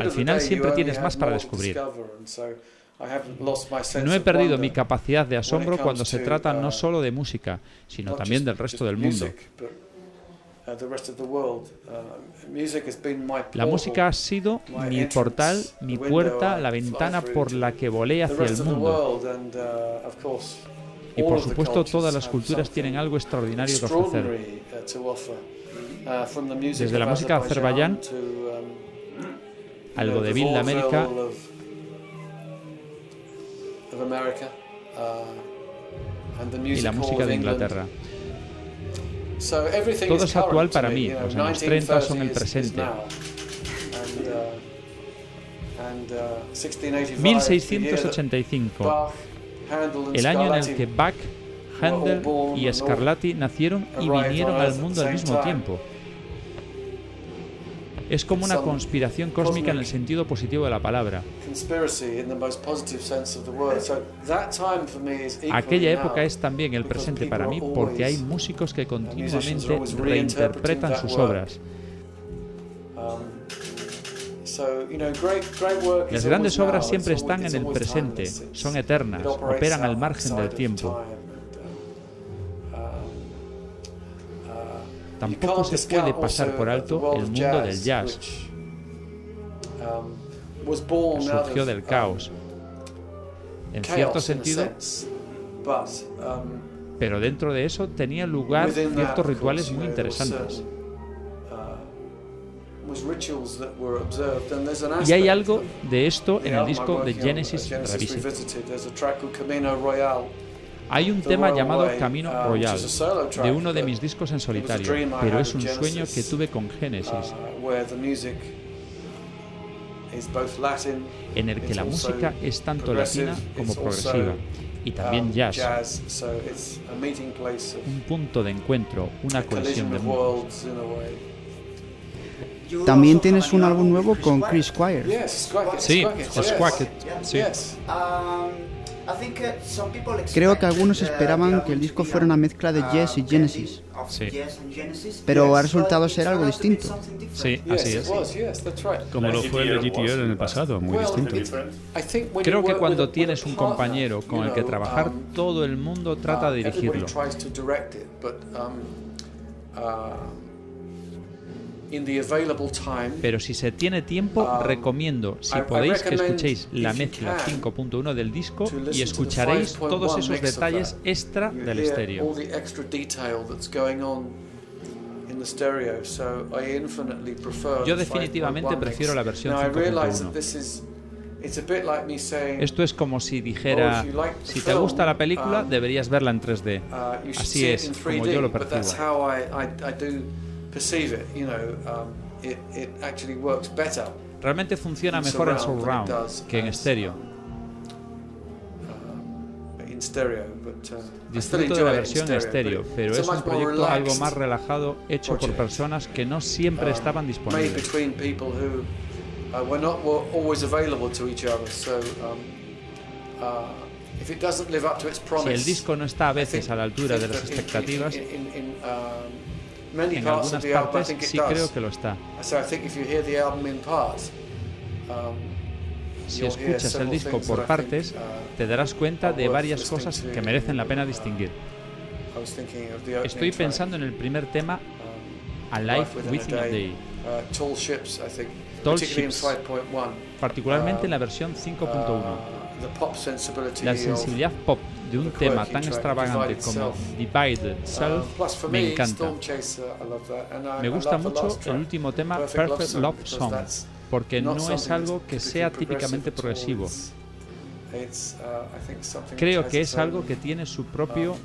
Speaker 1: Al final siempre tienes más para descubrir. No he perdido mi capacidad de asombro cuando se trata
Speaker 13: uh,
Speaker 1: no solo de música, sino también del resto del mundo.
Speaker 13: uh. Uh,
Speaker 1: La música ha sido mi portal, mi puerta, la ventana por la que volé hacia el mundo. Y por supuesto todas las culturas tienen algo extraordinario que ofrecer.
Speaker 13: uh. Uh,
Speaker 1: Desde la música de Azerbaiyán,
Speaker 13: um,
Speaker 1: al
Speaker 13: you know,
Speaker 1: vodevil
Speaker 13: the
Speaker 1: de América,
Speaker 13: uh,
Speaker 1: y la música de. Inglaterra. Todo es actual para mí, los años 30 son el
Speaker 13: 1930 is- is
Speaker 1: presente.
Speaker 13: now. And, uh, and, uh, 1685, the year that
Speaker 1: 1685,
Speaker 13: Bach, Handel and
Speaker 1: el año en el que Bach, Handel y Scarlatti nacieron y vinieron al mundo al mismo tiempo. Es como una conspiración cósmica en el sentido positivo de la palabra. Aquella época es también el presente para mí porque hay músicos que continuamente reinterpretan sus obras. Las grandes obras siempre están en el presente, son eternas, operan al margen del tiempo.
Speaker 13: uh, uh,
Speaker 1: Tampoco se puede pasar por alto el mundo del
Speaker 13: jazz, um,
Speaker 1: surgió del
Speaker 13: um,
Speaker 1: caos. En cierto sentido,
Speaker 13: um,
Speaker 1: pero dentro de eso tenía lugar ciertos rituales muy interesantes. Y hay algo de esto en el disco de
Speaker 13: uh,
Speaker 1: Genesis
Speaker 13: Genesis
Speaker 1: Revisited. Hay un tema llamado Camino
Speaker 13: uh,
Speaker 1: Royal, de uno de mis discos en solitario, pero es un sueño que
Speaker 13: Genesis,
Speaker 1: tuve con Génesis,
Speaker 13: uh,
Speaker 1: en el que la música es tanto latina como progresiva, y también
Speaker 13: um,
Speaker 1: jazz,
Speaker 13: place of
Speaker 1: un punto de encuentro, una colisión de mundos.
Speaker 4: También tienes un álbum nuevo con Chris Squire.
Speaker 13: Yes,
Speaker 1: Sí,
Speaker 13: Squacket, yes.
Speaker 1: Sí.
Speaker 13: Yes.
Speaker 4: Creo que algunos esperaban que el disco fuera una mezcla de Jazz y Genesis,
Speaker 1: Sí,
Speaker 4: pero ha resultado ser algo distinto.
Speaker 1: sí,
Speaker 13: Yes,
Speaker 1: así es.
Speaker 13: yes.
Speaker 2: Como lo fue el de GTR en el pasado, muy distinto.
Speaker 1: Creo que cuando tienes un compañero con el que trabajar, todo el mundo trata de dirigirlo. Pero si se tiene tiempo,
Speaker 13: Um,
Speaker 1: recomiendo, si podéis, que
Speaker 13: recommend,
Speaker 1: escuchéis la mezcla
Speaker 13: can,
Speaker 1: 5.1 del disco y escucharéis
Speaker 13: 5.1
Speaker 1: todos esos detalles extra del estéreo. Yo definitivamente
Speaker 13: 5.1
Speaker 1: prefiero la versión
Speaker 13: Now, I realize
Speaker 1: 5.1.
Speaker 13: that this is it's a bit like me saying
Speaker 1: Esto es como si dijera,
Speaker 13: Oh, if you like the
Speaker 1: si te gusta la película,
Speaker 13: um,
Speaker 1: deberías verla en 3D.
Speaker 13: Uh, you should
Speaker 1: Así
Speaker 13: see
Speaker 1: es,
Speaker 13: it in
Speaker 1: como
Speaker 13: 3D,
Speaker 1: yo lo percibo.
Speaker 13: How I, I, I do perceive it. You know, um, it, it actually works better.
Speaker 1: Realmente funciona mejor en
Speaker 13: surround
Speaker 1: que en estéreo.
Speaker 13: um, uh, still
Speaker 1: Disfruto de la versión
Speaker 13: stereo,
Speaker 1: estéreo, pero es un proyecto algo más relajado hecho por personas que no siempre
Speaker 13: um,
Speaker 1: estaban
Speaker 13: made
Speaker 1: disponibles.
Speaker 13: between people who uh, were not were always available to each other. So um, uh, if it doesn't live up to its
Speaker 1: Si
Speaker 13: promise,
Speaker 1: el disco no está a veces a la altura de las expectativas, en
Speaker 13: of
Speaker 1: algunas partes sí creo que lo está.
Speaker 13: Um,
Speaker 1: Si escuchas el disco por partes,
Speaker 13: uh,
Speaker 1: te darás cuenta de varias cosas que merecen la pena distinguir. Estoy pensando en el primer tema,
Speaker 13: um,
Speaker 1: Alive
Speaker 13: Life Within
Speaker 1: a Day,
Speaker 13: uh, Tall Ships, I think,
Speaker 1: Tall
Speaker 13: particularly
Speaker 1: Ships,
Speaker 13: in 5.1.
Speaker 1: particularmente en la
Speaker 13: Um,
Speaker 1: versión 5.1.
Speaker 13: the pop sensibility
Speaker 1: La sensibilidad pop de un tema tan extravagante como. Divided Self
Speaker 13: plus for
Speaker 1: me encanta. Me gusta mucho el último tema
Speaker 13: Perfect Love Song,
Speaker 1: porque
Speaker 13: not
Speaker 1: no es
Speaker 13: something
Speaker 1: algo que
Speaker 13: typically
Speaker 1: sea
Speaker 13: progressive
Speaker 1: típicamente progresivo.
Speaker 13: Uh,
Speaker 1: Creo que
Speaker 13: has
Speaker 1: es
Speaker 13: its
Speaker 1: algo
Speaker 13: own,
Speaker 1: que tiene su propio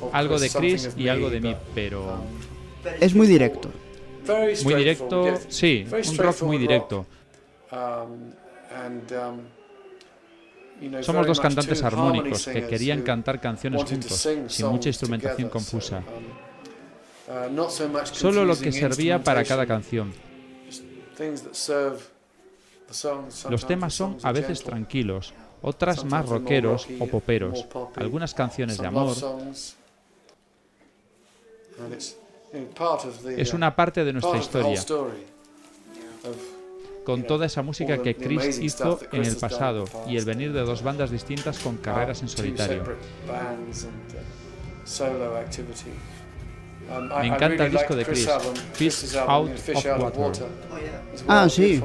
Speaker 13: um,
Speaker 1: algo de
Speaker 13: something
Speaker 1: Chris y algo de mí, pero
Speaker 13: um,
Speaker 4: Es muy directo.
Speaker 1: Muy directo, sí, un rock muy directo.
Speaker 13: Um, um,
Speaker 1: Somos dos cantantes armónicos que querían cantar canciones juntos, sin mucha instrumentación confusa.
Speaker 13: um, uh,
Speaker 1: Solo lo que servía para cada canción. Los temas son a veces tranquilos, otras más rockeros o poperos, algunas canciones de amor. Es
Speaker 13: uh,
Speaker 1: una parte de nuestra historia, con toda esa música que Chris hizo en el pasado y el venir de dos bandas distintas con carreras en solitario.
Speaker 13: uh, solo activity. Um,
Speaker 1: Me encanta el disco de
Speaker 13: Chris'
Speaker 1: Fish Out of Water.
Speaker 13: It's
Speaker 4: Ah, sí.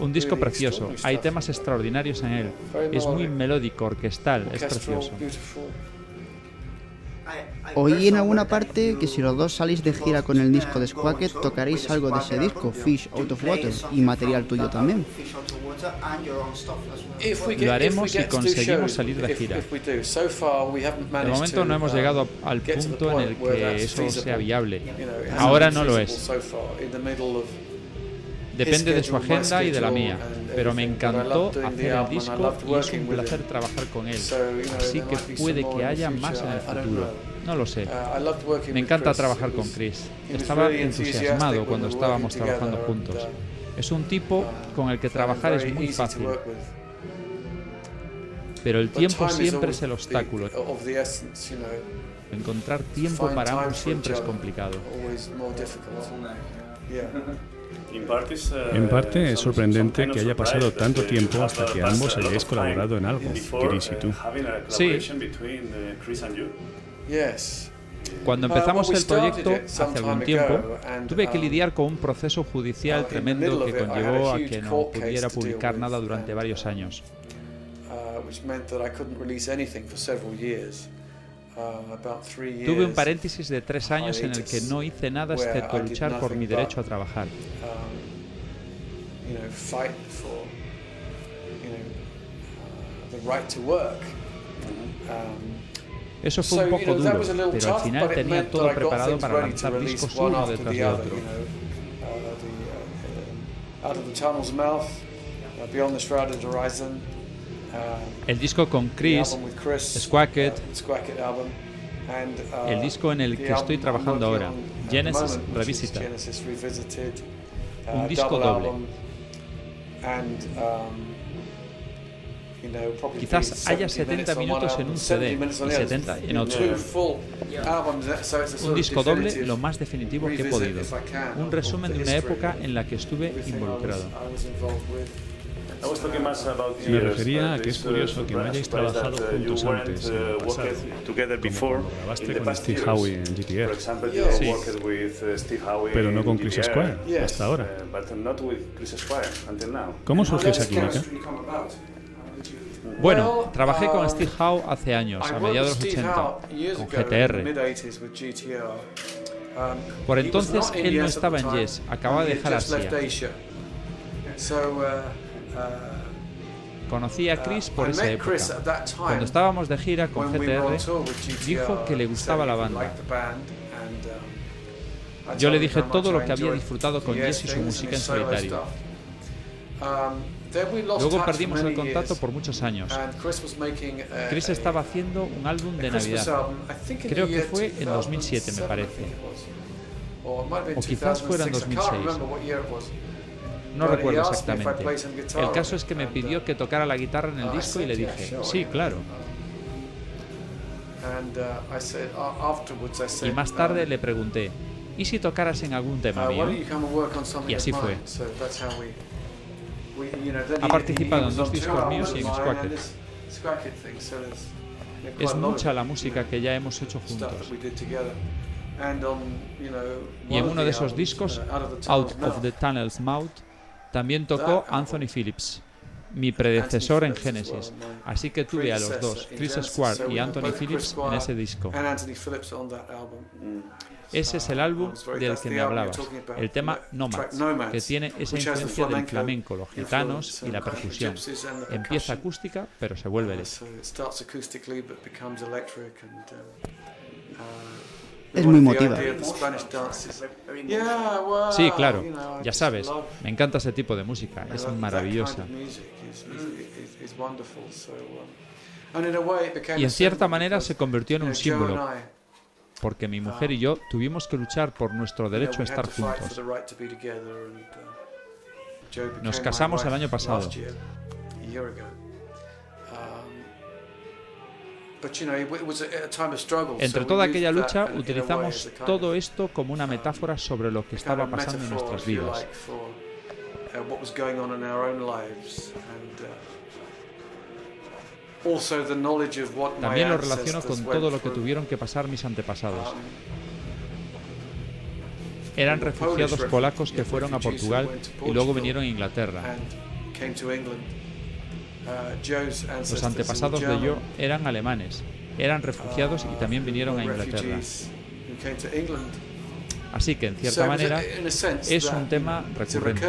Speaker 1: Un disco precioso, hay temas extraordinarios en él. Es muy melódico, orquestal, es precioso.
Speaker 4: Oí en alguna parte que si los dos salís de gira con el disco de Squacket tocaréis algo de ese disco, Fish Out of Water, y material tuyo también.
Speaker 13: If we
Speaker 1: Lo haremos si conseguimos salir de gira.
Speaker 13: if we do. So far, we haven't
Speaker 1: De
Speaker 13: managed
Speaker 1: momento
Speaker 13: to,
Speaker 1: no hemos
Speaker 13: um,
Speaker 1: llegado al
Speaker 13: get to the
Speaker 1: punto en el que eso sea viable. Ahora no lo es. Depende de su agenda y de la mía,
Speaker 13: and
Speaker 1: pero me
Speaker 13: everything, but I
Speaker 1: encantó hacer el disco y es un
Speaker 13: with
Speaker 1: placer
Speaker 13: him.
Speaker 1: trabajar con él. Así
Speaker 13: there
Speaker 1: que puede que
Speaker 13: in the
Speaker 1: haya
Speaker 13: future,
Speaker 1: más en
Speaker 13: I-
Speaker 1: el futuro.
Speaker 13: know.
Speaker 1: No lo sé.
Speaker 13: Uh, I loved working
Speaker 1: Me
Speaker 13: with
Speaker 1: encanta
Speaker 13: Chris.
Speaker 1: trabajar con
Speaker 13: was-
Speaker 1: Chris. Estaba entusiasmado
Speaker 13: enthusiastic
Speaker 1: cuando
Speaker 13: when we were
Speaker 1: estábamos
Speaker 13: working
Speaker 1: trabajando
Speaker 13: together
Speaker 1: juntos.
Speaker 13: uh,
Speaker 1: Es un tipo con el que trabajar es
Speaker 13: very
Speaker 1: muy fácil, pero el
Speaker 13: But
Speaker 1: tiempo
Speaker 13: time is
Speaker 1: siempre
Speaker 13: always
Speaker 1: es el
Speaker 13: the-
Speaker 1: obstáculo. Encontrar tiempo para ambos siempre es complicado.
Speaker 2: En parte es sorprendente que haya pasado tanto tiempo hasta que ambos hayáis colaborado en algo, Chris y tú.
Speaker 1: Sí.
Speaker 13: Yes.
Speaker 1: Cuando
Speaker 13: Uh,
Speaker 1: empezamos el proyecto hace algún
Speaker 13: time
Speaker 1: tiempo, tuve que
Speaker 13: um,
Speaker 1: lidiar con un proceso judicial
Speaker 13: uh,
Speaker 1: tremendo que conllevó
Speaker 13: a
Speaker 1: que no pudiera publicar nada durante varios años. Tuve un paréntesis de tres años en el que no hice nada excepto luchar por mi derecho a trabajar.
Speaker 13: um. Um,
Speaker 1: Eso fue un poco duro,
Speaker 13: was a little
Speaker 1: pero al final tenía todo preparado para lanzar discos uno detrás
Speaker 13: the
Speaker 1: de otro.
Speaker 13: uh, uh, Out of the Tunnel's Mouth, uh, Beyond the Shrouded Horizon,
Speaker 1: El disco con Chris, Squacket,
Speaker 13: uh, uh,
Speaker 1: el disco en el que estoy trabajando ahora, Genesis Revisited. Un disco doble. Quizás haya
Speaker 13: 70
Speaker 1: 70
Speaker 13: minutes on one
Speaker 1: minutos en un
Speaker 13: 70
Speaker 1: CD y
Speaker 13: the other.
Speaker 1: 70 en otro. Un disco doble lo más definitivo que he podido. Un resumen de una época en la que estuve involucrado.
Speaker 2: Me refería a que es curioso que no hayáis trabajado juntos antes, en el pasado, como con Steve Howe en GTR.
Speaker 1: Sí.
Speaker 2: Pero no con Chris Squire, hasta ahora. ¿Cómo surgió esa química?
Speaker 1: Bueno, trabajé con Steve Howe hace años, a mediados de
Speaker 13: with
Speaker 1: los
Speaker 13: Steve
Speaker 1: 80,
Speaker 13: Howe years
Speaker 1: con GTR.
Speaker 13: mid-80s with GTR. Um,
Speaker 1: Por entonces él no estaba en Yes, acababa de dejar Asia. Conocí a Chris por esa época. Cuando estábamos de gira con GTR, dijo que le gustaba la banda.
Speaker 13: um,
Speaker 1: Yo le dije todo lo que había disfrutado con Yes y su música en solitario.
Speaker 13: Um,
Speaker 1: Luego perdimos el contacto por muchos años.
Speaker 13: Chris
Speaker 1: estaba haciendo un álbum de Navidad. Creo que fue en 2007, me
Speaker 13: 2007, I
Speaker 1: parece. O quizás fuera en
Speaker 13: 2006,
Speaker 1: No recuerdo exactamente. El caso es que me pidió
Speaker 13: uh,
Speaker 1: que tocara la guitarra en el
Speaker 13: I
Speaker 1: disco y le
Speaker 13: "Yeah,
Speaker 1: dije, sí,
Speaker 13: yeah."
Speaker 1: claro.
Speaker 13: Uh, uh,
Speaker 1: Y más tarde
Speaker 13: um,
Speaker 1: le pregunté, ¿y si tocaras en algún tema
Speaker 13: uh,
Speaker 1: mío?
Speaker 13: something
Speaker 1: Y así fue. Ha participado en dos discos míos y en Squacket. Es mucha la música que ya hemos hecho juntos. Y en uno de esos discos,
Speaker 13: uh, Out of the Tunnel's Mouth,
Speaker 1: también tocó. Anthony Phillips. mi predecesor en Genesis. Así que tuve a los dos, Chris Squire y Anthony Phillips, en ese disco. Ese es el álbum del que me hablabas, el tema Nomads, que tiene esa influencia del flamenco, los gitanos y la percusión. Empieza acústica, pero se vuelve eléctrica.
Speaker 4: Es muy
Speaker 13: well,
Speaker 1: Sí, claro, ya sabes, me encanta ese tipo de música, es maravillosa. Y en cierta manera se convirtió en un símbolo, porque mi mujer y yo tuvimos que luchar por nuestro derecho a estar juntos. Nos casamos el año pasado. Entre toda aquella lucha utilizamos todo esto como una metáfora sobre lo que estaba pasando en nuestras vidas.
Speaker 13: uh, what was going on in our own lives and, uh, also the knowledge of what my
Speaker 1: También lo relaciono con todo lo que tuvieron que pasar mis antepasados.
Speaker 13: Um,
Speaker 1: Eran refugiados polacos que fueron a Portugal y luego vinieron a Inglaterra. Los antepasados de yo eran alemanes, eran refugiados y también vinieron a
Speaker 13: were
Speaker 1: Inglaterra. Así que, en cierta manera, es un tema recurrente.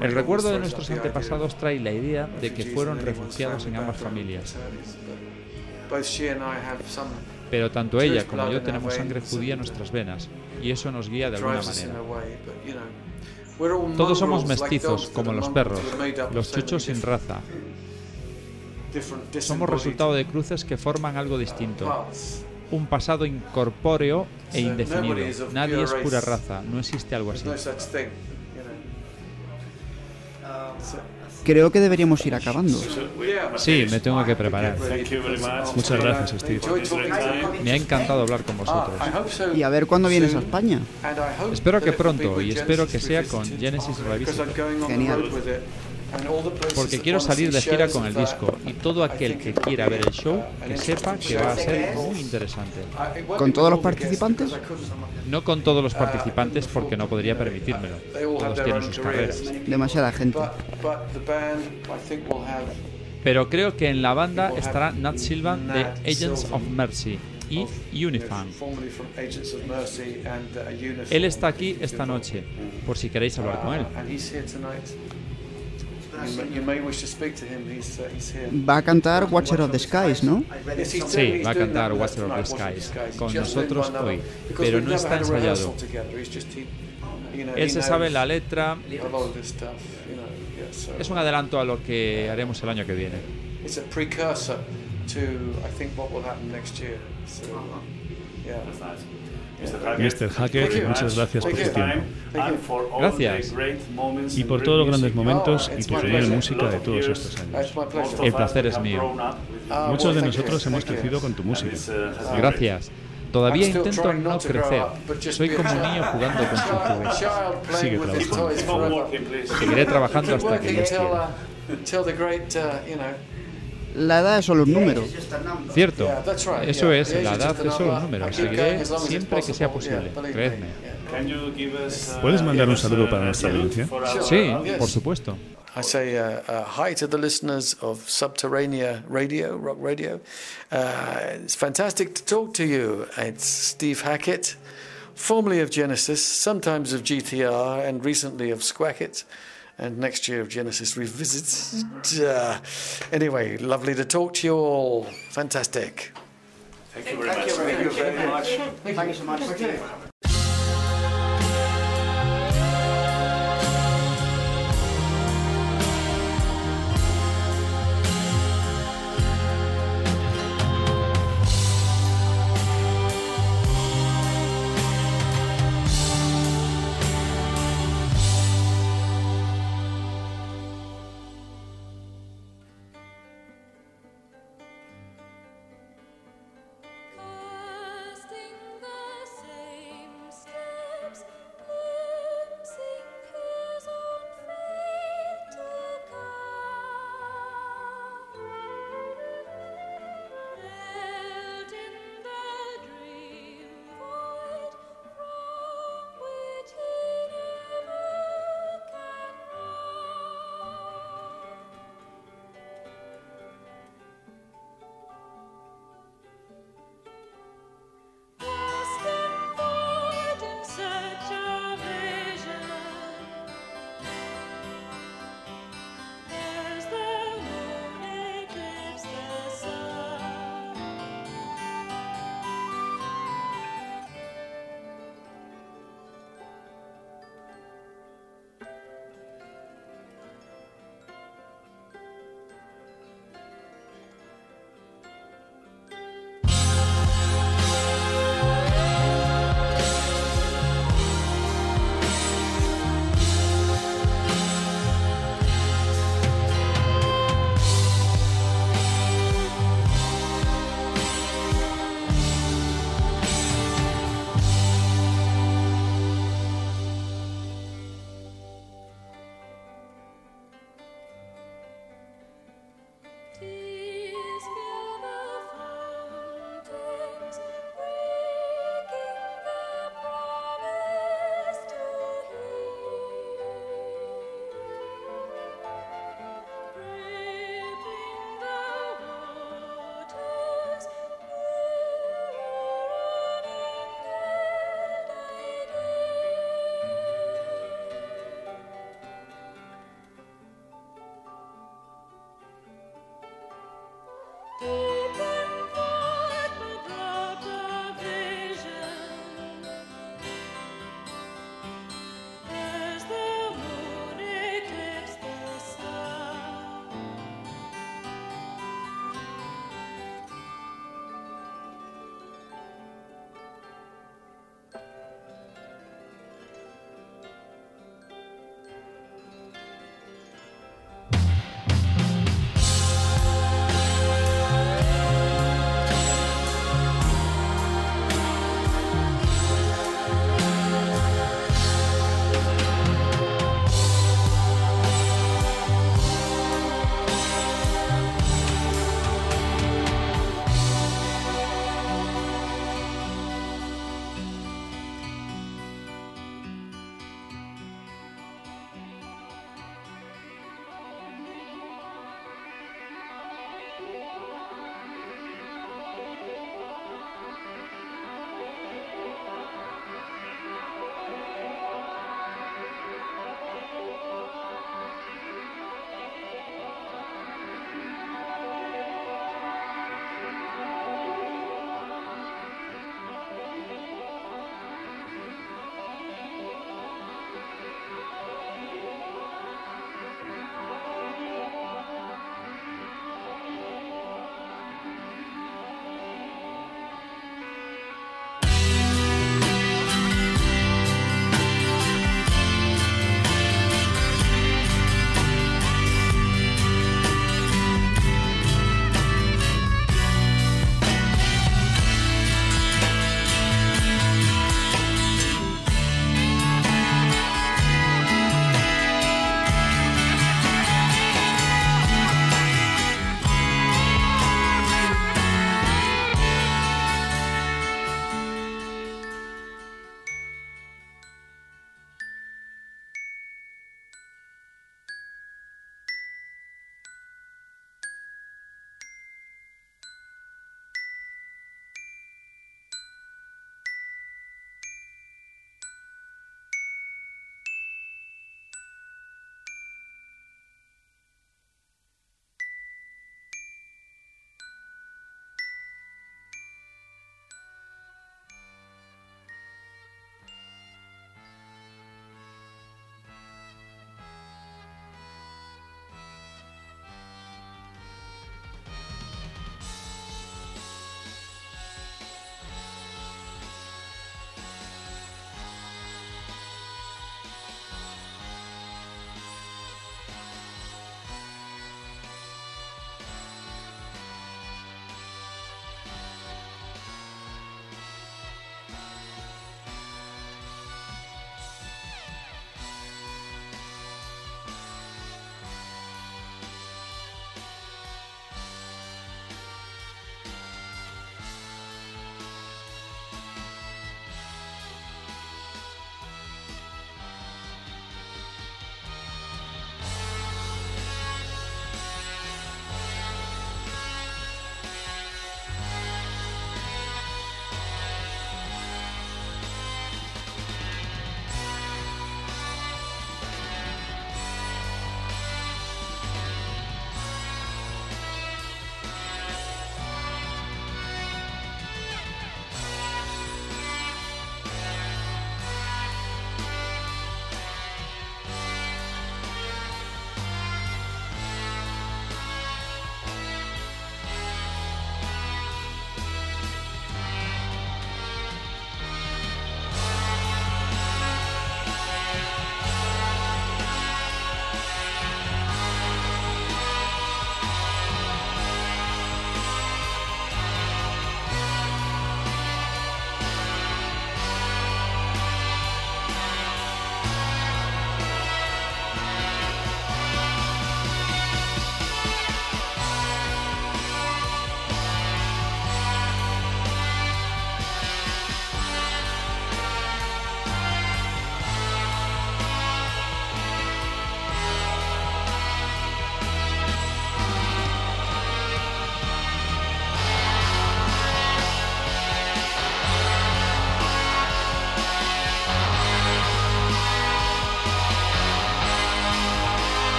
Speaker 1: El recuerdo de nuestros antepasados trae la idea de que fueron refugiados en ambas familias. Pero tanto ella como yo tenemos sangre judía en nuestras venas, y eso nos guía de alguna manera. Todos somos
Speaker 13: mongrels like
Speaker 1: mestizos, como
Speaker 13: are
Speaker 1: los perros, los chuchos sin
Speaker 13: different-
Speaker 1: raza. Somos resultado de cruces que forman algo distinto. Un pasado incorpóreo e indefinido. Nadie
Speaker 13: pure
Speaker 1: es pura
Speaker 13: race.
Speaker 1: raza, no existe algo así.
Speaker 4: Creo que deberíamos ir acabando.
Speaker 1: Sí, me tengo que preparar.
Speaker 2: Muchas gracias, Steve.
Speaker 1: Me ha encantado hablar con vosotros.
Speaker 4: Y a ver cuándo vienes a España.
Speaker 1: Espero que pronto y espero que sea con Genesis Revisited.
Speaker 4: Genial.
Speaker 1: Porque quiero salir de gira con el disco y todo aquel que quiera ver el show que sepa que va a ser muy interesante.
Speaker 4: ¿Con todos los participantes?
Speaker 1: No con todos los participantes porque no podría permitírmelo. Todos tienen sus carreras.
Speaker 4: Demasiada gente.
Speaker 1: Pero creo que en la banda estará Nat Silvan de Agents of Mercy y
Speaker 13: Uniform.
Speaker 1: Él está aquí esta noche, por si queréis hablar con él.
Speaker 4: Va a cantar Watcher of the Skies, ¿no?
Speaker 1: Sí, va a cantar Watcher of the Skies. Con nosotros hoy, pero no está ensayado. Él se sabe la letra, es un adelanto a lo que haremos el año que viene.
Speaker 13: it's a precursor to, I think, what will happen next year. So, yeah.
Speaker 2: Mr. Hackett, muchas gracias por su tiempo.
Speaker 1: Gracias.
Speaker 2: Y por todos los grandes momentos y tu genial música de todos estos años.
Speaker 1: El placer es mío.
Speaker 2: Muchos de nosotros hemos crecido con tu música.
Speaker 1: Gracias. Todavía intento no crecer. Soy como un niño jugando con su juguete.
Speaker 2: Sigue trabajando.
Speaker 1: Seguiré trabajando hasta que Dios quiera.
Speaker 4: La edad es solo un número.
Speaker 1: Cierto, eso es, la edad es solo un número. Seguiré siempre que sea posible, creedme.
Speaker 13: me,
Speaker 2: ¿Puedes mandar un saludo para nuestra audiencia?
Speaker 1: Sí, por supuesto.
Speaker 13: I say uh, uh, hi to the listeners of Subterranea Radio, Rock Radio. Uh, it's fantastic to talk to you. It's Steve Hackett, formerly of Genesis, sometimes of GTR, and recently of Squacket. And next year of Genesis Revisits. Uh, anyway, lovely to talk to you all. Fantastic.
Speaker 14: Thank you very much. Thank you very much.
Speaker 4: Thank you so much.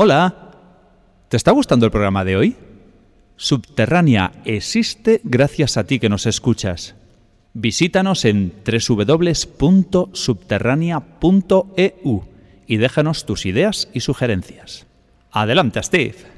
Speaker 1: ¡Hola! ¿Te está gustando el programa de hoy? Subterránea existe gracias a ti que nos escuchas. Visítanos en www.subterránea.eu y déjanos tus ideas y sugerencias. Adelante, Steve.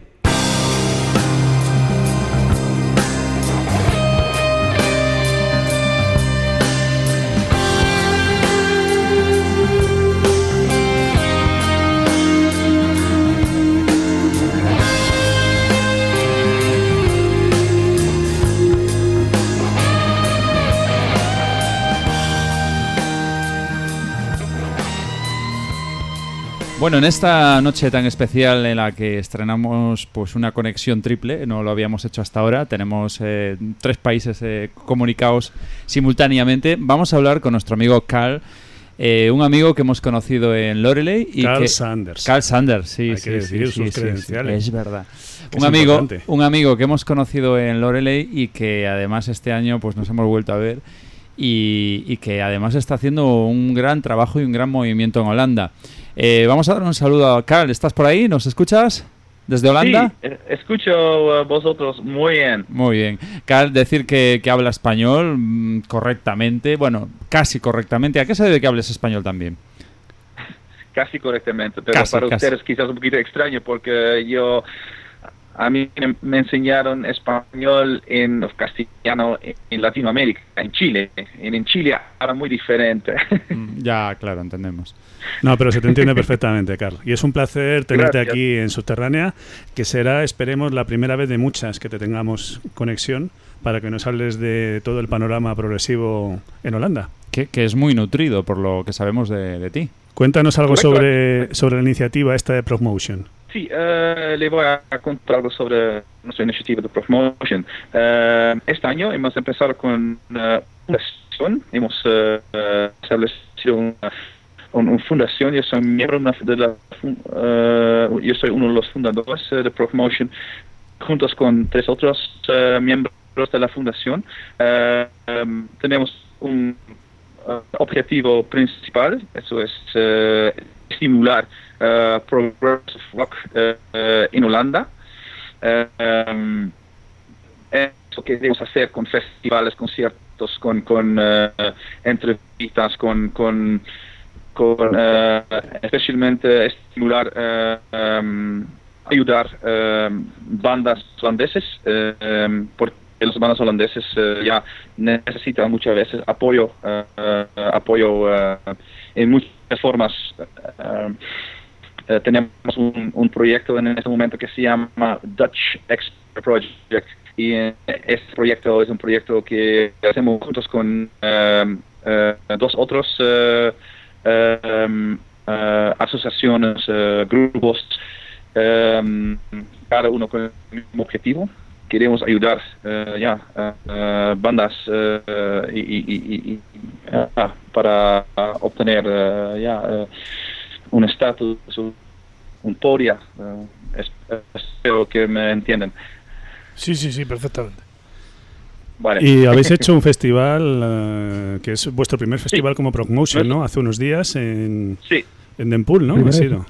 Speaker 1: Bueno, en esta noche tan especial en la que estrenamos pues una conexión triple, no lo habíamos hecho hasta ahora, tenemos eh, tres países eh, comunicados simultáneamente, vamos a hablar con nuestro amigo Carl, eh, un amigo que hemos conocido en Loreley. Y
Speaker 2: Carl
Speaker 1: que-
Speaker 2: Sanders.
Speaker 1: Carl Sanders, sí,
Speaker 2: Hay
Speaker 1: sí,
Speaker 2: que decir
Speaker 1: sí,
Speaker 2: sus
Speaker 1: sí,
Speaker 2: credenciales.
Speaker 1: es verdad. Un
Speaker 2: es
Speaker 1: amigo,
Speaker 2: importante.
Speaker 1: un amigo que hemos conocido en Loreley y que además este año pues nos hemos vuelto a ver y, y que además está haciendo un gran trabajo y un gran movimiento en Holanda. Eh, vamos a dar un saludo a Carl. ¿Estás por ahí? ¿Nos escuchas? ¿Desde Holanda?
Speaker 15: Sí, eh, escucho a vosotros muy bien.
Speaker 1: Muy bien. Carl, decir que, que habla español mm, correctamente, bueno, casi correctamente. ¿A qué se debe que hables español también?
Speaker 15: Casi correctamente, pero
Speaker 1: Casi,
Speaker 15: para
Speaker 1: casi.
Speaker 15: ustedes quizás un poquito extraño porque yo a mí me- enseñaron español en castellano en Latinoamérica, en Chile. En, en Chile ahora muy diferente.
Speaker 1: Mm, Ya, claro, entendemos.
Speaker 2: No, pero se te entiende perfectamente, Carl. Y es un placer tenerte
Speaker 15: Gracias.
Speaker 2: aquí en Subterránea, que será, esperemos, la primera vez de muchas que te tengamos conexión para que nos hables de todo el panorama progresivo en Holanda.
Speaker 1: Que, que es muy nutrido por lo que sabemos de, de ti.
Speaker 2: Cuéntanos algo
Speaker 15: Correcto.
Speaker 2: sobre, sobre la iniciativa esta de Promotion.
Speaker 15: Sí, eh, le voy a contar algo sobre nuestra iniciativa de promotion. Eh, este año hemos empezado con una fundación, hemos eh, establecido una, un- una fundación, yo soy miembro de la, yo soy uno de los fundadores de promotion, juntos con tres otros miembros de la fundación. Em, tenemos un objetivo principal, eso es estimular progressive rock eh, eh, en Holanda. Eh, em, eso que debemos hacer con festivales, conciertos, con, con eh, entrevistas, con, con, con eh, especialmente estimular, eh, em, ayudar em, bandas holandeses, eh, porque los bandas holandeses eh, ya necesitan muchas veces apoyo, eh, eh, apoyo eh, en muchas formas. Eh, tenemos un, un proyecto en este momento que se llama Dutch Expert Project y eh, este proyecto es un proyecto que hacemos juntos con eh, eh, dos otros em, asociaciones, grupos, eh, cada uno con mismo objetivo. Queremos ayudar eh, ya bandas eh, y, y- y- ah, para obtener ya un estatus, un, un podia. eh, es- espero que me entiendan.
Speaker 5: Sí, sí, sí, perfectamente.
Speaker 15: Vale.
Speaker 2: Y habéis hecho un festival eh, que es vuestro primer festival como Promotion, ¿no? Hace unos días en,
Speaker 15: Sí.
Speaker 2: en Denpool, ¿no? Ha sido.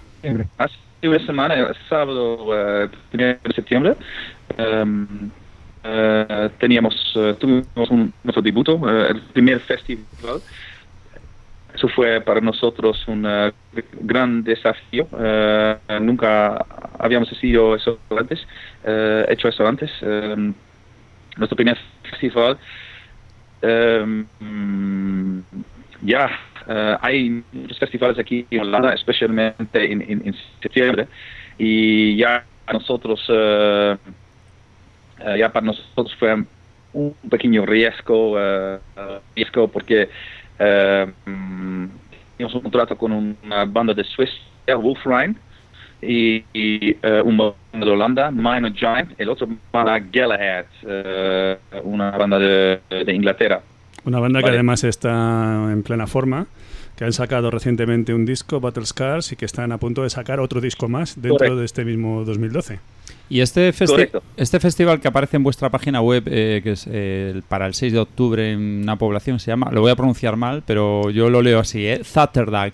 Speaker 15: Hace una semana, el sábado eh, de septiembre, em, teníamos, tuvimos un, nuestro debut, eh, el primer festival. Eso fue para nosotros un eh, gran desafío. eh, nunca habíamos hecho eso antes. eh, hecho eso antes. em, nuestro primer festival. mm, ya, eh, hay muchos festivales aquí en Holanda, especialmente en, en- septiembre, y ya nosotros, eh, eh, ya para nosotros fue un pequeño riesgo, eh, eh, riesgo porque eh, mm, teníamos un contrato con una banda de Suecia, Wolfrine, y, y, eh, una banda de Holanda, Minor Giant, el otro banda Galahad, eh, una banda de, de Inglaterra.
Speaker 2: Una banda que
Speaker 15: Vale.
Speaker 2: además está en plena forma, que han sacado recientemente un disco, Battle Scars, y que están a punto de sacar otro disco más dentro
Speaker 15: Correcto.
Speaker 2: de este mismo 2012.
Speaker 1: Y este, festi- este festival que aparece en vuestra página web, eh, que es eh, para el 6 de octubre en una población, se llama, lo voy a pronunciar mal, pero yo lo leo así, ¿eh? Zaterdag.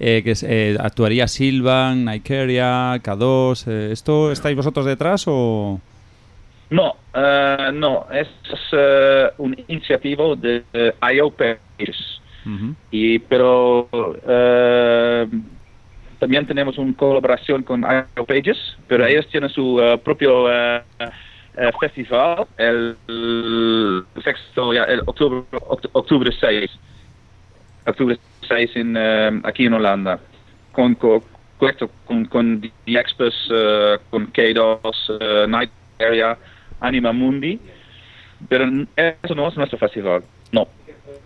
Speaker 1: eh, que es- eh, actuaría Silvan, Nikeria, K2. eh, ¿Esto estáis vosotros detrás o...?
Speaker 15: No, no, es eh, un iniciativo de IO Pages. Y, pero también tenemos una colaboración con IO Pages, pero ellos tienen su eh, propio eh, eh, festival el, el sexto, ya, el octubre, oct- octubre 6. Octubre 6 en, aquí en Holanda. Con, con, con, con The con K2, eh, Night Area, Anima Mundi. Pero eso no es nuestro festival. No.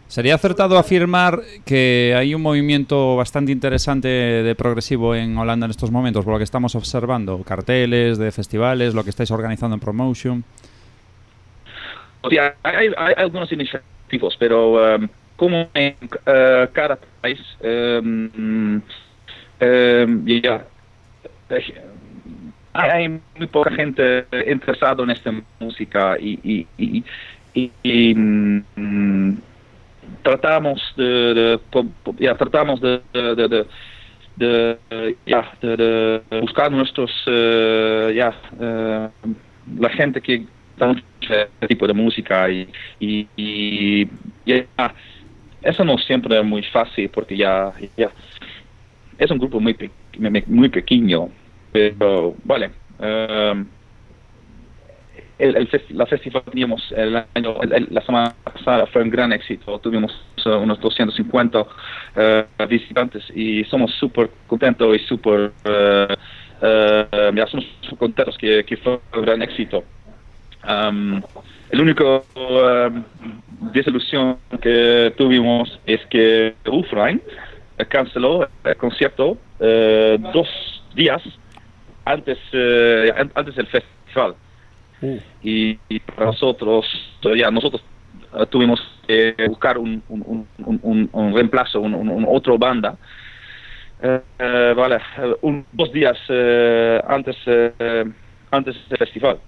Speaker 1: ¿Sería acertado afirmar que hay un movimiento bastante interesante de progresivo en Holanda en estos momentos, por lo que estamos observando? Carteles de festivales, lo que estáis organizando en Promotion.
Speaker 15: Hay, hay algunos iniciativos, pero um, como en eh, cada país, um, um, eh, hay, muy poca gente interesada en esta música y, y- y, mm, tratamos de, ya, tratamos de, de- de- ya, de, buscar nuestros eh, ya eh, la gente que da este tipo de música y, y, y ya, eso no siempre es muy fácil porque ya, es un grupo muy muy pequeño pero vale em, el, el la festival teníamos el año, la semana pasada fue un gran éxito. Tuvimos eh, unos 250 eh, visitantes y somos súper contentos y súper eh, eh, súper contentos que, fue un gran éxito. Am, el único desilusión que tuvimos es que Ufrain canceló el concierto dos días antes an- antes del festival y, y para nosotros ya nosotros eh, tuvimos que buscar un, un, un, un- un- un reemplazo un, un- un otro banda. Eh, eh, vale eh, un, dos días eh, antes eh, antes del festival.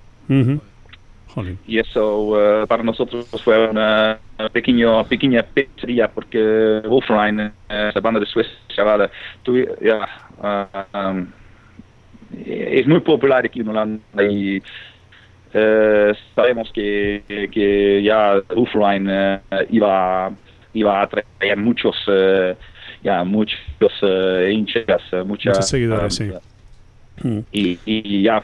Speaker 15: Y eso para nosotros fue una pequeño, pequeña pizzería porque Wolfrine, eh, esa banda de Suecia, vale, tuvi- ya, ah, um, es muy popular aquí en Holanda y eh, sabemos que, que ya Wolfrine eh, iba, iba a atraer muchos, eh, ya, muchos eh, hinchas, eh, mucha-
Speaker 2: Muchos seguidores, sí. Mm.
Speaker 15: y, y ya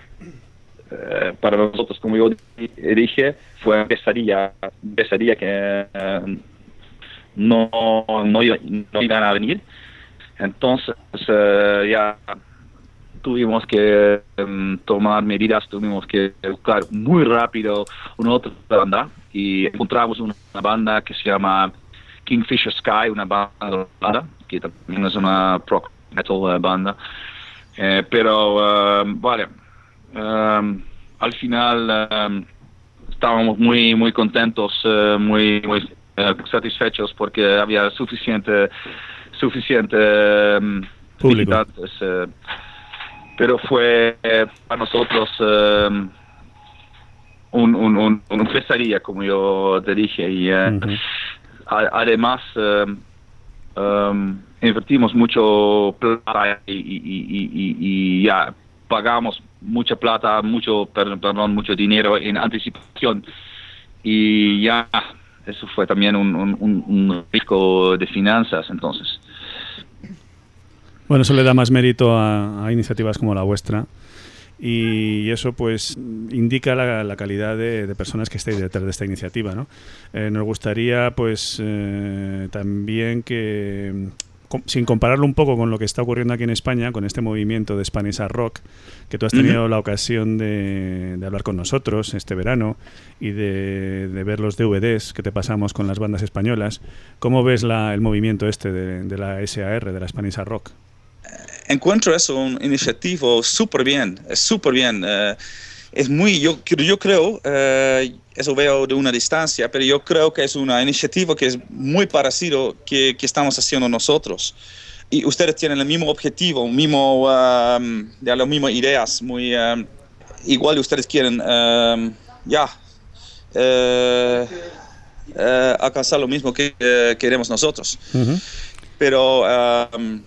Speaker 15: eh, para nosotros como yo di- dije fue pesadilla pesadilla que no, no, no iban a venir entonces ya tuvimos que em, tomar medidas tuvimos que buscar muy rápido una otra banda y encontramos una banda que se llama Kingfisher Sky una banda que también es una pro metal eh, banda eh, pero um, vale, um, al final um, estábamos muy muy contentos, eh, muy muy satisfechos porque había suficiente suficiente um,
Speaker 2: Público.
Speaker 15: Pero fue eh, para nosotros um, un, un, un, un pesadilla como yo te dije y a- además um, um, invertimos mucho plata y, y- y- y- y ya pagamos mucha plata, mucho, per- perdón, mucho dinero en anticipación y ya eso fue también un, un, un- un riesgo de finanzas entonces.
Speaker 2: Bueno, eso le da más mérito a, a iniciativas como la vuestra. Y eso pues indica la, la calidad de, de personas que estáis detrás de esta iniciativa. ¿no? Eh, nos gustaría pues eh, también que, sin compararlo un poco con lo que está ocurriendo aquí en España, con este movimiento de Spanish Rock, que tú has tenido la ocasión de, de hablar con nosotros este verano y de, de ver los DVDs que te pasamos con las bandas españolas, ¿cómo ves la- el movimiento este de, de la SAR, de la Spanish Rock?
Speaker 16: Encuentro eso un iniciativo súper bien, súper bien. eh, es muy, yo, yo creo, eh, eso veo de una distancia, pero yo creo que es una iniciativa que es muy parecido que, que estamos haciendo nosotros. Y ustedes tienen el mismo objetivo, mismo, um, ya, las mismas ideas, muy um, igual ustedes quieren, um, ya, eh, eh, alcanzar lo mismo que queremos nosotros pero um,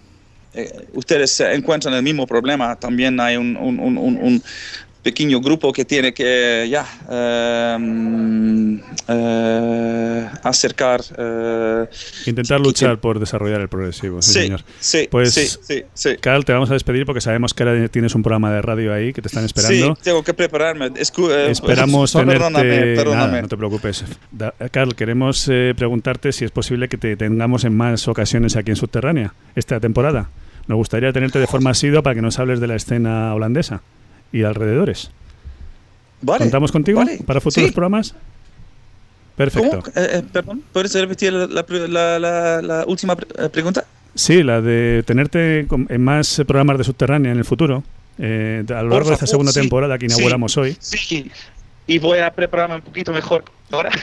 Speaker 16: eh, ustedes se encuentran el mismo problema, también hay un, un- un- un- un pequeño grupo que tiene que ya em, eh, acercar. eh,
Speaker 2: Intentar luchar por desarrollar el progresivo, sí,
Speaker 16: Sí,
Speaker 2: señor.
Speaker 16: sí,
Speaker 2: pues,
Speaker 16: sí, sí, sí.
Speaker 2: Carl, te vamos a despedir porque sabemos que ahora tienes un programa de radio ahí que te están esperando.
Speaker 16: Sí, tengo que prepararme. Escu- eh,
Speaker 2: Esperamos tenerte.
Speaker 16: Perdóname, perdóname.
Speaker 2: Nada, no te preocupes. Da- Carl, queremos eh, preguntarte si es posible que te tengamos en más ocasiones aquí en Subterránea esta temporada. Nos gustaría tenerte de forma asidua para que nos hables de la escena holandesa y alrededores.
Speaker 16: Vale,
Speaker 2: ¿Contamos contigo
Speaker 16: vale,
Speaker 2: para futuros
Speaker 16: sí.
Speaker 2: programas? Perfecto.
Speaker 16: Eh, eh, perdón, ¿puedes repetir la, la la- la- última eh, pregunta?
Speaker 2: Sí, la de tenerte en más programas de Subterránea en el futuro. eh, a lo largo de esta
Speaker 16: favor,
Speaker 2: segunda
Speaker 16: sí,
Speaker 2: temporada que
Speaker 16: sí,
Speaker 2: inauguramos hoy.
Speaker 16: Sí, y voy a prepararme un poquito mejor ahora.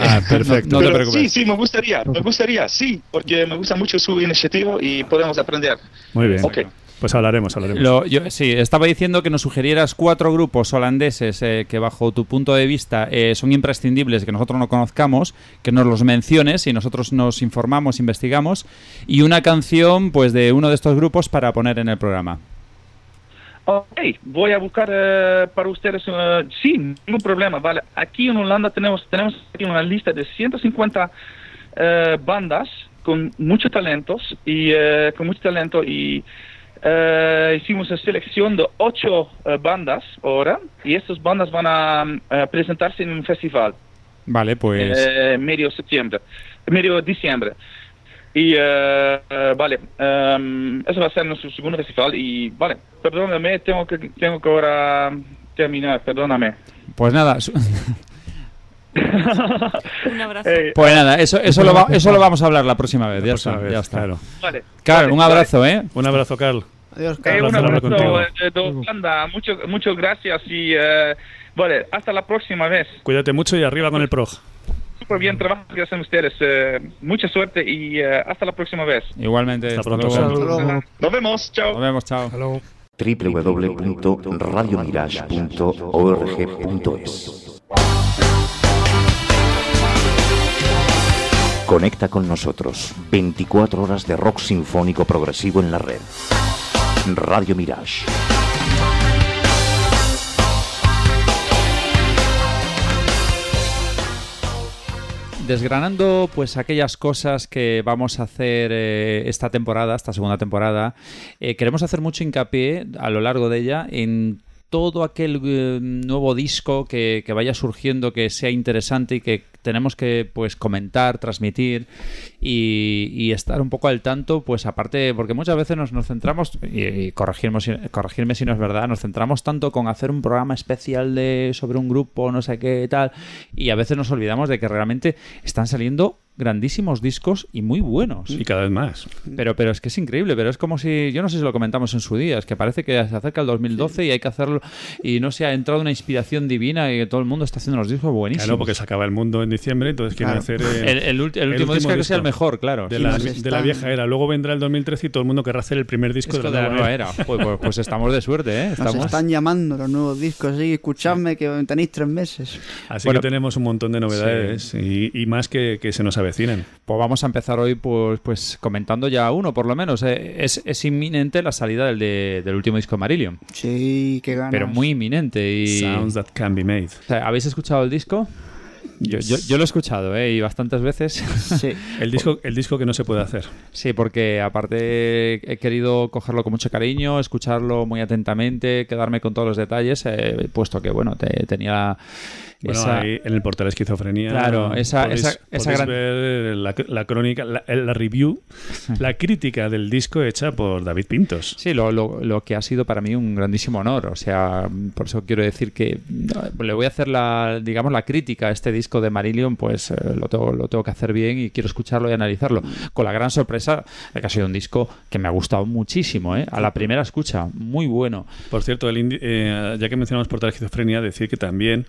Speaker 2: Ah, perfecto.
Speaker 16: Pero Sí, sí, me gustaría, me gustaría, sí, porque me gusta mucho su iniciativa y podemos aprender.
Speaker 2: Muy bien.
Speaker 16: Ok.
Speaker 2: Pues hablaremos, hablaremos.
Speaker 1: Lo- yo, sí, estaba diciendo que nos sugirieras cuatro grupos holandeses eh, que bajo tu punto de vista eh, son imprescindibles, que nosotros no conozcamos, que nos los menciones y nosotros nos informamos, investigamos, y una canción pues de uno de estos grupos para poner en el programa.
Speaker 15: Ok, voy a buscar eh, para ustedes, eh, sí, ningún problema, vale. Aquí en Holanda tenemos, tenemos aquí una lista de 150 eh, bandas con muchos talentos y con mucho talento y hicimos una selección de ocho bandas ahora y estas bandas van a presentarse en un festival
Speaker 1: Vale, pues...
Speaker 15: medio septiembre, medio diciembre. Y eh, vale, em, eso va a ser nuestro segundo festival y vale, perdóname, tengo que, tengo que ahora terminar, perdóname.
Speaker 1: Pues nada,
Speaker 8: Un abrazo.
Speaker 15: Eh,
Speaker 1: pues nada, eso, eso, lo va- eso lo vamos a hablar la próxima vez, ya
Speaker 2: próxima
Speaker 1: está,
Speaker 2: vez,
Speaker 1: ya está.
Speaker 2: claro.
Speaker 15: Vale.
Speaker 1: Carl,
Speaker 15: Vale,
Speaker 1: un
Speaker 15: vale.
Speaker 1: abrazo, ¿eh?
Speaker 2: Un abrazo, Carl.
Speaker 4: Adiós,
Speaker 15: Eh,
Speaker 4: Carlos.
Speaker 15: un abrazo eh, de Holanda, mucho- muchas gracias y eh, vale, hasta la próxima vez.
Speaker 2: Cuídate mucho y arriba con el prog.
Speaker 15: Súper bien trabajo que hacen ustedes, eh, mucha suerte y eh, hasta la próxima vez.
Speaker 1: Igualmente,
Speaker 2: Hasta
Speaker 1: hasta
Speaker 2: pronto,
Speaker 1: luego.
Speaker 15: Nos vemos, chao.
Speaker 1: Nos vemos, chao.
Speaker 17: www.radiomirage.org.es Conecta con nosotros 24 horas de rock sinfónico progresivo en la red. Radio Mirage.
Speaker 1: Desgranando pues aquellas cosas que vamos a hacer eh, esta temporada, esta segunda temporada, eh, queremos hacer mucho hincapié a lo largo de ella en todo aquel eh, nuevo disco que, que vaya surgiendo que sea interesante y que tenemos que pues comentar, transmitir y, y estar un poco al tanto, pues aparte, porque muchas veces nos, nos centramos, y, y corregirme, si, corregirme si no es verdad, nos centramos tanto con hacer un programa especial de sobre un grupo, no sé qué tal, y a veces nos olvidamos de que realmente están saliendo grandísimos discos y muy buenos.
Speaker 2: Y cada vez más.
Speaker 1: Pero, pero es que es increíble, pero es como si, yo no sé si lo comentamos en su día, es que parece que se acerca el 2012 y hay que hacerlo, y no sé, ha entrado una inspiración divina y todo el mundo está haciendo los discos buenísimos.
Speaker 2: Claro, porque se acaba el mundo en diciembre, entonces quieren
Speaker 4: Claro.
Speaker 2: hacer eh,
Speaker 1: el, el ulti- el último disco que sea el mejor, claro.
Speaker 2: de la,
Speaker 4: nos
Speaker 2: de la vieja era. Luego vendrá el 2013 y todo el mundo querrá hacer el primer disco
Speaker 1: Disco
Speaker 2: de la, nueva era.
Speaker 1: Pues, pues- pues estamos de suerte, ¿eh?
Speaker 4: Nos
Speaker 1: Estamos...
Speaker 4: están llamando los nuevos discos, sí, escuchadme que tenéis tres meses.
Speaker 2: Así
Speaker 1: Bueno,
Speaker 2: que tenemos un montón de novedades y, y más que, que se nos avecinan.
Speaker 1: Pues vamos a empezar hoy pues, pues comentando ya uno, por lo menos. Eh, Es, es inminente la salida del, de- del último disco de Marillion,
Speaker 4: Sí, qué ganas.
Speaker 1: pero muy inminente. Y...
Speaker 2: Sounds that can be made.
Speaker 1: O sea, ¿Habéis escuchado el disco? Yo, yo, yo lo he escuchado, ¿eh? Y bastantes veces.
Speaker 4: Sí.
Speaker 2: El disco, el disco que no se puede hacer.
Speaker 1: Sí, porque aparte he querido cogerlo con mucho cariño, escucharlo muy atentamente, quedarme con todos los detalles, eh, puesto que, bueno, te- tenía
Speaker 2: Bueno,
Speaker 1: esa...
Speaker 2: ahí en el portal Esquizofrenia
Speaker 1: Claro, esa-
Speaker 2: podéis,
Speaker 1: esa- esa gran-
Speaker 2: ver la, la crónica, la, la review, la crítica del disco hecha por David Pintos.
Speaker 1: Sí, lo, lo- lo que ha sido para mí un grandísimo honor. O sea, por eso quiero decir que le voy a hacer la, digamos, la crítica a este disco de Marillion, pues eh, lo, tengo, lo tengo que hacer bien y quiero escucharlo y analizarlo. Con la gran sorpresa de que ha sido un disco que me ha gustado muchísimo, ¿eh? A la primera escucha, muy bueno.
Speaker 2: Por cierto, el eh, ya que mencionamos portal Esquizofrenia, decir que también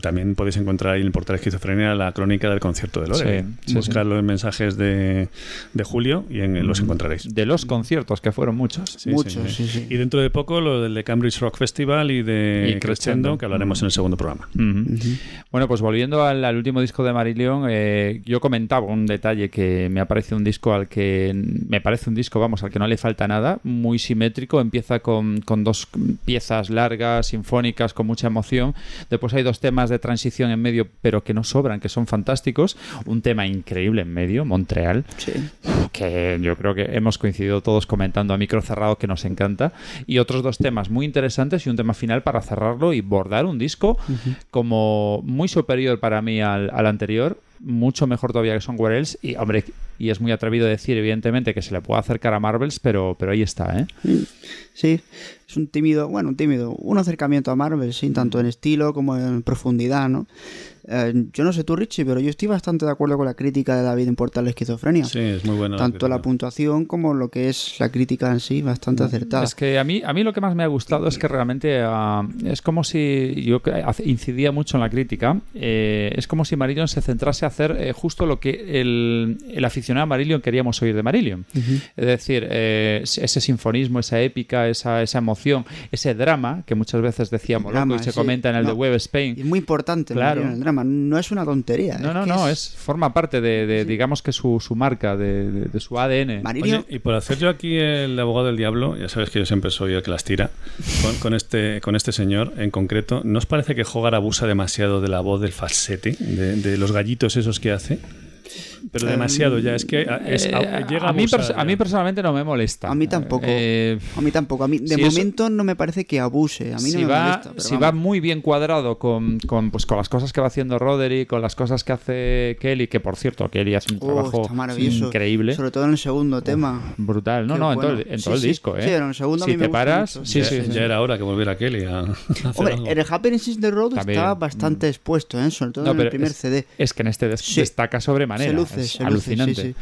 Speaker 2: También podéis encontrar ahí en el portal Esquizofrenia la crónica del concierto de Lore.
Speaker 1: Sí, sí,
Speaker 2: Buscadlo en mensajes de, de julio y en, los encontraréis.
Speaker 1: De los conciertos, que fueron muchos.
Speaker 2: Sí, sí. Y dentro de poco lo del de Cambridge Rock Festival y de
Speaker 1: Y
Speaker 2: Crescendo, que hablaremos en el segundo programa.
Speaker 1: Bueno, pues volviendo al, al último disco de Marillion, eh, yo comentaba un detalle que me ha parecido un disco al que me parece un disco, vamos, al que no le falta nada, muy simétrico, empieza con, con dos piezas largas, sinfónicas, con mucha emoción, después hay dos temas de transición en medio, pero que no sobran, que son fantásticos, un tema increíble en medio, Montreal, que yo creo que hemos coincidido todos comentando a micro cerrado que nos encanta, y otros dos temas muy interesantes y un tema final para cerrarlo y bordar un disco como muy superior para mí al, al anterior, mucho mejor todavía que Somewhere Else, y hombre, y es muy atrevido decir evidentemente que se le puede acercar a Marvels, pero, pero ahí está, ¿eh?
Speaker 4: Sí, es un tímido, bueno, un tímido, un acercamiento a Marvel, sí, tanto en estilo como en profundidad, ¿no? Eh, yo no sé tú, Richie, pero yo estoy bastante de acuerdo con la crítica de David en Portal de Esquizofrenia.
Speaker 2: Sí, es muy buena. la
Speaker 4: Tanto la puntuación como lo que es la crítica en sí, bastante acertada.
Speaker 1: Es que a mí, a mí lo que más me ha gustado es que realmente ah, es como si yo incidía mucho en la crítica, eh, es como si Marillion se centrase a hacer eh, justo lo que el, el aficionado a Marillion queríamos oír de Marillion. Es decir, eh, ese sinfonismo, esa épica, esa, esa emoción, ese drama que muchas veces decíamos
Speaker 4: Drama,
Speaker 1: loco, y se
Speaker 4: sí.
Speaker 1: comenta en el de
Speaker 4: No.
Speaker 1: Web Spain.
Speaker 4: Es muy importante
Speaker 1: Claro.
Speaker 4: Marillion, el drama, no es una tontería.
Speaker 1: No,
Speaker 4: es
Speaker 1: no, no,
Speaker 4: es-
Speaker 1: es, forma parte de, de, digamos que su, su marca, de, de- de su ADN.
Speaker 2: Oye, y por hacer yo aquí el abogado del diablo, ya sabes que yo siempre soy el que las tira, con, con este, con este señor en concreto, ¿no os parece que Hogar abusa demasiado de la voz del falsete, de, de los gallitos esos que hace? Pero demasiado ya, es que es-
Speaker 1: Eh,
Speaker 2: a- llega a,
Speaker 1: a, mí
Speaker 2: abusar
Speaker 1: perso-
Speaker 2: ya.
Speaker 1: a mí personalmente no me molesta.
Speaker 4: A mí tampoco.
Speaker 1: Eh,
Speaker 4: a mí tampoco. A mí, de
Speaker 1: si eso-
Speaker 4: momento no me parece que abuse. A mí
Speaker 1: si
Speaker 4: no me
Speaker 1: va,
Speaker 4: molesta.
Speaker 1: si
Speaker 4: vamos.
Speaker 1: va muy bien cuadrado con, con, pues, con las cosas que va haciendo Roderick, con las cosas que hace Kelly, que por cierto, Kelly hace un
Speaker 4: Oh,
Speaker 1: trabajo
Speaker 4: está
Speaker 1: increíble.
Speaker 4: Sobre todo en el segundo tema.
Speaker 1: Brutal. No,
Speaker 4: Qué
Speaker 1: no, en todo, el, en
Speaker 4: Sí,
Speaker 1: todo el
Speaker 4: sí.
Speaker 1: disco, ¿eh?
Speaker 4: Sí, en el segundo a
Speaker 1: si
Speaker 4: mí
Speaker 1: te paras,
Speaker 4: mucho.
Speaker 1: sí,
Speaker 2: ya,
Speaker 1: sí,
Speaker 2: ya
Speaker 1: sí.
Speaker 2: era hora que volviera Kelly a, a hacer
Speaker 4: Hombre,
Speaker 2: algo.
Speaker 4: en el Happiness is the Road
Speaker 1: También.
Speaker 4: estaba bastante expuesto, ¿eh? sobre todo
Speaker 1: No,
Speaker 4: en el primer
Speaker 1: es,
Speaker 4: CD.
Speaker 1: es que en este destaca sobremanera.
Speaker 4: Se luce,
Speaker 1: es alucinante.
Speaker 4: sí, sí.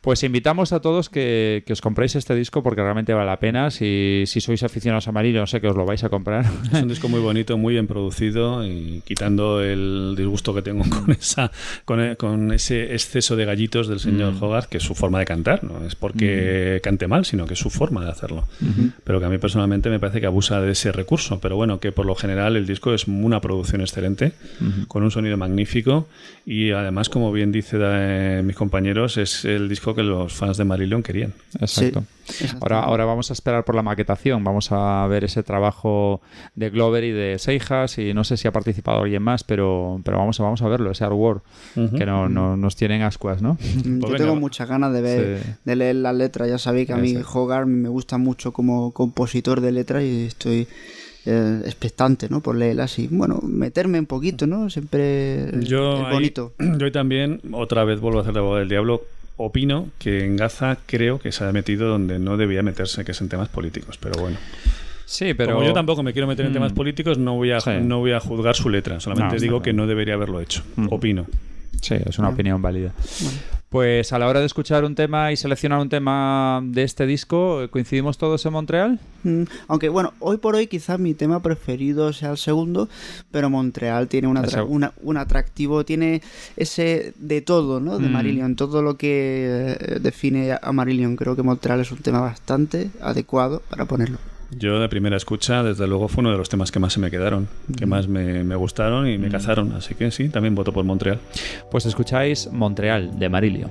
Speaker 1: Pues invitamos a todos que, que os compréis este disco porque realmente vale la pena. Si, si sois aficionados a Marillion, sé que os lo vais a comprar.
Speaker 2: Es un disco muy bonito, muy bien producido y quitando el disgusto que tengo con esa con, e- con ese exceso de gallitos del señor
Speaker 1: Mm.
Speaker 2: Hogarth, que es su forma de cantar, no es porque cante mal, sino que es su forma de hacerlo.
Speaker 1: Ujú.
Speaker 2: Pero que a mí personalmente me parece que abusa de ese recurso, pero bueno, que por lo general el disco es una producción excelente,
Speaker 1: Ujú.
Speaker 2: con un sonido magnífico y además, como bien dice eh, mis compañeros, es el disco que los fans de Marillion querían.
Speaker 1: Exacto. Ahora, ahora vamos a esperar por la maquetación. Vamos a ver ese trabajo de Glover y de Seijas. Y no sé si ha participado alguien más, pero, pero vamos, a, vamos a verlo, ese artwork
Speaker 2: Ujú.
Speaker 1: que no, no- nos tienen ascuas, ¿no?
Speaker 4: Yo tengo muchas ganas de ver,
Speaker 1: Sí.
Speaker 4: de leer las letras. Ya sabéis que a mí
Speaker 1: Exacto.
Speaker 4: Hogarth me gusta mucho como compositor de letras y estoy eh, expectante, ¿no? Por leerlas y, bueno, meterme un poquito, ¿no? Siempre
Speaker 2: Yo,
Speaker 4: es
Speaker 2: ahí-
Speaker 4: bonito.
Speaker 2: yo también, otra vez vuelvo a hacer la voz del diablo, opino que en Gaza creo que se ha metido donde no debía meterse, que es en temas políticos, pero bueno.
Speaker 1: Sí, pero.
Speaker 2: Como yo tampoco me quiero meter en
Speaker 1: Mm.
Speaker 2: temas políticos, no voy a,
Speaker 1: Sí.
Speaker 2: no voy a juzgar su letra, solamente
Speaker 1: No,
Speaker 2: digo
Speaker 1: claro.
Speaker 2: que no debería haberlo hecho. Opino.
Speaker 1: Sí, es una opinión válida. Pues a la hora de escuchar un tema y seleccionar un tema de este disco, ¿coincidimos todos en Montreal?
Speaker 4: Mm, Aunque bueno, hoy por hoy quizás mi tema preferido sea el segundo, pero Montreal tiene un, atra-
Speaker 1: El seg-
Speaker 4: una- un atractivo, tiene ese de todo, ¿no? De
Speaker 1: Mm.
Speaker 4: Marillion, todo lo que eh, define a Marillion. Creo que Montreal es un tema bastante adecuado para ponerlo.
Speaker 2: Yo de primera escucha, desde luego, fue uno de los temas que más se me quedaron, que más me, me gustaron y me cazaron, así que sí, también voto por Montreal.
Speaker 1: Pues escucháis Montreal de Marillion.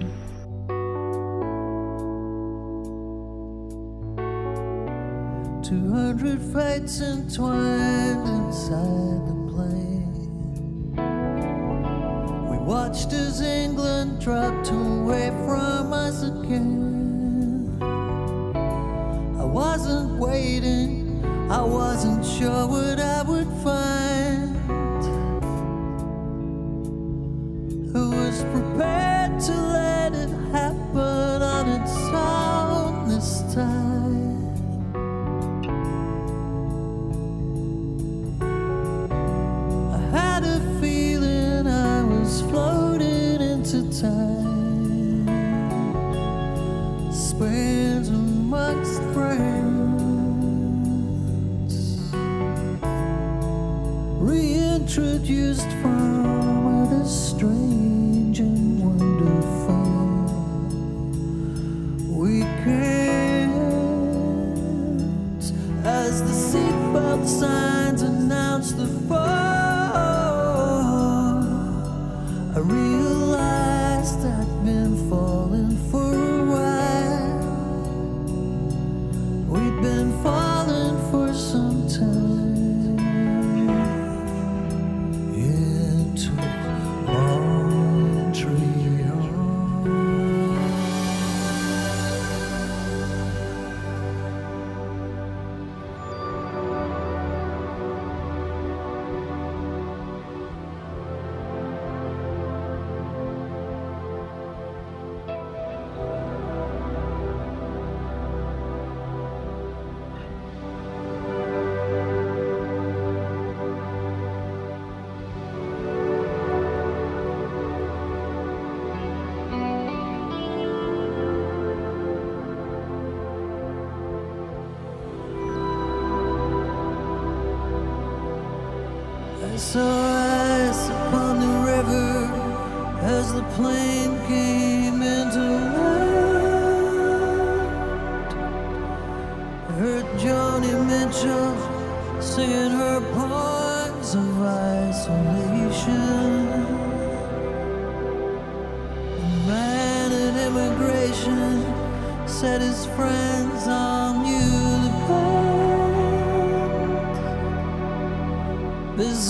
Speaker 12: Two hundred fates entwined inside the plane. We watched as England dropped away from us again. I wasn't waiting, I wasn't sure what I would find. Who was prepared to let it happen on its own this time? I had a feeling I was floating into time, spent introduced from the strange and wonderful weekends as the seatbelt signs announce the fall.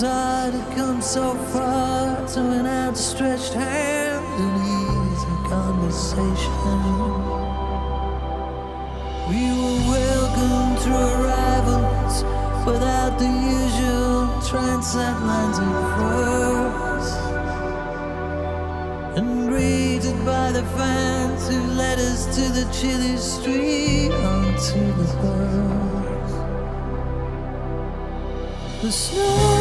Speaker 12: desire to come so far to an outstretched hand and easy conversation. We were welcomed through arrivals without the usual transatlantic words and greeted by the fans who led us to the chilly street onto the bus. The snow.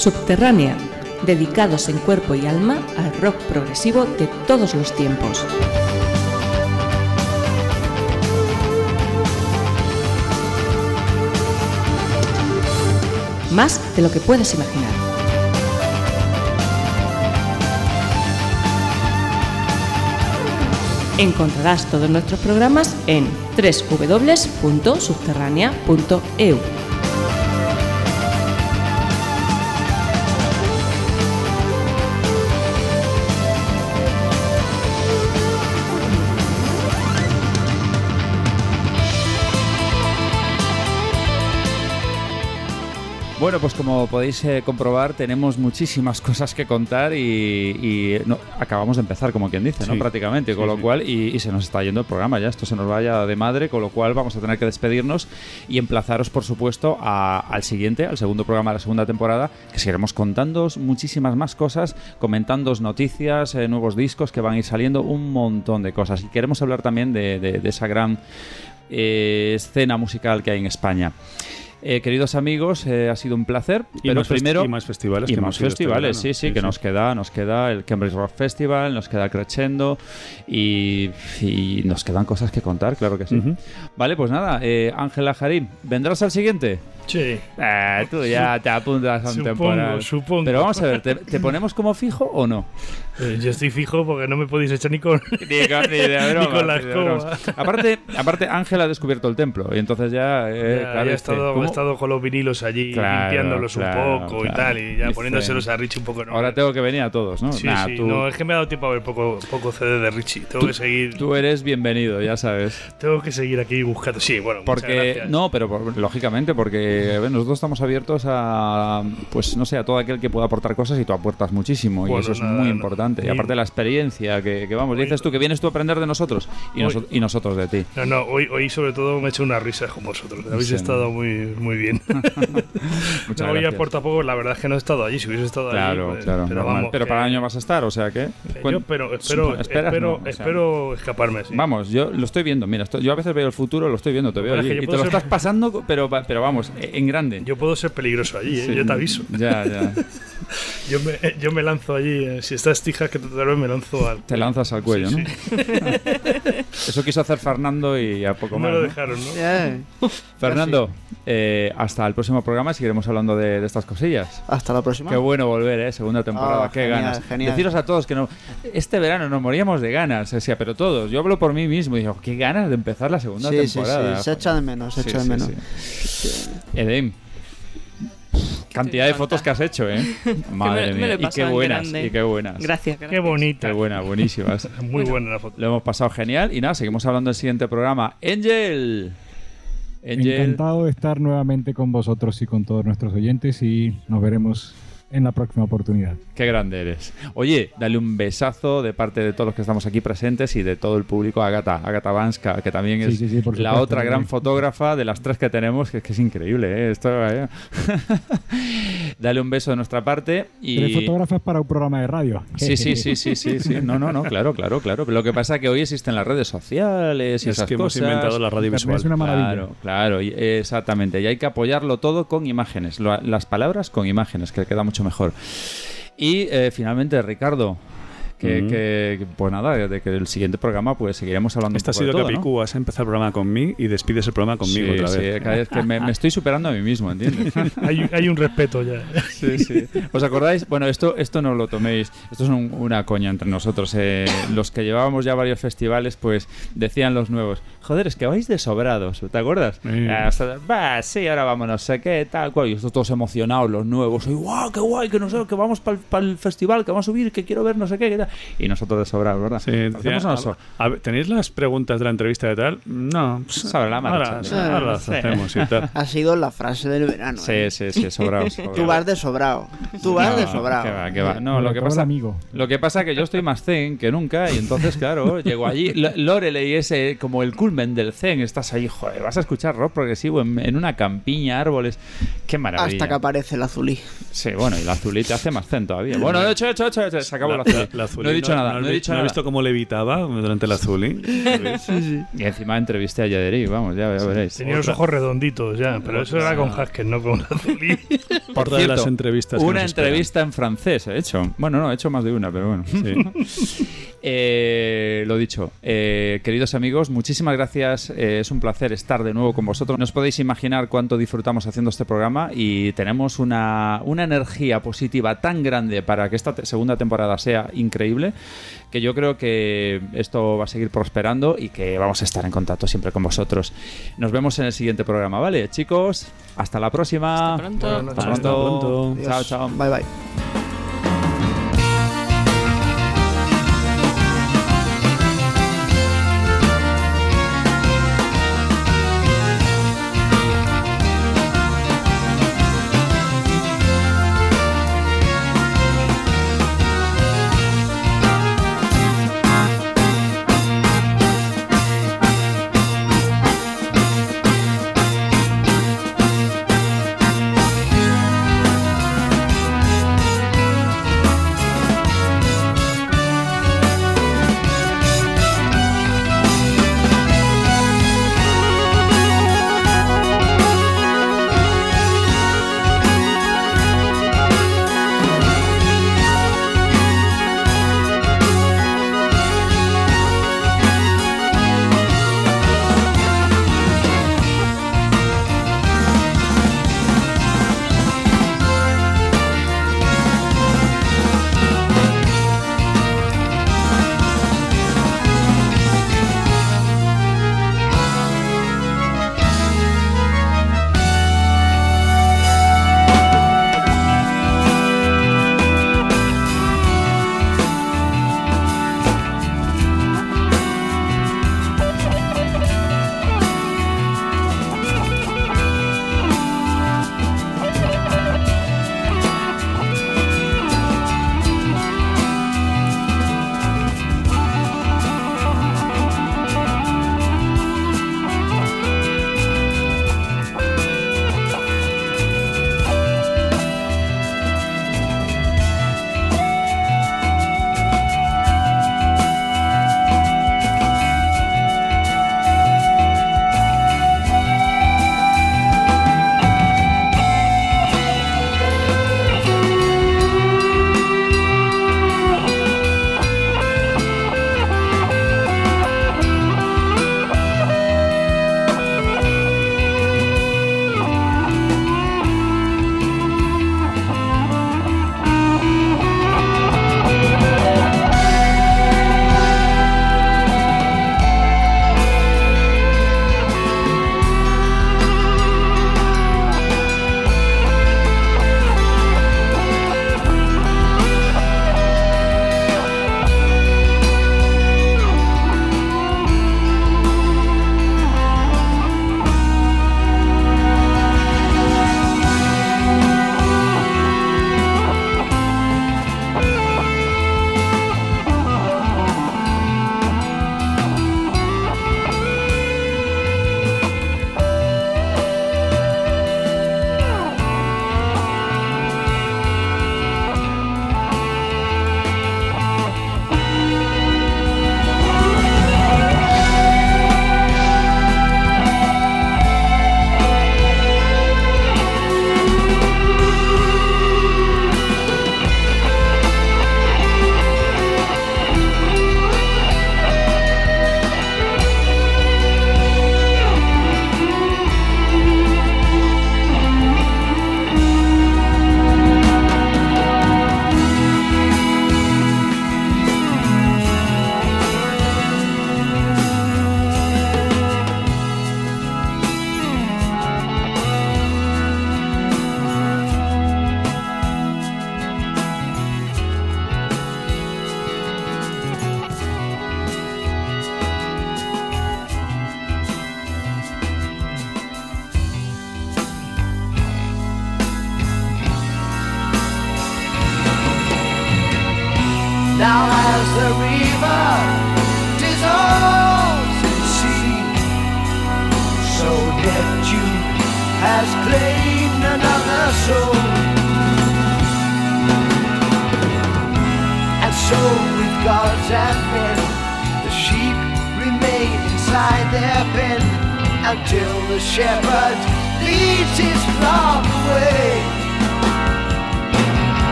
Speaker 3: Subterránea, dedicados en cuerpo y alma al rock progresivo de todos los tiempos. Más de lo que puedes imaginar. Encontrarás todos nuestros programas en www.subterránea.eu.
Speaker 1: Bueno, pues como podéis eh, comprobar, tenemos muchísimas cosas que contar y, y no, acabamos de empezar, como quien dice, ¿no?
Speaker 2: Sí.
Speaker 1: Prácticamente, con
Speaker 2: Sí,
Speaker 1: lo
Speaker 2: sí.
Speaker 1: cual, y, y se nos está yendo el programa ya, esto se nos vaya de madre, con lo cual vamos a tener que despedirnos y emplazaros, por supuesto, a- al siguiente, al segundo programa de la segunda temporada, que seguiremos contándoos muchísimas más cosas, comentándoos noticias, eh, nuevos discos que van a ir saliendo, un montón de cosas. Y queremos hablar también de, de- de esa gran eh, escena musical que hay en España. Eh, queridos amigos, eh, ha sido un placer.
Speaker 2: Y
Speaker 1: pero
Speaker 2: más
Speaker 1: primero
Speaker 2: y más festivales
Speaker 1: y
Speaker 2: que
Speaker 1: más
Speaker 2: este
Speaker 1: festivales,
Speaker 2: verano.
Speaker 1: sí, sí,
Speaker 2: Sí,
Speaker 1: que
Speaker 2: sí.
Speaker 1: nos queda, nos queda el Cambridge Rock Festival, nos queda Crescendo y, y nos quedan cosas que contar, claro que sí.
Speaker 2: Ujú.
Speaker 1: Vale, pues nada, eh, Ángela Jarín, ¿vendrás al siguiente?
Speaker 5: Sí.
Speaker 1: Eh, tú ya te apuntas a un
Speaker 5: Supongo,
Speaker 1: temporal.
Speaker 5: supongo.
Speaker 1: Pero vamos a ver, ¿te, te ponemos como fijo o no?
Speaker 5: Eh, yo estoy fijo porque no me podéis echar ni con,
Speaker 1: Ni con, ni de
Speaker 5: ni con la
Speaker 1: bromas, ni de. Aparte, aparte Ángel ha descubierto el templo y entonces ya, eh,
Speaker 5: Ya,
Speaker 1: claro,
Speaker 5: ya
Speaker 1: este.
Speaker 5: Estado con los vinilos allí,
Speaker 1: Claro,
Speaker 5: limpiándolos
Speaker 1: claro,
Speaker 5: un poco
Speaker 1: claro.
Speaker 5: y tal, y ya poniéndoselos a Richie un poco. ¿no?
Speaker 1: Ahora tengo que venir a todos, ¿no?
Speaker 5: Sí,
Speaker 1: Nah,
Speaker 5: sí,
Speaker 1: tú,
Speaker 5: no, es que me ha dado tiempo a ver poco, poco CD de Richie. Tengo
Speaker 1: Tú-
Speaker 5: que seguir.
Speaker 1: tú eres bienvenido, ya sabes.
Speaker 5: Tengo que seguir aquí buscando. Sí, bueno,
Speaker 1: Porque no, pero por- lógicamente porque nosotros estamos abiertos a pues no sé, a todo aquel que pueda aportar cosas y tú aportas muchísimo y eso es muy
Speaker 5: no.
Speaker 1: importante. Y aparte la experiencia que, que vamos, dices tú que vienes tú a aprender de nosotros y,
Speaker 5: Hoy-
Speaker 1: noso- y nosotros de ti.
Speaker 5: No, no, hoy, hoy sobre todo me he hecho una risa con vosotros. Habéis
Speaker 1: Sí,
Speaker 5: estado muy, muy bien.
Speaker 1: Muchas
Speaker 5: no, hoy
Speaker 1: gracias.
Speaker 5: aporta poco, la verdad es que no he estado allí. Si hubiese estado
Speaker 1: Claro,
Speaker 5: allí. pues,
Speaker 1: claro,
Speaker 5: pero vamos,
Speaker 1: para el año vas a estar, o sea que
Speaker 5: Eh, Yo, pero espero,
Speaker 1: esperas,
Speaker 5: espero,
Speaker 1: no, o sea,
Speaker 5: espero escaparme. sí.
Speaker 1: Vamos, yo lo estoy viendo. Mira, estoy- yo a veces veo el futuro, lo estoy viendo, te veo
Speaker 5: es
Speaker 1: allí.
Speaker 5: que
Speaker 1: Y te lo
Speaker 5: ser-
Speaker 1: estás pasando, pero, pero vamos, en grande.
Speaker 5: Yo puedo ser peligroso allí, ¿eh?
Speaker 1: Sí.
Speaker 5: yo te aviso.
Speaker 1: Ya, ya.
Speaker 5: Yo me, yo me lanzo allí, eh, si estás tijas que te vez me lanzo al.
Speaker 1: Te lanzas al cuello,
Speaker 5: Sí,
Speaker 1: ¿no? Eso quiso hacer Fernando y a poco
Speaker 5: No
Speaker 1: más.
Speaker 5: lo
Speaker 1: ¿no?
Speaker 5: dejaron, ¿no?
Speaker 1: Fernando, eh, hasta el próximo programa seguiremos hablando de, de estas cosillas.
Speaker 4: Hasta la próxima.
Speaker 1: Qué bueno volver, ¿eh? Segunda temporada,
Speaker 4: Ah,
Speaker 1: qué
Speaker 4: genial,
Speaker 1: ganas.
Speaker 4: genial.
Speaker 1: Deciros a todos que no. Este verano nos moríamos de ganas, o sea, pero todos. Yo hablo por mí mismo y digo, qué ganas de empezar la segunda
Speaker 4: Sí, sí,
Speaker 1: temporada.
Speaker 4: sí, se echa de menos, se
Speaker 1: Sí,
Speaker 4: echa de
Speaker 1: sí,
Speaker 4: menos.
Speaker 1: sí. Edem. Cantidad de fotos que has hecho, ¿eh? Madre
Speaker 8: me
Speaker 1: mía. Y qué buenas,
Speaker 8: grande.
Speaker 1: y qué buenas.
Speaker 8: Gracias,
Speaker 5: Qué bonita.
Speaker 1: Qué buena, buenísimas.
Speaker 5: Muy buena la foto.
Speaker 1: Lo hemos pasado genial. Y nada, seguimos hablando del siguiente programa. Angel. Angel.
Speaker 6: Encantado de estar nuevamente con vosotros y con todos nuestros oyentes y nos veremos en la próxima oportunidad.
Speaker 1: Qué grande eres. Oye, dale un besazo de parte de todos los que estamos aquí presentes y de todo el público a Agata, Agata Banska, que también
Speaker 6: Sí,
Speaker 1: es
Speaker 6: sí, sí, por
Speaker 1: la
Speaker 6: supuesto,
Speaker 1: otra gran fotógrafa de las tres que tenemos, que es que es increíble, ¿eh? Esto, ¿eh? dale un beso de nuestra parte y...
Speaker 6: Tres fotógrafas para un programa de radio.
Speaker 1: Sí, sí, sí, sí, sí, sí. No, no, no, claro, claro, claro. Pero lo que pasa es que hoy existen las redes sociales y
Speaker 2: Es
Speaker 1: esas
Speaker 2: que hemos
Speaker 1: cosas.
Speaker 2: inventado la radio visual.
Speaker 6: es una maravilla.
Speaker 1: Claro, claro, y- exactamente. Y hay que apoyarlo todo con imágenes. Las palabras con imágenes, que queda mucho mejor. Y eh, finalmente, Ricardo, que,
Speaker 2: Ujú.
Speaker 1: que- que, pues nada, de que el siguiente programa pues seguiremos hablando
Speaker 2: ha
Speaker 1: un poco
Speaker 2: sido
Speaker 1: de todo, ¿no?
Speaker 2: Capicú. Has empezado el programa conmigo y despides el programa conmigo
Speaker 1: Sí,
Speaker 2: otra
Speaker 1: sí,
Speaker 2: vez.
Speaker 1: cada vez que me, me estoy superando a mí mismo, ¿entiendes?
Speaker 5: hay, hay un respeto ya.
Speaker 1: Sí, sí. ¿Os acordáis? Bueno, esto, esto no lo toméis. Esto es un- una coña entre nosotros. Eh, los que llevábamos ya varios festivales, pues decían los nuevos, joder, es que vais de sobrados, ¿te acuerdas?
Speaker 2: Sí.
Speaker 1: Va, sí, ahora vamos, no sé qué, tal cual. Y estos todos emocionados, los nuevos. Y, ¡guau, qué guay! Que, no sé, que vamos para el festival, que vamos a subir, que quiero ver no sé qué. qué tal". Y nosotros de sobrados, ¿verdad?
Speaker 2: Sí, decía, a- ¿Tenéis las preguntas de la entrevista de tal? No.
Speaker 1: Sobre la marcha,
Speaker 2: Ahora,
Speaker 1: sí.
Speaker 2: ahora las
Speaker 1: Sí.
Speaker 2: hacemos y tal.
Speaker 4: Ha sido la frase del verano. ¿eh?
Speaker 1: Sí, sí, sí, sobrados. sobrados.
Speaker 4: Tú vas de sobrado. Tú vas de
Speaker 1: No,
Speaker 4: sobrado.
Speaker 1: que va, que va. No, lo que pasa,
Speaker 6: amigo.
Speaker 1: lo que pasa que yo estoy más zen que nunca y entonces, claro, llego allí. L- Loreley es eh, como el culmen del zen. Estás ahí, joder, vas a escuchar rock progresivo en, en una campiña, árboles. Qué maravilla.
Speaker 4: Hasta que aparece el azulí.
Speaker 1: Sí, bueno, y la azulí te hace más zen todavía. Bueno, de hecho, hecho, hecho, hecho, se acabó la,
Speaker 2: La-
Speaker 1: azulí.
Speaker 2: la- la Azuli.
Speaker 1: No he dicho nada, no he dicho
Speaker 2: ¿no
Speaker 1: nada.
Speaker 2: visto cómo levitaba durante el Azuli?
Speaker 1: Y encima entrevisté a Yaderi, vamos, ya, ya veréis.
Speaker 5: Tenía los ojos redonditos ya, pero eso era con Haskell, no con Azulí.
Speaker 1: Por
Speaker 2: de
Speaker 1: cierto,
Speaker 2: las entrevistas que
Speaker 1: Una entrevista en francés he hecho. Bueno, no, he hecho más de una, pero bueno. Eh, lo dicho, eh, queridos amigos, muchísimas gracias. eh, es un placer estar de nuevo con vosotros. No os podéis imaginar cuánto disfrutamos haciendo este programa y tenemos una, una energía positiva tan grande para que esta segunda temporada sea increíble que yo creo que esto va a seguir prosperando y que vamos a estar en contacto siempre con vosotros. Nos vemos en el siguiente programa, ¿vale? Chicos, hasta la próxima.
Speaker 8: Hasta pronto.
Speaker 1: Hasta
Speaker 2: noches. Hasta pronto.
Speaker 1: Chao, chao.
Speaker 4: Bye bye.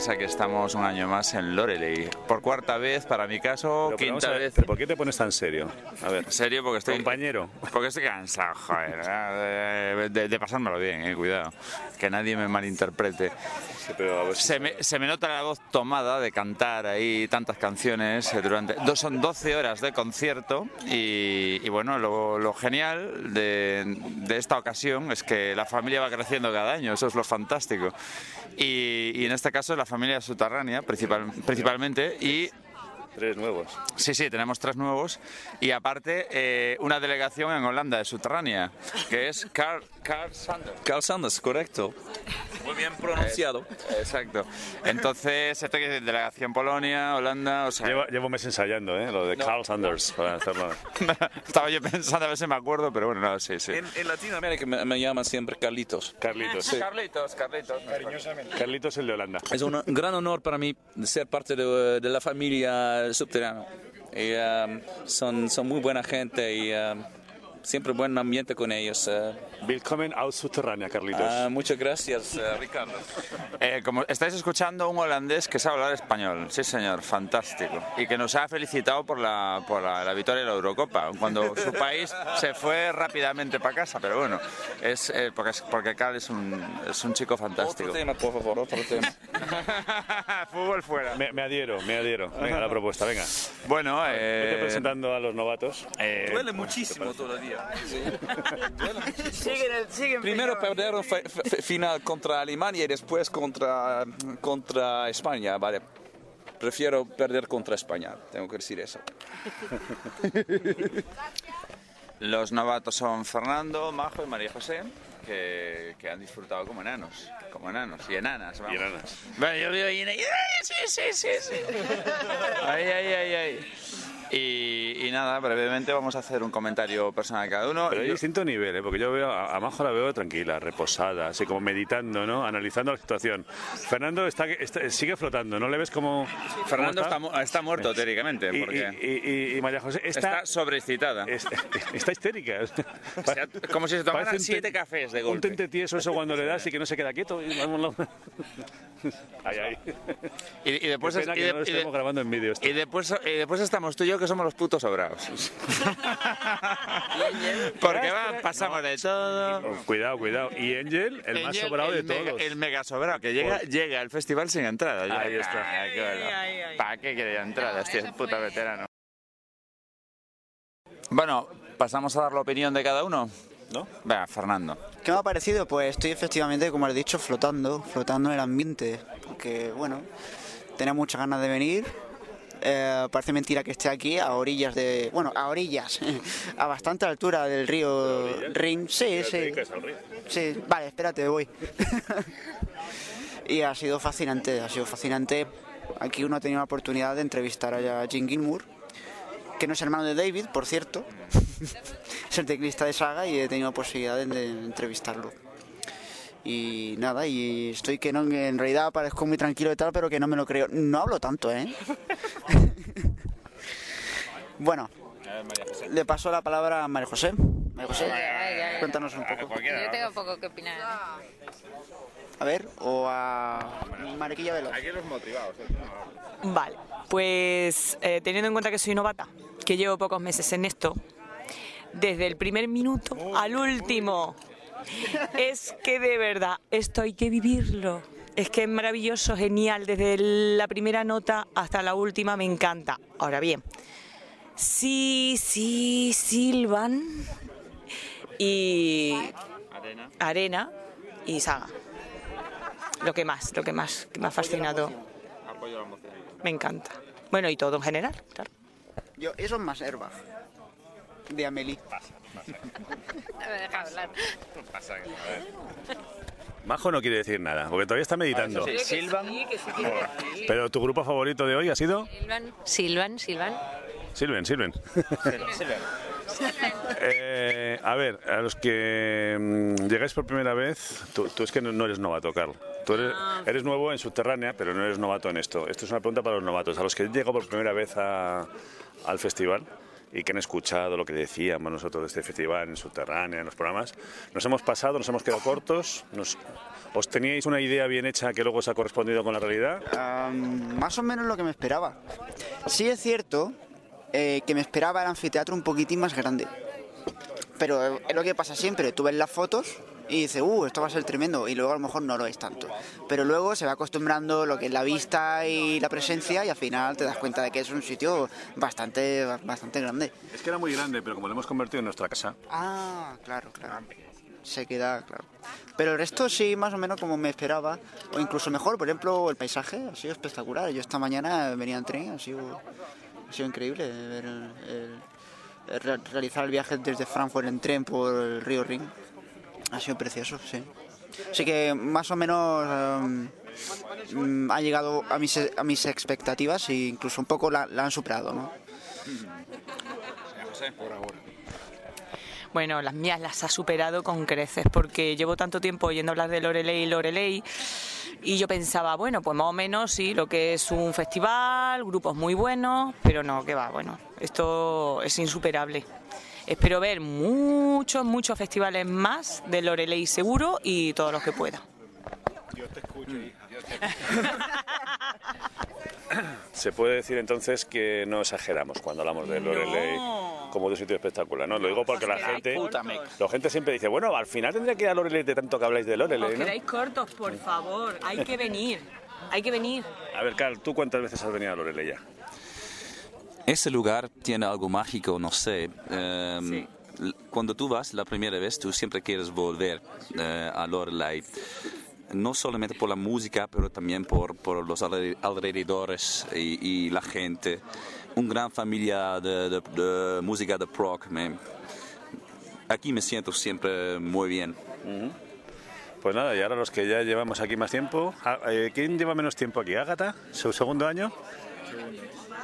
Speaker 1: Noches. Aquí estamos un año más en Loreley. Por cuarta vez, para mi caso,
Speaker 18: Pero, pero
Speaker 1: quinta
Speaker 18: ver,
Speaker 1: vez.
Speaker 18: ¿pero ¿Por qué te pones tan serio? A ver.
Speaker 1: Serio, porque estoy.
Speaker 18: Compañero.
Speaker 1: Porque estoy cansado, joder. De, de- de pasármelo bien, eh, cuidado. Que nadie me malinterprete. Se, me, se me nota la voz tomada de cantar ahí tantas canciones eh, durante. son 12 horas de concierto y, y bueno, lo, lo genial de, de esta ocasión es que la familia va creciendo cada año, eso es lo fantástico. Y, y en este caso la familia subterránea principal, principalmente y
Speaker 18: Tres nuevos.
Speaker 1: Sí, sí, tenemos tres nuevos. Y aparte, eh, una delegación en Holanda de subterránea, que es Carl, Carl Sanders.
Speaker 16: Carl Sanders, correcto. Muy bien pronunciado.
Speaker 1: Exacto. Entonces, esta que es delegación Polonia, Holanda, o sea...
Speaker 18: Llevo, llevo meses ensayando, ¿eh? Lo de
Speaker 1: No.
Speaker 18: Carl Sanders. Para hacerlo.
Speaker 1: Estaba yo pensando a ver si me acuerdo, pero bueno, no, sí, sí.
Speaker 16: En, en Latinoamérica me, me llaman siempre Carlitos.
Speaker 18: Carlitos.
Speaker 16: Sí.
Speaker 1: Carlitos, Carlitos. Cariñosamente.
Speaker 18: Carlitos el de Holanda.
Speaker 16: Es un gran honor para mí ser parte de, de la familia subterránea. Y, um, son, son muy buena gente y um, siempre buen ambiente con ellos. uh.
Speaker 18: Willkommen aus Subterránea, Carlitos.
Speaker 16: Ah, muchas gracias, eh, Ricardo.
Speaker 1: Eh, como estáis escuchando, un holandés que sabe hablar español. Sí, señor, fantástico. Y que nos ha felicitado por la, por la, la victoria de la Eurocopa, cuando su país se fue rápidamente para casa. Pero bueno, es eh, porque, es- porque Carl es un, es un chico fantástico.
Speaker 16: Otro tema, por favor, otro tema.
Speaker 1: Fútbol fuera.
Speaker 18: Me, me adhiero, me adhiero. Venga, la propuesta, venga.
Speaker 1: Bueno, eh,
Speaker 18: Vete presentando a los novatos.
Speaker 16: Duele muchísimo todavía. Sí.
Speaker 4: Siguen
Speaker 16: Primero perdieron final contra Alemania y después contra, contra España. Vale. Prefiero perder contra España, tengo que decir eso.
Speaker 1: Los novatos son Fernando, Majo y María José, que, que han disfrutado como enanos, como enanos y enanas. Vamos.
Speaker 18: Y enanas.
Speaker 1: Bueno, yo veo ahí, ¡ay, sí, sí, sí, sí. Ahí, ahí, ahí, ahí. Y, y nada, brevemente vamos a hacer un comentario personal cada uno.
Speaker 18: Pero hay
Speaker 1: Yo-
Speaker 18: distinto nivel, ¿eh? porque yo veo a, a Majo la veo tranquila, reposada, así como meditando, ¿no? Analizando la situación. Fernando está, está- sigue flotando, ¿no le ves como...
Speaker 1: Fernando está, mu- está muerto, teóricamente,
Speaker 18: Y,
Speaker 1: porque
Speaker 18: y- y- María José está,
Speaker 1: está sobreexcitada.
Speaker 18: está histérica.
Speaker 1: como si se tomara siete
Speaker 18: te-
Speaker 1: cafés de
Speaker 18: Un tente tieso eso cuando le das y que no se queda quieto. y vámonos. Ay, ay.
Speaker 1: Y, y después,
Speaker 18: Qué pena
Speaker 1: y
Speaker 18: que
Speaker 1: de-
Speaker 18: no lo
Speaker 1: y de-
Speaker 18: estemos grabando en vídeo. esto.
Speaker 1: y después, y después estamos tú y yo que somos los putos sobrados. Porque va, pasamos de todo.
Speaker 18: Cuidado, cuidado. Y Angel, el más sobrado de
Speaker 1: el mega-
Speaker 18: todos.
Speaker 1: el mega sobrado, que llega, llega al festival sin entrada. Ya.
Speaker 18: Ahí está.
Speaker 1: Qué bueno. ¿Para qué quería entrada este puta veterano? Bueno, pasamos a dar la opinión de cada uno.
Speaker 18: ¿No?
Speaker 1: Venga, Fernando.
Speaker 4: ¿Qué me ha parecido? Pues estoy efectivamente, como has dicho, flotando, flotando en el ambiente. Porque, bueno, tenía muchas ganas de venir. Eh, parece mentira que esté aquí a orillas de. Bueno, a orillas, a bastante altura del río Rin. Sí, sí. Sí, vale, espérate, voy. y ha sido fascinante, ha sido fascinante. Aquí uno ha tenido la oportunidad de entrevistar a Jim Gilmour, que no es hermano de David, por cierto. es el teclista de Saga y he tenido posibilidad de, de entrevistarlo. Y nada, y estoy que no, en realidad parezco muy tranquilo y tal, pero que no me lo creo. No hablo tanto, ¿eh? bueno, le paso la palabra a María José. María José, cuéntanos un poco.
Speaker 19: Yo tengo poco que opinar.
Speaker 4: A ver, o a Mariquilla Veloz.
Speaker 1: Aquí los motivados.
Speaker 20: Vale, pues eh, teniendo en cuenta que soy novata, que llevo pocos meses en esto, desde el primer minuto al último, es que de verdad esto hay que vivirlo. Es que es maravilloso, genial, desde la primera nota hasta la última me encanta. Ahora bien, sí, sí, silban y
Speaker 1: Arena.
Speaker 20: arena y saga. Lo que más, lo que más que me ha fascinado.
Speaker 1: Apoyo la emoción.
Speaker 20: Me encanta. Bueno, y todo en general, claro.
Speaker 4: Yo, eso es más Herbach. De Amelie.
Speaker 19: No me deja hablar.
Speaker 1: Pasa que, a ver.
Speaker 18: Majo no quiere decir nada, porque todavía está meditando.
Speaker 2: Sí, Silvan.
Speaker 18: Pero tu grupo favorito de hoy ha sido
Speaker 19: Silvan, Silvan, Silvan.
Speaker 18: Silven, Silven. Eh, a ver, a los que mm, llegáis por primera vez, tú, tú es que no, no eres novato, Carl. Tú eres, eres nuevo en Subterránea, pero no eres novato en esto. Esto es una pregunta para los novatos. A los que llegan por primera vez a- al festival y que han escuchado lo que decíamos nosotros de este festival en Subterránea, en los programas, nos hemos pasado, nos hemos quedado cortos. Nos, ¿Os teníais una idea bien hecha que luego se ha correspondido con la realidad?
Speaker 4: Am, más o menos lo que me esperaba. Sí es cierto eh, que me esperaba el anfiteatro un poquitín más grande. Pero es lo que pasa siempre. Tú ves las fotos y dices, uh, esto va a ser tremendo. Y luego a lo mejor no lo es tanto. Pero luego se va acostumbrando lo que es la vista y la presencia y al final te das cuenta de que es un sitio bastante, bastante grande.
Speaker 18: Es que era muy grande, pero como lo hemos convertido en nuestra casa,
Speaker 4: Ah, claro, claro. Se queda claro. Pero el resto sí, más o menos como me esperaba, o incluso mejor. Por ejemplo, el paisaje ha sido espectacular. Yo esta mañana venía en tren, ha sido, ha sido increíble ver el- el- el re- realizar el viaje desde Frankfurt en tren por el río Rin. Ha sido precioso, sí. Así que más o menos em, mm, ha llegado a mis, a mis expectativas e incluso un poco la, la han superado, ¿no?
Speaker 20: Bueno, las mías las ha superado con creces porque llevo tanto tiempo oyendo hablar de Loreley y Loreley y yo pensaba, bueno, pues más o menos sí, lo que es un festival, grupos muy buenos, pero no, que va, bueno, esto es insuperable. Espero ver muchos, muchos festivales más de Loreley seguro y todos los que pueda.
Speaker 18: Yo te escucho, Se puede decir entonces que no exageramos cuando hablamos de Loreley como de un sitio espectacular, ¿no? Lo digo porque la gente, la gente siempre dice, bueno, al final tendría que ir a Loreley de tanto que habláis de Loreley, ¿no?
Speaker 20: quedáis cortos, por favor, hay que venir, hay que venir.
Speaker 18: A ver, Carl, ¿tú cuántas veces has venido a Loreley ya?
Speaker 16: Ese lugar tiene algo mágico, no sé. em, l- Cuando tú vas la primera vez, tú siempre quieres volver eh, a Loreley. No solamente por la música, pero también por, por los alre- alrededores y, y la gente. Una gran familia de, de- de música de rock. me- aquí me siento siempre muy bien.
Speaker 18: Pues nada, y ahora los que ya llevamos aquí más tiempo, ah, eh, ¿quién lleva menos tiempo aquí? ¿Ágata? ¿Su segundo año?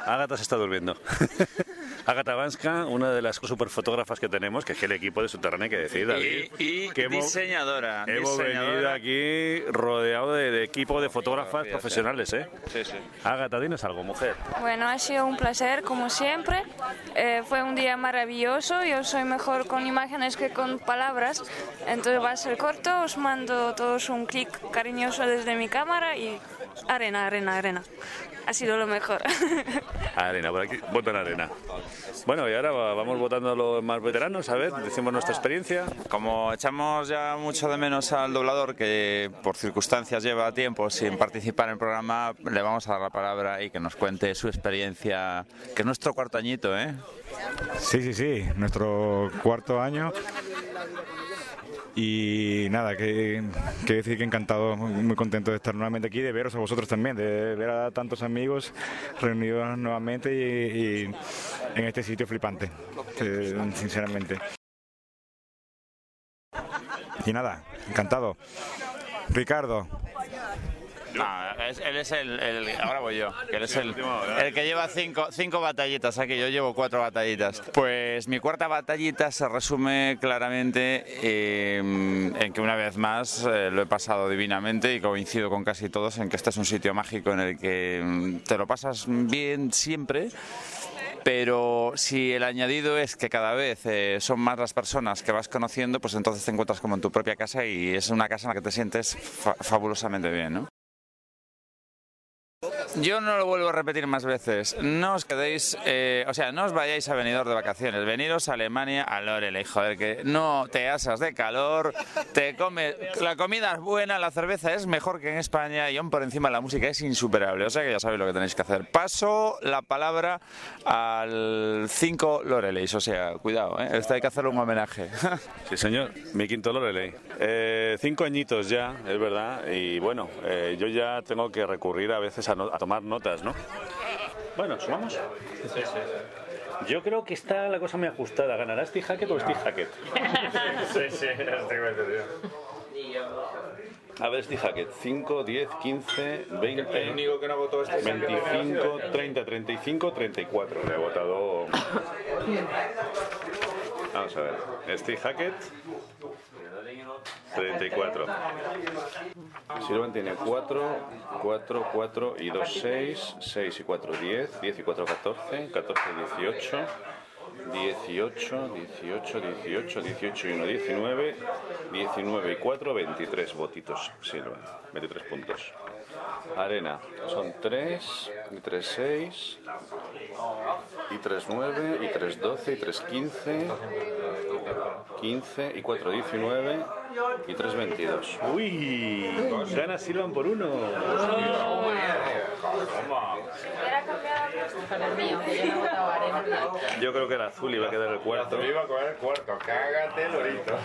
Speaker 18: Ágata se está durmiendo. Ágata Vanska, una de las superfotógrafas que tenemos, que es el equipo de Subterránea, hay que decir, David.
Speaker 1: Y, y
Speaker 18: que hemos-
Speaker 1: diseñadora.
Speaker 18: Hemos
Speaker 1: diseñadora.
Speaker 18: venido aquí rodeado de, de equipo de fotógrafas
Speaker 1: Fíjate.
Speaker 18: profesionales, ¿eh?
Speaker 1: Sí, sí.
Speaker 18: Ágata, dinos algo, mujer.
Speaker 21: Bueno, ha sido un placer, como siempre. Eh, fue un día maravilloso. Yo soy mejor con imágenes que con palabras. Entonces va a ser corto. Os mando todos un clic cariñoso desde mi cámara y arena, arena, arena. Ha sido lo mejor.
Speaker 18: Arena, por aquí, votan arena. Bueno, y ahora va- vamos votando a los más veteranos, a ver, decimos nuestra experiencia.
Speaker 1: Como echamos ya mucho de menos al doblador, que por circunstancias lleva tiempo sin participar en el programa, le vamos a dar la palabra y que nos cuente su experiencia, que es nuestro cuarto añito, ¿eh?
Speaker 22: Sí, sí, sí, nuestro cuarto año. Y nada, que, que decir que encantado, muy, contento de estar nuevamente aquí, de veros a vosotros también, de ver a tantos amigos reunidos nuevamente y, en este sitio flipante, sinceramente. Y nada, encantado. Ricardo,
Speaker 1: No, es- él es el, el- Ahora voy yo, que él es el, el que lleva cinco, cinco batallitas aquí, yo llevo cuatro batallitas. Pues mi cuarta batallita se resume claramente eh, en que una vez más eh, lo he pasado divinamente y coincido con casi todos en que este es un sitio mágico en el que mm, te lo pasas bien siempre. Pero si el añadido es que cada vez eh, son más las personas que vas conociendo, pues entonces te encuentras como en tu propia casa y es una casa en la que te sientes fa- fabulosamente bien, ¿no? Yo no lo vuelvo a repetir más veces. No os quedéis, eh, o sea, no os vayáis a Benidorm de vacaciones. Veniros a Alemania a Loreley, joder, que no te asas de calor, te comes, la comida es buena, la cerveza es mejor que en España y aún por encima la música es insuperable. O sea que ya sabéis lo que tenéis que hacer. Paso la palabra al 5 Loreleys, o sea, cuidado, ¿eh? Esto hay que hacerle un homenaje.
Speaker 18: Sí, señor, mi quinto Loreley. Eh, cinco añitos ya, es verdad, y bueno, eh, yo ya tengo que recurrir a veces a, no- a tomar notas, ¿no? Bueno, ¿sumamos? Yo creo que está la cosa muy ajustada. ¿Ganará Steve Hackett o Steve Hackett?
Speaker 1: sí, sí,
Speaker 18: A ver, Steve Hackett, 5, 10, 15, 20.
Speaker 1: El único que no votó es el de
Speaker 18: 25, 30, 35, 34. Le ha votado. Vamos a ver. Steve Hackett, 34. Silvan tiene 4, 4, 4 y 2, 6, 6 y 4, 10, 10 y 4, 14, 14, 18, 18, 18, 18, 18 y 1, 19, 19 y 4, 23 votitos, Silva, 23 puntos. Arena, son 3, y 3, 6, y 3, 9, y 3, 12, y 3, 15, 15 y 4, 19, y 3, 22.
Speaker 2: Uy, gana Silvan por uno.
Speaker 19: Yo.
Speaker 18: Yo creo que el azul iba a quedar el cuarto.
Speaker 1: iba a coger el cuarto. Cágate, Lorito.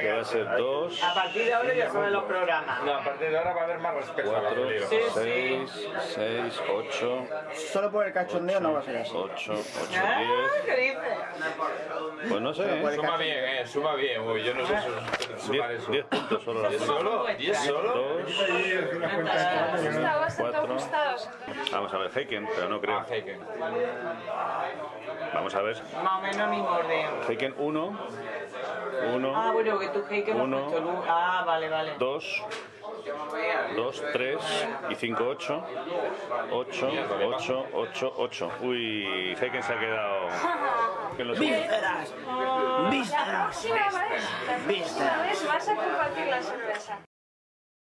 Speaker 18: Que va a ser 2,
Speaker 20: A partir de ahora ya saben los programas.
Speaker 1: No, a partir de ahora va a haber más respeto a la
Speaker 18: 4,
Speaker 1: Zulio.
Speaker 18: 6, 6, 8,
Speaker 7: Solo por el cachondeo no va a ser así.
Speaker 18: 8, 8,
Speaker 20: Ah,
Speaker 18: 10.
Speaker 20: ¿Qué dices?
Speaker 18: Pues no sé.
Speaker 1: Suma bien, eh, suma bien. Uy, yo no sé su- eso.
Speaker 18: 10 puntos solo.
Speaker 1: ¿Diez solo? ¿Diez solo?
Speaker 18: 2,
Speaker 21: Está bastante
Speaker 18: 4.
Speaker 21: ajustados.
Speaker 18: Vamos a ver, Heiken, pero no creo. Vamos a ver.
Speaker 20: Más o menos mi orden.
Speaker 18: Heiken 1, 1,
Speaker 20: Ah, bueno, que tú puesto luz. Ah, vale, vale.
Speaker 18: 2, 2, 3 y 5, 8. 8, 8, 8, 8. Uy, Heiken se ha quedado. que lo sigue.
Speaker 21: La próxima vez, la próxima vez vas a compartir la cerveza.